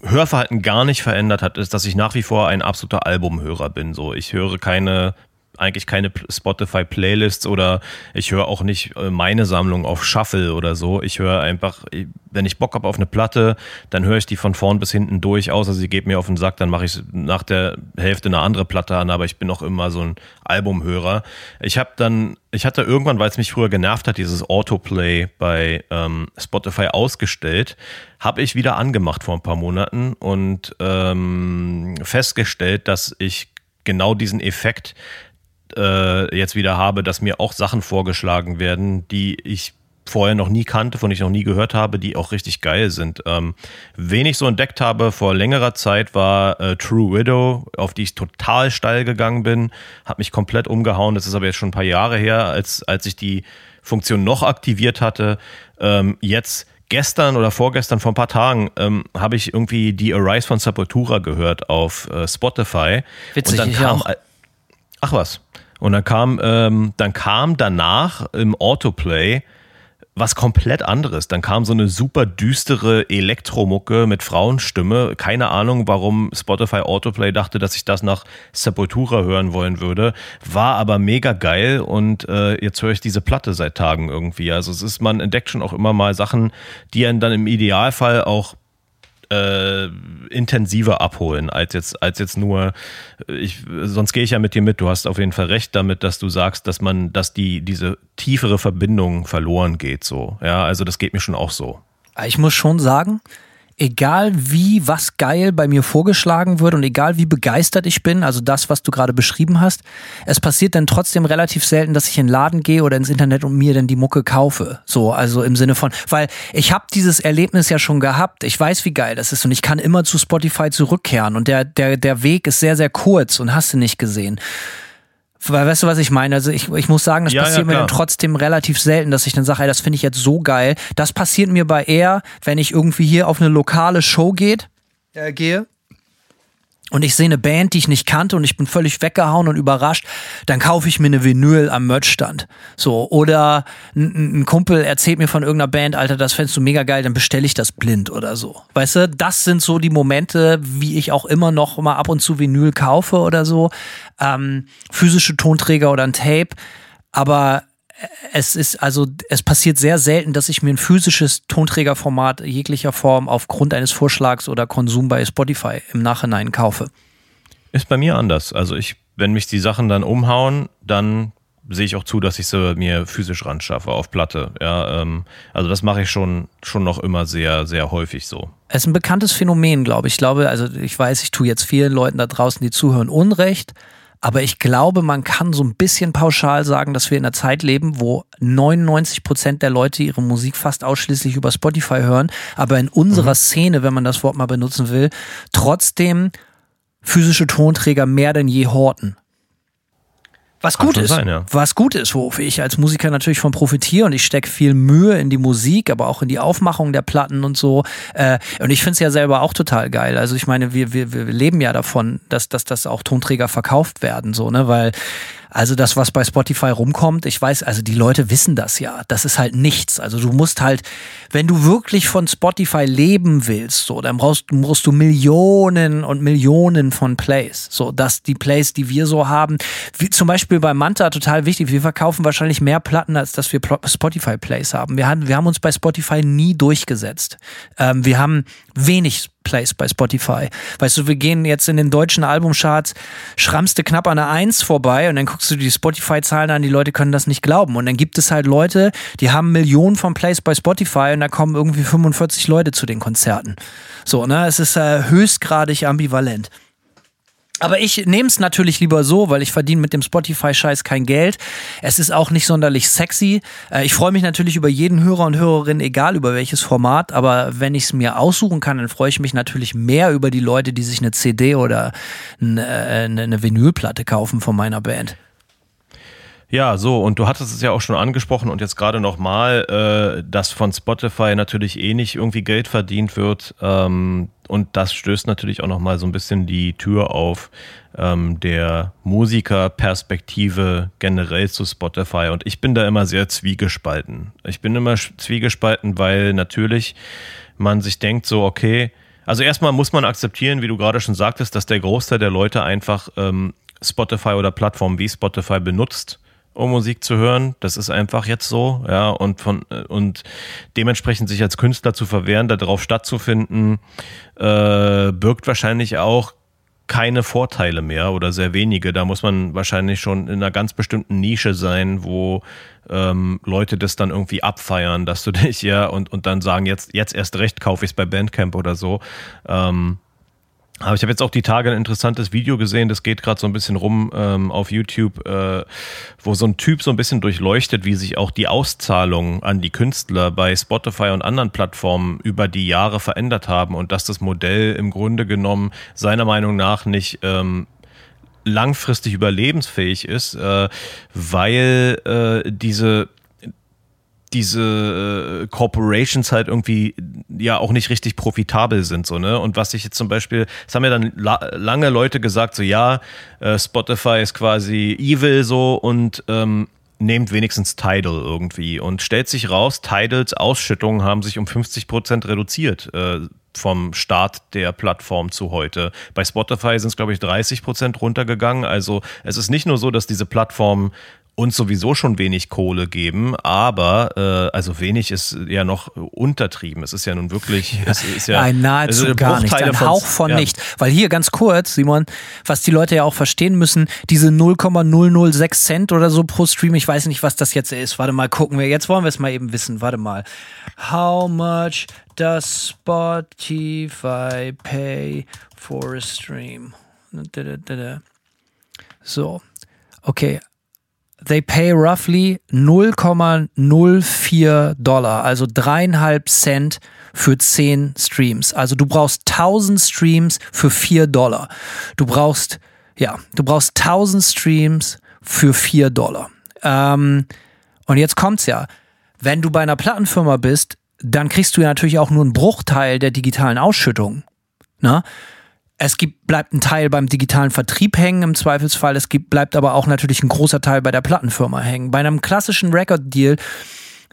Hörverhalten gar nicht verändert hat, ist, dass ich nach wie vor ein absoluter Albumhörer bin. So, ich höre keine eigentlich keine Spotify-Playlists oder ich höre auch nicht äh, meine Sammlung auf Shuffle oder so. Ich höre einfach, wenn ich Bock habe auf eine Platte, dann höre ich die von vorn bis hinten durch, außer sie geht mir auf den Sack, dann mache ich nach der Hälfte eine andere Platte an, aber ich bin auch immer so ein Albumhörer. Ich habe dann, ich hatte irgendwann, weil es mich früher genervt hat, dieses Autoplay bei ähm, Spotify ausgestellt, habe ich wieder angemacht vor ein paar Monaten und ähm, festgestellt, dass ich genau diesen Effekt äh, jetzt wieder habe, dass mir auch Sachen vorgeschlagen werden, die ich vorher noch nie kannte, von ich noch nie gehört habe, die auch richtig geil sind. Ähm, wen ich so entdeckt habe vor längerer Zeit war äh, True Widow, auf die ich total steil gegangen bin, hat mich komplett umgehauen. Das ist aber jetzt schon ein paar Jahre her, als, als ich die Funktion noch aktiviert hatte. Ähm, jetzt gestern oder vorgestern, vor ein paar Tagen, ähm, habe ich irgendwie die Arise von Sepultura gehört auf äh, Spotify. Witzig, und dann kam. Ach was. Und dann kam, ähm, dann kam danach im Autoplay was komplett anderes. Dann kam so eine super düstere Elektromucke mit Frauenstimme. Keine Ahnung, warum Spotify Autoplay dachte, dass ich das nach Sepultura hören wollen würde. War aber mega geil und äh, jetzt höre ich diese Platte seit Tagen irgendwie. Also es ist, man entdeckt schon auch immer mal Sachen, die einen dann im Idealfall auch äh, intensiver abholen, als jetzt, als jetzt nur, ich, sonst gehe ich ja mit dir mit, du hast auf jeden Fall recht damit, dass du sagst, dass man, dass die, diese tiefere Verbindung verloren geht, so. Ja, also das geht mir schon auch so. Ich muss schon sagen, egal wie was geil bei mir vorgeschlagen wird und egal wie begeistert ich bin, also das, was du gerade beschrieben hast, es passiert dann trotzdem relativ selten, dass ich in den Laden gehe oder ins Internet und mir dann die Mucke kaufe. So, also im Sinne von, weil ich habe dieses Erlebnis ja schon gehabt. Ich weiß, wie geil das ist und ich kann immer zu Spotify zurückkehren und der der der Weg ist sehr sehr kurz und hast du nicht gesehen. Weil, weißt du, was ich meine? Also ich, ich muss sagen, das Ja, ja, passiert mir klar. dann trotzdem relativ selten, dass ich dann sage, ey, das finde ich jetzt so geil. Das passiert mir bei eher, wenn ich irgendwie hier auf eine lokale Show geht, äh, gehe und ich sehe eine Band, die ich nicht kannte und ich bin völlig weggehauen und überrascht, dann kaufe ich mir eine Vinyl am Merchstand. So, oder ein, ein Kumpel erzählt mir von irgendeiner Band, Alter, das fändest du mega geil, dann bestelle ich das blind oder so. Weißt du, das sind so die Momente, wie ich auch immer noch mal ab und zu Vinyl kaufe oder so. Ähm, physische Tonträger oder ein Tape. Aber es ist also, es passiert sehr selten, dass ich mir ein physisches Tonträgerformat jeglicher Form aufgrund eines Vorschlags oder Konsum bei Spotify im Nachhinein kaufe. Ist bei mir anders. Also ich, wenn mich die Sachen dann umhauen, dann sehe ich auch zu, dass ich sie mir physisch ran schaffe auf Platte. Ja, ähm, also das mache ich schon, schon noch immer sehr, sehr häufig so. Es ist ein bekanntes Phänomen, glaube ich. Ich glaube, also ich weiß, ich tue jetzt vielen Leuten da draußen, die zuhören, Unrecht. Aber ich glaube, man kann so ein bisschen pauschal sagen, dass wir in einer Zeit leben, wo 99 Prozent der Leute ihre Musik fast ausschließlich über Spotify hören, aber in unserer Szene, wenn man das Wort mal benutzen will, trotzdem physische Tonträger mehr denn je horten. Was Kann gut ist, sein, ja. was gut ist, wofür ich als Musiker natürlich von profitiere und ich stecke viel Mühe in die Musik, aber auch in die Aufmachung der Platten und so. Äh, und ich finde es ja selber auch total geil. Also ich meine, wir, wir, wir leben ja davon, dass, dass, dass auch Tonträger verkauft werden, so, ne? Weil also das, was bei Spotify rumkommt, ich weiß, also die Leute wissen das ja. Das ist halt nichts. Also du musst halt, wenn du wirklich von Spotify leben willst, so, dann brauchst, brauchst du Millionen und Millionen von Plays. So, dass die Plays, die wir so haben, wie zum Beispiel bei Manta total wichtig. Wir verkaufen wahrscheinlich mehr Platten, als dass wir Pl- Spotify Plays haben. Wir haben, wir haben uns bei Spotify nie durchgesetzt. Ähm, wir haben wenig Plays bei Spotify. Weißt du, wir gehen jetzt in den deutschen Albumcharts, schrammst du knapp an der Eins vorbei und dann guckst du die Spotify-Zahlen an, die Leute können das nicht glauben. Und dann gibt es halt Leute, die haben Millionen von Plays bei Spotify und da kommen irgendwie 45 Leute zu den Konzerten. So, ne? Es ist äh, höchstgradig ambivalent. Aber ich nehme es natürlich lieber so, weil ich verdiene mit dem Spotify-Scheiß kein Geld. Es ist auch nicht sonderlich sexy. Äh, ich freue mich natürlich über jeden Hörer und Hörerin, egal über welches Format. Aber wenn ich es mir aussuchen kann, dann freue ich mich natürlich mehr über die Leute, die sich eine CD oder eine, äh, eine Vinylplatte kaufen von meiner Band. Ja, so, und du hattest es ja auch schon angesprochen und jetzt gerade nochmal, äh, dass von Spotify natürlich eh nicht irgendwie Geld verdient wird. Ähm, und das stößt natürlich auch nochmal so ein bisschen die Tür auf ähm, der Musikerperspektive generell zu Spotify. Und ich bin da immer sehr zwiegespalten. Ich bin immer zwiegespalten, weil natürlich man sich denkt so, okay, also erstmal muss man akzeptieren, wie du gerade schon sagtest, dass der Großteil der Leute einfach ähm, Spotify oder Plattformen wie Spotify benutzt um Musik zu hören. Das ist einfach jetzt so, ja, und von und dementsprechend sich als Künstler zu verwehren, darauf stattzufinden, äh, birgt wahrscheinlich auch keine Vorteile mehr oder sehr wenige. Da muss man wahrscheinlich schon in einer ganz bestimmten Nische sein, wo ähm, Leute das dann irgendwie abfeiern, dass du dich ja und, und dann sagen, jetzt, jetzt erst recht kaufe ich es bei Bandcamp oder so. Ähm, aber ich habe jetzt auch die Tage ein interessantes Video gesehen, das geht gerade so ein bisschen rum ähm, auf YouTube, äh, wo so ein Typ so ein bisschen durchleuchtet, wie sich auch die Auszahlungen an die Künstler bei Spotify und anderen Plattformen über die Jahre verändert haben und dass das Modell im Grunde genommen seiner Meinung nach nicht ähm, langfristig überlebensfähig ist, äh, weil äh, diese diese äh, Corporations halt irgendwie ja auch nicht richtig profitabel sind so ne und was ich jetzt zum Beispiel es haben ja dann la lange Leute gesagt so ja äh, Spotify ist quasi evil so und ähm, nehmt wenigstens Tidal irgendwie und stellt sich raus Tidals Ausschüttungen haben sich um 50 Prozent reduziert äh, vom Start der Plattform zu heute. Bei Spotify sind es, glaube ich, 30 Prozent runtergegangen. Also es ist nicht nur so, dass diese Plattform uns sowieso schon wenig Kohle geben, aber äh, also wenig ist ja noch untertrieben. Es ist ja nun wirklich, es ist ja Nein, nahezu also gar nicht, ein Hauch von ja. nicht. Weil hier ganz kurz, Simon, was die Leute ja auch verstehen müssen, diese 0,006 Cent oder so pro Stream, ich weiß nicht, was das jetzt ist. Warte mal, gucken wir. Jetzt wollen wir es mal eben wissen. Warte mal. How much does Spotify pay for a stream? So, okay they pay roughly 0,04 Dollar, also dreieinhalb Cent für 10 Streams. Also du brauchst 1000 Streams für 4 Dollar. Du brauchst, ja, du brauchst 1000 Streams für 4 Dollar. Ähm, und jetzt kommt's ja. Wenn du bei einer Plattenfirma bist, dann kriegst du ja natürlich auch nur einen Bruchteil der digitalen Ausschüttung. Na? Es gibt, bleibt ein Teil beim digitalen Vertrieb hängen im Zweifelsfall. Es gibt, bleibt aber auch natürlich ein großer Teil bei der Plattenfirma hängen. Bei einem klassischen Record-Deal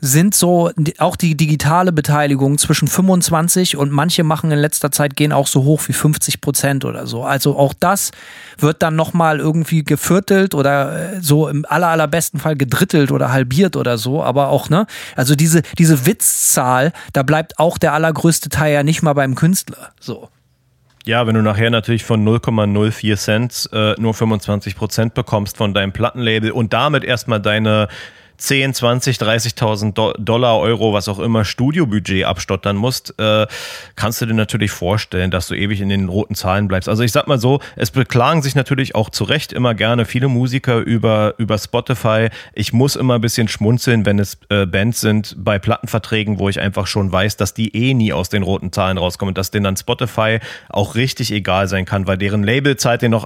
sind so auch die digitale Beteiligung zwischen 25 und manche machen in letzter Zeit gehen auch so hoch wie 50 Prozent oder so. Also auch das wird dann nochmal irgendwie geviertelt oder äh, so im aller, allerbesten Fall gedrittelt oder halbiert oder so. Aber auch, ne? Also diese, diese Witzzahl, da bleibt auch der allergrößte Teil ja nicht mal beim Künstler. So. Ja, wenn du nachher natürlich von 0,04 Cent äh, nur 25 Prozent bekommst von deinem Plattenlabel und damit erstmal deine 10, 20, 30.000 Dollar, Euro, was auch immer Studiobudget abstottern musst, äh, kannst du dir natürlich vorstellen, dass du ewig in den roten Zahlen bleibst. Also ich sag mal so, es beklagen sich natürlich auch zu Recht immer gerne viele Musiker über, über Spotify. Ich muss immer ein bisschen schmunzeln, wenn es äh, Bands sind bei Plattenverträgen, wo ich einfach schon weiß, dass die eh nie aus den roten Zahlen rauskommen, dass denen dann Spotify auch richtig egal sein kann, weil deren Label zahlt denen noch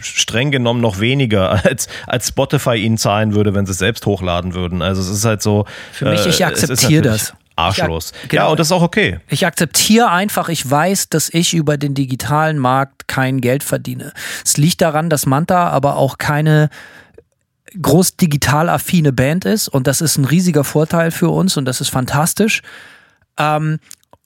streng genommen noch weniger, <laughs> als, als Spotify ihnen zahlen würde, wenn sie es selbst hochladen würden. Also es ist halt so. Für mich, ich äh, akzeptiere das. Arschlos. Ich, genau, ja, und das ist auch okay. Ich akzeptiere einfach, ich weiß, dass ich über den digitalen Markt kein Geld verdiene. Es liegt daran, dass Manta aber auch keine groß digital affine Band ist und das ist ein riesiger Vorteil für uns und das ist fantastisch. Ähm,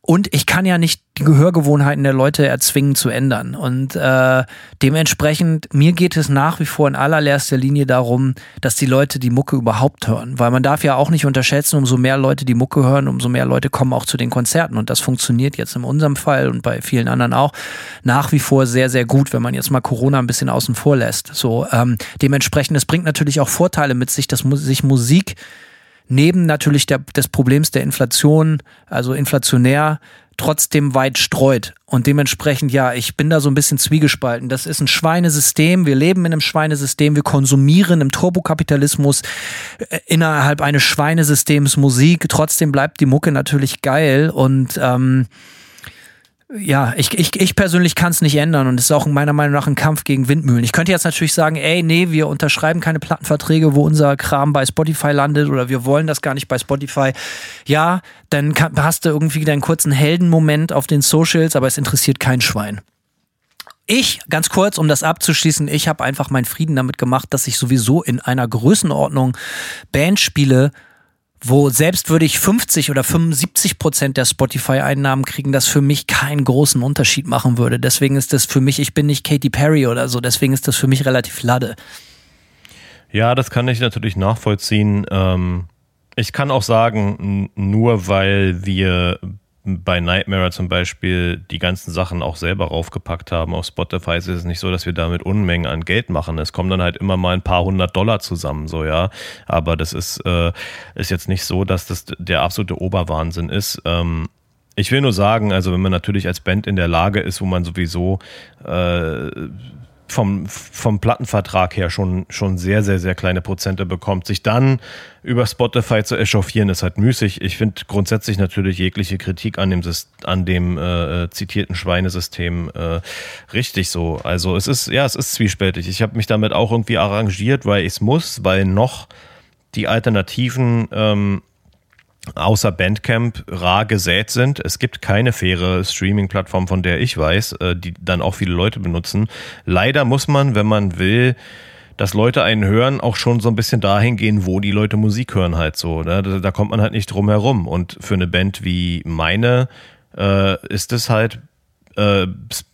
und ich kann ja nicht die Gehörgewohnheiten der Leute erzwingen zu ändern. Und äh, dementsprechend, mir geht es nach wie vor in allererster Linie darum, dass die Leute die Mucke überhaupt hören. Weil man darf ja auch nicht unterschätzen, umso mehr Leute die Mucke hören, umso mehr Leute kommen auch zu den Konzerten. Und das funktioniert jetzt in unserem Fall und bei vielen anderen auch nach wie vor sehr, sehr gut, wenn man jetzt mal Corona ein bisschen außen vor lässt. So, ähm, dementsprechend, es bringt natürlich auch Vorteile mit sich, dass sich Musik neben natürlich der, des Problems der Inflation, also inflationär, trotzdem weit streut. Und dementsprechend, ja, ich bin da so ein bisschen zwiegespalten. Das ist ein Schweinesystem. Wir leben in einem Schweinesystem. Wir konsumieren im Turbokapitalismus äh, innerhalb eines Schweinesystems Musik. Trotzdem bleibt die Mucke natürlich geil und ähm, ja, ich, ich, ich persönlich kann es nicht ändern und es ist auch meiner Meinung nach ein Kampf gegen Windmühlen. Ich könnte jetzt natürlich sagen, ey, nee, wir unterschreiben keine Plattenverträge, wo unser Kram bei Spotify landet oder wir wollen das gar nicht bei Spotify. Ja, dann kann, hast du irgendwie deinen kurzen Heldenmoment auf den Socials, aber es interessiert kein Schwein. Ich, ganz kurz, um das abzuschließen, ich habe einfach meinen Frieden damit gemacht, dass ich sowieso in einer Größenordnung Band spiele, wo selbst würde ich 50 oder 75 Prozent der Spotify-Einnahmen kriegen, das für mich keinen großen Unterschied machen würde. Deswegen ist das für mich, ich bin nicht Katy Perry oder so, deswegen ist das für mich relativ ladde. Ja, das kann ich natürlich nachvollziehen. Ähm, ich kann auch sagen, nur weil wir bei Nightmare zum Beispiel die ganzen Sachen auch selber raufgepackt haben auf Spotify, ist es nicht so, dass wir damit Unmengen an Geld machen. Es kommen dann halt immer mal ein paar hundert Dollar zusammen, so ja. Aber das ist, äh, ist jetzt nicht so, dass das der absolute Oberwahnsinn ist. Ähm, ich will nur sagen, also wenn man natürlich als Band in der Lage ist, wo man sowieso äh, vom, vom Plattenvertrag her schon, schon sehr, sehr, sehr kleine Prozente bekommt. Sich dann über Spotify zu echauffieren, ist halt müßig. Ich finde grundsätzlich natürlich jegliche Kritik an dem, an dem äh, äh, zitierten Schweinesystem äh, richtig so. Also es ist, ja, es ist zwiespältig. Ich habe mich damit auch irgendwie arrangiert, weil ich es muss, weil noch die Alternativen ähm, außer Bandcamp rar gesät sind. Es gibt keine faire Streaming-Plattform, von der ich weiß, äh, die dann auch viele Leute benutzen. Leider muss man, wenn man will, dass Leute einen hören, auch schon so ein bisschen dahin gehen, wo die Leute Musik hören halt so. Ne? Da, da, kommt man halt nicht drum herum. Und für eine Band wie meine äh, ist es halt äh,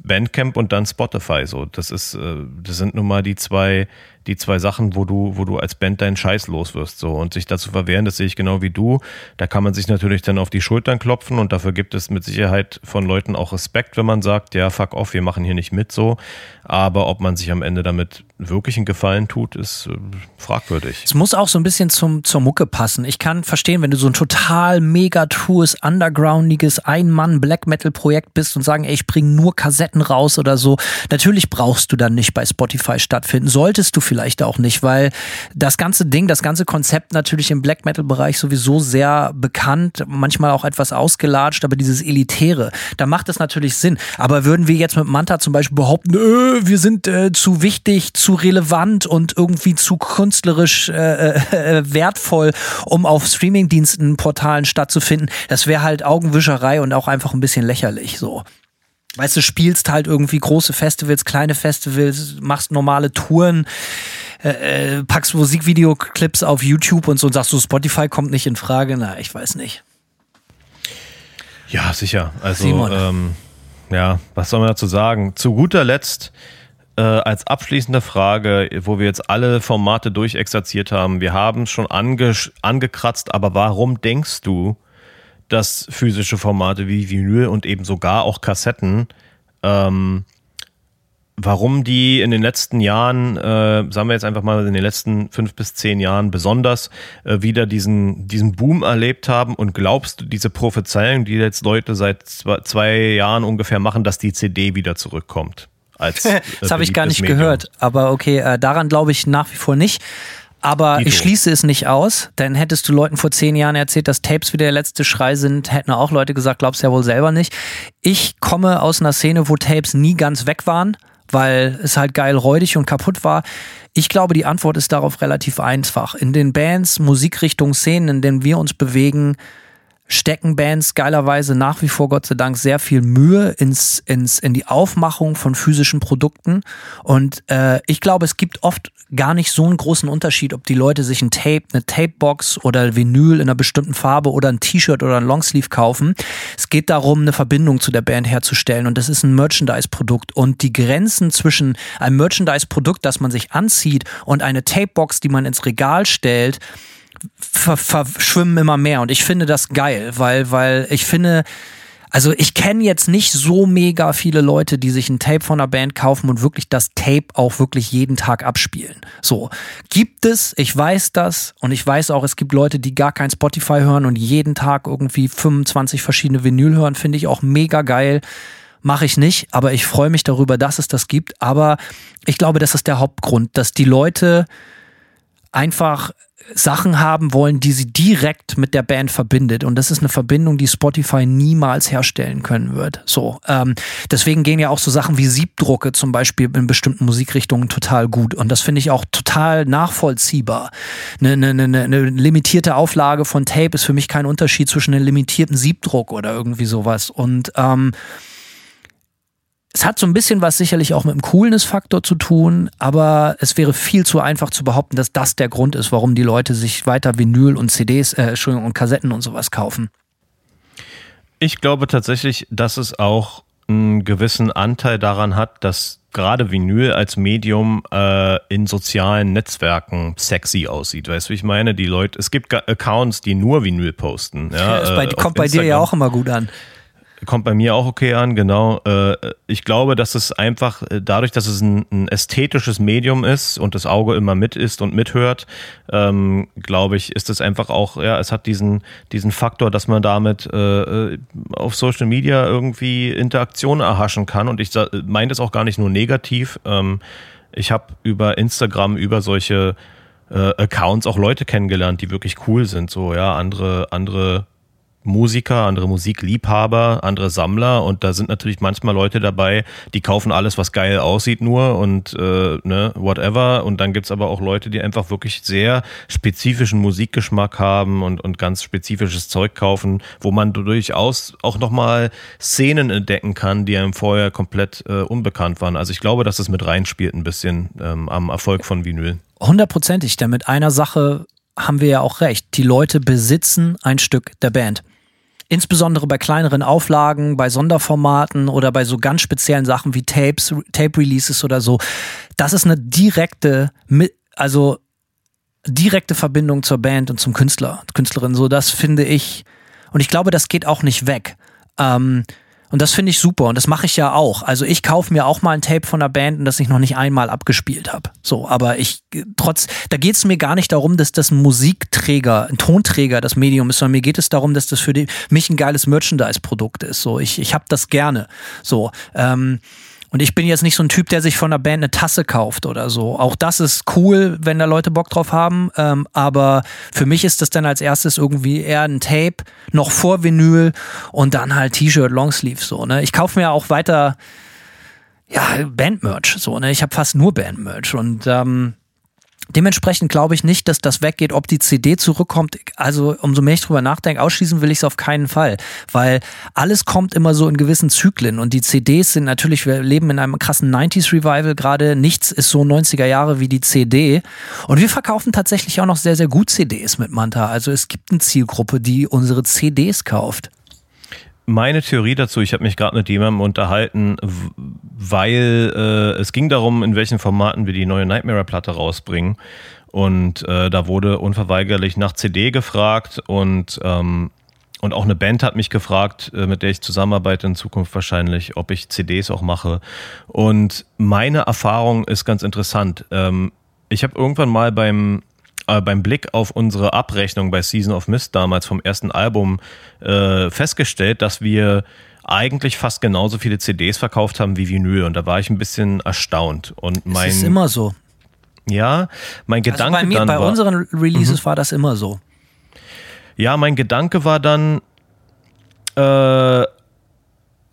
Bandcamp und dann Spotify so. Das ist, äh, das sind nun mal die zwei die zwei Sachen, wo du, wo du als Band deinen Scheiß los wirst. So. Und sich dazu verwehren, das sehe ich genau wie du. Da kann man sich natürlich dann auf die Schultern klopfen und dafür gibt es mit Sicherheit von Leuten auch Respekt, wenn man sagt, ja, fuck off, wir machen hier nicht mit so. Aber ob man sich am Ende damit wirklich einen Gefallen tut, ist äh, fragwürdig. Es muss auch so ein bisschen zum, zur Mucke passen. Ich kann verstehen, wenn du so ein total mega trues, undergroundiges Ein-Mann-Black-Metal-Projekt bist und sagen, ey, ich bringe nur Kassetten raus oder so. Natürlich brauchst du dann nicht bei Spotify stattfinden. Solltest du vielleicht auch nicht, weil das ganze Ding, das ganze Konzept natürlich im Black-Metal-Bereich sowieso sehr bekannt, manchmal auch etwas ausgelatscht, aber dieses Elitäre, da macht es natürlich Sinn. Aber würden wir jetzt mit Manta zum Beispiel behaupten, äh, wir sind äh, zu wichtig, zu relevant und irgendwie zu künstlerisch äh, äh, wertvoll, um auf Streamingdiensten, Portalen stattzufinden. Das wäre halt Augenwischerei und auch einfach ein bisschen lächerlich so. Weißt du, spielst halt irgendwie große Festivals, kleine Festivals, machst normale Touren, äh, äh packst Musikvideoclips auf YouTube und so und sagst du, Spotify kommt nicht in Frage. Na, ich weiß nicht. Ja, sicher. Also, ähm, ja, was soll man dazu sagen? Zu guter Letzt äh, als abschließende Frage, wo wir jetzt alle Formate durchexerziert haben, wir haben es schon ange angekratzt, aber warum denkst du, dass physische Formate wie Vinyl und eben sogar auch Kassetten, ähm, warum die in den letzten Jahren, äh, sagen wir jetzt einfach mal in den letzten fünf bis zehn Jahren besonders äh, wieder diesen, diesen Boom erlebt haben und glaubst du diese Prophezeiung, die jetzt Leute seit zwei, zwei Jahren ungefähr machen, dass die CD wieder zurückkommt? als. <laughs> Äh, das habe ich gar nicht Medium. gehört. Aber okay, äh, daran glaube ich nach wie vor nicht. Aber Dito. ich schließe es nicht aus, denn hättest du Leuten vor zehn Jahren erzählt, dass Tapes wieder der letzte Schrei sind, hätten auch Leute gesagt, glaubst ja wohl selber nicht. Ich komme aus einer Szene, wo Tapes nie ganz weg waren, weil es halt geil räudig und kaputt war. Ich glaube, die Antwort ist darauf relativ einfach. In den Bands, Musikrichtungen, Szenen, in denen wir uns bewegen, stecken Bands geilerweise nach wie vor, Gott sei Dank, sehr viel Mühe ins, ins, in die Aufmachung von physischen Produkten. Und äh, ich glaube, es gibt oft gar nicht so einen großen Unterschied, ob die Leute sich ein Tape, eine Tapebox oder Vinyl in einer bestimmten Farbe oder ein T-Shirt oder ein Longsleeve kaufen. Es geht darum, eine Verbindung zu der Band herzustellen. Und das ist ein Merchandise-Produkt. Und die Grenzen zwischen einem Merchandise-Produkt, das man sich anzieht, und eine Tapebox, die man ins Regal stellt, verschwimmen immer mehr und ich finde das geil, weil, weil ich finde, also ich kenne jetzt nicht so mega viele Leute, die sich ein Tape von einer Band kaufen und wirklich das Tape auch wirklich jeden Tag abspielen. So, gibt es, ich weiß das und ich weiß auch, es gibt Leute, die gar kein Spotify hören und jeden Tag irgendwie 25 verschiedene Vinyl hören, finde ich auch mega geil. Mache ich nicht, aber ich freue mich darüber, dass es das gibt. Aber ich glaube, das ist der Hauptgrund, dass die Leute einfach Sachen haben wollen, die sie direkt mit der Band verbindet. Und das ist eine Verbindung, die Spotify niemals herstellen können wird. So, ähm, deswegen gehen ja auch so Sachen wie Siebdrucke zum Beispiel in bestimmten Musikrichtungen total gut. Und das finde ich auch total nachvollziehbar. Eine, eine, eine, eine limitierte Auflage von Tape ist für mich kein Unterschied zwischen einem limitierten Siebdruck oder irgendwie sowas. Und ähm, es hat so ein bisschen was sicherlich auch mit dem Coolness-Faktor zu tun, aber es wäre viel zu einfach zu behaupten, dass das der Grund ist, warum die Leute sich weiter Vinyl und CDs, äh, Entschuldigung, und Kassetten und sowas kaufen. Ich glaube tatsächlich, dass es auch einen gewissen Anteil daran hat, dass gerade Vinyl als Medium äh, in sozialen Netzwerken sexy aussieht. Weißt du, wie ich meine? Die Leute, es gibt Accounts, die nur Vinyl posten. Ja, <laughs> ja äh, kommt bei Instagram. dir ja auch immer gut an. Kommt bei mir auch okay an, genau. Äh, ich glaube, dass es einfach äh, dadurch, dass es ein, ästhetisches Medium ist und das Auge immer mit ist und mithört, ähm, glaube ich, ist es einfach auch, ja, es hat diesen, diesen Faktor, dass man damit äh, auf Social Media irgendwie Interaktion erhaschen kann. Und ich meine das auch gar nicht nur negativ. Ähm, ich habe über Instagram, über solche Accounts auch Leute kennengelernt, die wirklich cool sind, so, ja, andere, andere Musiker, andere Musikliebhaber, andere Sammler und da sind natürlich manchmal Leute dabei, die kaufen alles, was geil aussieht nur und äh, ne, whatever. Und dann gibt's aber auch Leute, die einfach wirklich sehr spezifischen Musikgeschmack haben und, und ganz spezifisches Zeug kaufen, wo man durchaus auch nochmal Szenen entdecken kann, die einem vorher komplett äh, unbekannt waren. Also ich glaube, dass es mit reinspielt ein bisschen ähm, am Erfolg von Vinyl. Hundertprozentig, denn mit einer Sache haben wir ja auch recht. Die Leute besitzen ein Stück der Band insbesondere bei kleineren Auflagen, bei Sonderformaten oder bei so ganz speziellen Sachen wie Tapes, Tape-Releases oder so, das ist eine direkte, also direkte Verbindung zur Band und zum Künstler, Künstlerin. So, das finde ich, und ich glaube, das geht auch nicht weg. Ähm, und das finde ich super und das mache ich ja auch. Also ich kaufe mir auch mal ein Tape von der Band, das ich noch nicht einmal abgespielt habe. So, aber ich trotz, da geht es mir gar nicht darum, dass das ein Musikträger, ein Tonträger das Medium ist, sondern mir geht es darum, dass das für die, mich ein geiles Merchandise-Produkt ist. So, ich, ich habe das gerne. So, ähm, und ich bin jetzt nicht so ein Typ, der sich von der Band eine Tasse kauft oder so. Auch das ist cool, wenn da Leute Bock drauf haben. Ähm, aber für mich ist das dann als erstes irgendwie eher ein Tape, noch vor Vinyl und dann halt T-Shirt, Longsleeve so. Ne? Ich kaufe mir auch weiter ja Bandmerch so. Ne? Ich habe fast nur Bandmerch und ähm, Dementsprechend glaube ich nicht, dass das weggeht, ob die CD zurückkommt. Also umso mehr ich drüber nachdenke, ausschließen will ich es auf keinen Fall, weil alles kommt immer so in gewissen Zyklen. Und die CDs sind natürlich, wir leben in einem krassen 90s Revival. Gerade, nichts ist so 90er Jahre wie die CD und wir verkaufen tatsächlich auch noch sehr, sehr gut CDs mit Manta. Also es gibt eine Zielgruppe, die unsere CDs kauft meine Theorie dazu, ich habe mich gerade mit jemandem unterhalten, weil äh, es ging darum, in welchen Formaten wir die neue Nightmare-Platte rausbringen. Und äh, da wurde unverweigerlich nach CD gefragt und, ähm, und auch eine Band hat mich gefragt, äh, mit der ich zusammenarbeite in Zukunft wahrscheinlich, ob ich CDs auch mache. Und meine Erfahrung ist ganz interessant. Ähm, ich habe irgendwann mal beim äh, beim Blick auf unsere Abrechnung bei Season of Mist damals vom ersten Album äh, festgestellt, dass wir eigentlich fast genauso viele CDs verkauft haben wie Vinyl und da war ich ein bisschen erstaunt und mein das ist immer so. Ja, mein also Gedanke bei mir, dann bei war, unseren Releases mhm. war das immer so. Ja, mein Gedanke war dann äh,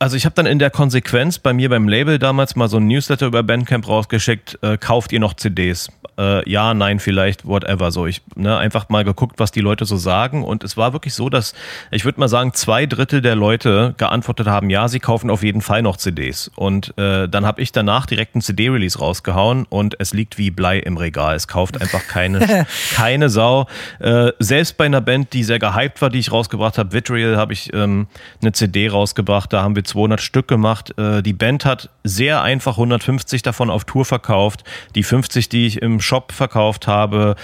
also ich habe dann in der Konsequenz bei mir beim Label damals mal so ein Newsletter über Bandcamp rausgeschickt, äh, kauft ihr noch CDs? Äh, ja, nein, vielleicht, whatever. So, ich ne, einfach mal geguckt, was die Leute so sagen. Und es war wirklich so, dass ich würde mal sagen, zwei Drittel der Leute geantwortet haben, ja, sie kaufen auf jeden Fall noch CDs. Und äh, dann habe ich danach direkt einen CD-Release rausgehauen und es liegt wie Blei im Regal. Es kauft einfach keine, <laughs> keine Sau. Äh, selbst bei einer Band, die sehr gehypt war, die ich rausgebracht habe, Vitriol, habe ich ähm, eine CD rausgebracht. Da haben wir 200 Stück gemacht. Äh, die Band hat sehr einfach 150 davon auf Tour verkauft. Die 50, die ich im Shop verkauft habe,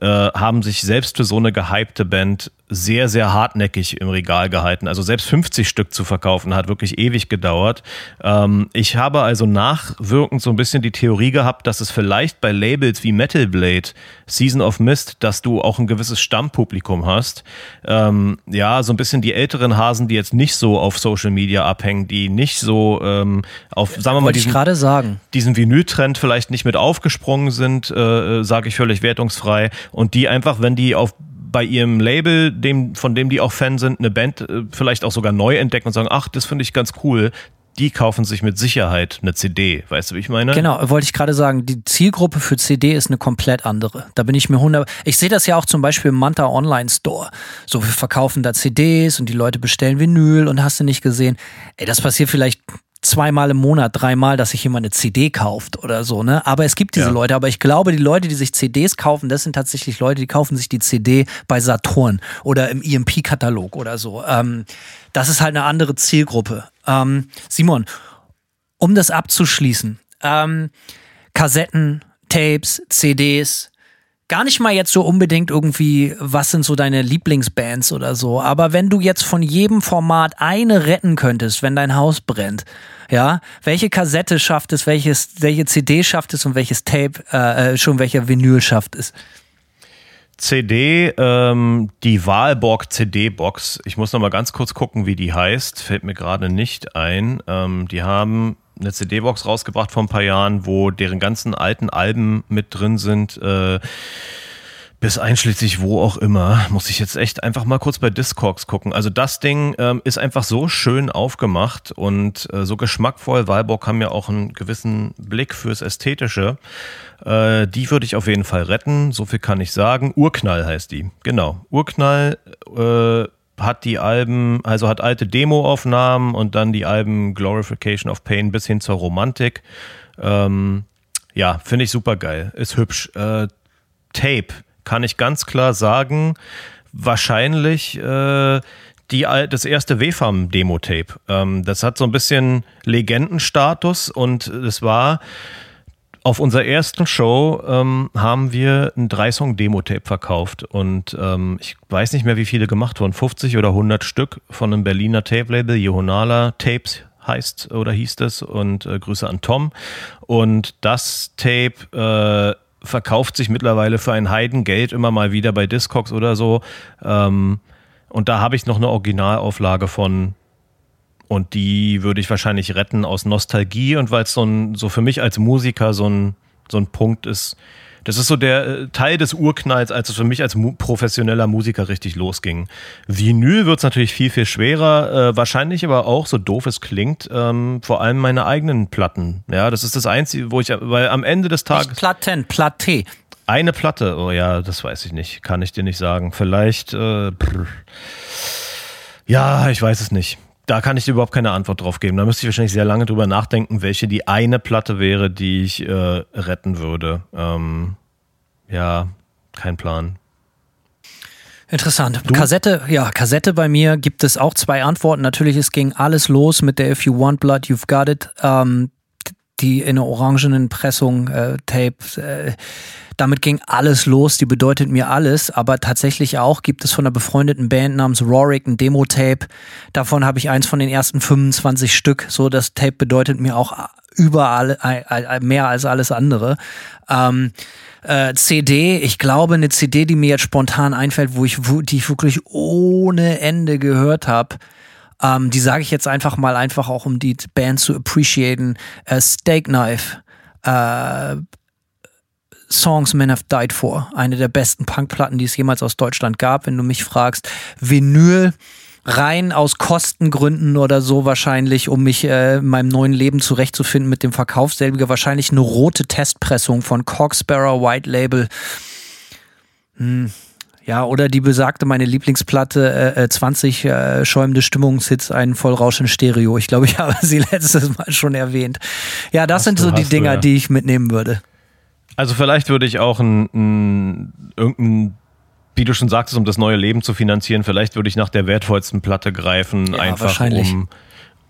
äh, haben sich selbst für so eine gehypte Band sehr, sehr hartnäckig im Regal gehalten. Also selbst 50 Stück zu verkaufen hat wirklich ewig gedauert. Ähm, ich habe also nachwirkend so ein bisschen die Theorie gehabt, dass es vielleicht bei Labels wie Metal Blade, Season of Mist, dass du auch ein gewisses Stammpublikum hast. Ähm, ja, so ein bisschen die älteren Hasen, die jetzt nicht so auf Social Media abhängen, die nicht so ähm, auf, sagen wir mal, diesen, gerade sagen. diesen Vinyl-Trend vielleicht nicht mit aufgesprungen sind, äh, sage ich völlig wertungsfrei. Und die einfach, wenn die auf bei ihrem Label, dem, von dem die auch Fan sind, eine Band äh, vielleicht auch sogar neu entdecken und sagen, ach, das finde ich ganz cool, die kaufen sich mit Sicherheit eine CD. Weißt du, wie ich meine? Genau, wollte ich gerade sagen, die Zielgruppe für CD ist eine komplett andere. Da bin ich mir 100. Ich sehe das ja auch zum Beispiel im Manta Online Store. So, wir verkaufen da CDs und die Leute bestellen Vinyl und hast du nicht gesehen. Ey, das passiert vielleicht zweimal im Monat, dreimal, dass sich jemand eine CD kauft oder so, ne? Aber es gibt diese ja. Leute. Aber ich glaube, die Leute, die sich CDs kaufen, das sind tatsächlich Leute, die kaufen sich die CD bei Saturn oder im EMP-Katalog oder so. Ähm, das ist halt eine andere Zielgruppe. Ähm, Simon, um das abzuschließen, ähm, Kassetten, Tapes, CDs, gar nicht mal jetzt so unbedingt irgendwie, was sind so deine Lieblingsbands oder so, aber wenn du jetzt von jedem Format eine retten könntest, wenn dein Haus brennt, ja, welche Kassette schafft es, welches, welche CD schafft es und welches Tape, äh, äh schon welcher Vinyl schafft es? CD, ähm, die Wahlborg CD-Box. Ich muss noch mal ganz kurz gucken, wie die heißt. Fällt mir gerade nicht ein. Ähm, die haben eine CD-Box rausgebracht vor ein paar Jahren, wo deren ganzen alten Alben mit drin sind. Äh, bis einschließlich wo auch immer, muss ich jetzt echt einfach mal kurz bei Discogs gucken. Also das Ding ähm, ist einfach so schön aufgemacht und äh, so geschmackvoll. Walborg haben ja auch einen gewissen Blick fürs Ästhetische. Äh, die würde ich auf jeden Fall retten, so viel kann ich sagen. Urknall heißt die, genau. Urknall äh, hat die Alben, also hat alte Demo-Aufnahmen und dann die Alben Glorification of Pain bis hin zur Romantik. Ähm, ja, finde ich super geil. Ist hübsch. Äh, Tape kann ich ganz klar sagen, wahrscheinlich äh, die, das erste WFAM-Demo-Tape. Ähm, das hat so ein bisschen Legendenstatus und es war auf unserer ersten Show ähm, haben wir ein Drei-Song-Demo-Tape verkauft und ähm, ich weiß nicht mehr, wie viele gemacht wurden, 50 oder 100 Stück von einem Berliner Tape-Label, Johonala Tapes heißt oder hieß das und äh, Grüße an Tom. Und das Tape äh, verkauft sich mittlerweile für ein Heidengeld immer mal wieder bei Discogs oder so. Ähm, und da habe ich noch eine Originalauflage von und die würde ich wahrscheinlich retten aus Nostalgie und weil es so, ein, so für mich als Musiker so ein, so ein Punkt ist. Das ist so der äh, Teil des Urknalls, als es für mich als mu professioneller Musiker richtig losging. Vinyl wird es natürlich viel, viel schwerer, äh, wahrscheinlich aber auch, so doof es klingt, ähm, vor allem meine eigenen Platten. Ja, das ist das Einzige, wo ich, weil am Ende des Tages. Nicht Platten, Platte. Eine Platte, oh ja, das weiß ich nicht, kann ich dir nicht sagen. Vielleicht, äh, ja, ich weiß es nicht. Da kann ich dir überhaupt keine Antwort drauf geben. Da müsste ich wahrscheinlich sehr lange drüber nachdenken, welche die eine Platte wäre, die ich äh, retten würde. Ähm, ja, kein Plan. Interessant. Du? Kassette, ja, Kassette bei mir gibt es auch zwei Antworten. Natürlich, es ging alles los mit der If You Want Blood, You've Got It. Ähm, die in einer orangenen Pressung, äh, Tape, äh, damit ging alles los, die bedeutet mir alles, aber tatsächlich auch gibt es von einer befreundeten Band namens Rorik ein Demo-Tape. Davon habe ich eins von den ersten 25 Stück. So, das Tape bedeutet mir auch überall äh, mehr als alles andere. Ähm, äh, CD, ich glaube eine CD, die mir jetzt spontan einfällt, wo ich, wo, die ich wirklich ohne Ende gehört habe. Ähm, die sage ich jetzt einfach mal einfach auch, um die Band zu appreciaten. Äh, Steak Knife. Äh, Songs Men Have Died For. Eine der besten Punkplatten, die es jemals aus Deutschland gab, wenn du mich fragst. Vinyl rein aus Kostengründen oder so wahrscheinlich, um mich äh, in meinem neuen Leben zurechtzufinden mit dem Verkauf selbiger, wahrscheinlich eine rote Testpressung von Corksparrow White Label. Hm. Ja, oder die besagte meine Lieblingsplatte, äh, 20 äh, äh, schäumende Stimmungshits, ein Vollrausch in Stereo. Ich glaube, ich <laughs> habe sie letztes Mal schon erwähnt. Ja, das hast sind so die Dinger, du, ja. die ich mitnehmen würde. Also vielleicht würde ich auch ein, ein irgendein wie du schon sagtest, um das neue Leben zu finanzieren, vielleicht würde ich nach der wertvollsten Platte greifen, ja, einfach um,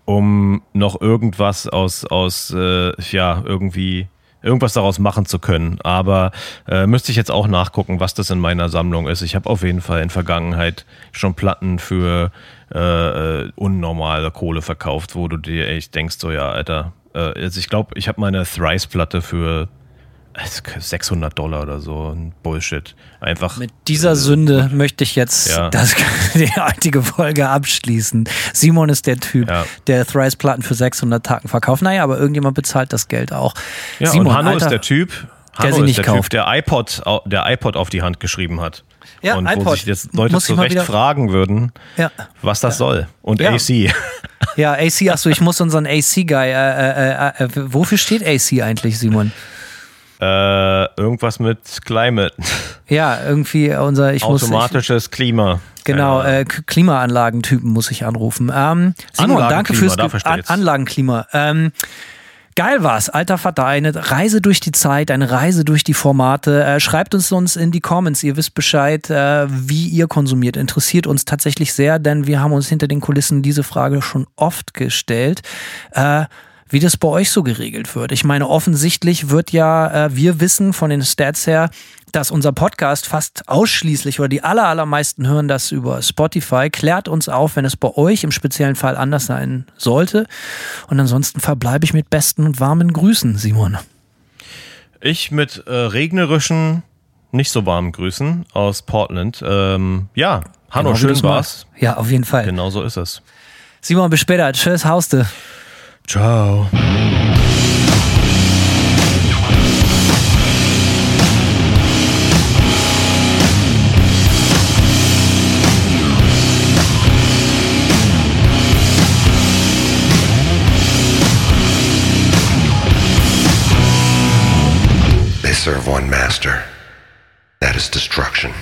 um noch irgendwas aus, aus äh, ja, irgendwie irgendwas daraus machen zu können. Aber äh, müsste ich jetzt auch nachgucken, was das in meiner Sammlung ist. Ich habe auf jeden Fall in Vergangenheit schon Platten für äh, äh unnormale Kohle verkauft, wo du dir echt denkst, so ja, Alter. Äh, also ich glaube, ich habe meine Thrice-Platte für 600 Dollar oder so, ein Bullshit. Einfach. Mit dieser Sünde möchte ich jetzt ja. das, <laughs> die heutige Folge abschließen. Simon ist der Typ, ja. der Thrice-Platten für 600 Tagen verkauft. Naja, aber irgendjemand bezahlt das Geld auch. Ja, Simon, und Hanno Alter, ist der Typ, Hanno der sie nicht der kauft. Typ, der iPod, der iPod auf die Hand geschrieben hat. Ja, und iPod. wo sich jetzt Leute zu Recht fragen würden, ja. was das ja. soll. Und ja. AC. Ja, AC, achso, ich muss unseren AC-Guy, äh, äh, äh, äh, wofür steht AC eigentlich, Simon? Äh, irgendwas mit Climate. <laughs> Ja, irgendwie unser ich automatisches muss, ich, Klima. Genau, äh, Klimaanlagentypen muss ich anrufen. Ähm, Simon, danke fürs An Anlagenklima. Ähm, Geil war's, alter Vater, eine Reise durch die Zeit, eine Reise durch die Formate. Äh, schreibt uns uns in die Comments, ihr wisst Bescheid, äh, wie ihr konsumiert. Interessiert uns tatsächlich sehr, denn wir haben uns hinter den Kulissen diese Frage schon oft gestellt. Äh, wie das bei euch so geregelt wird. Ich meine, offensichtlich wird ja, äh, wir wissen von den Stats her, dass unser Podcast fast ausschließlich oder die aller, allermeisten hören das über Spotify. Klärt uns auf, wenn es bei euch im speziellen Fall anders sein sollte. Und ansonsten verbleibe ich mit besten und warmen Grüßen, Simon. Ich mit äh, regnerischen, nicht so warmen Grüßen aus Portland. Ähm, ja, Hanno, genau, schön war's. Ja, auf jeden Fall. Genau so ist es. Simon, bis später. Tschüss, Hauste. Ciao. They serve one master. That is destruction.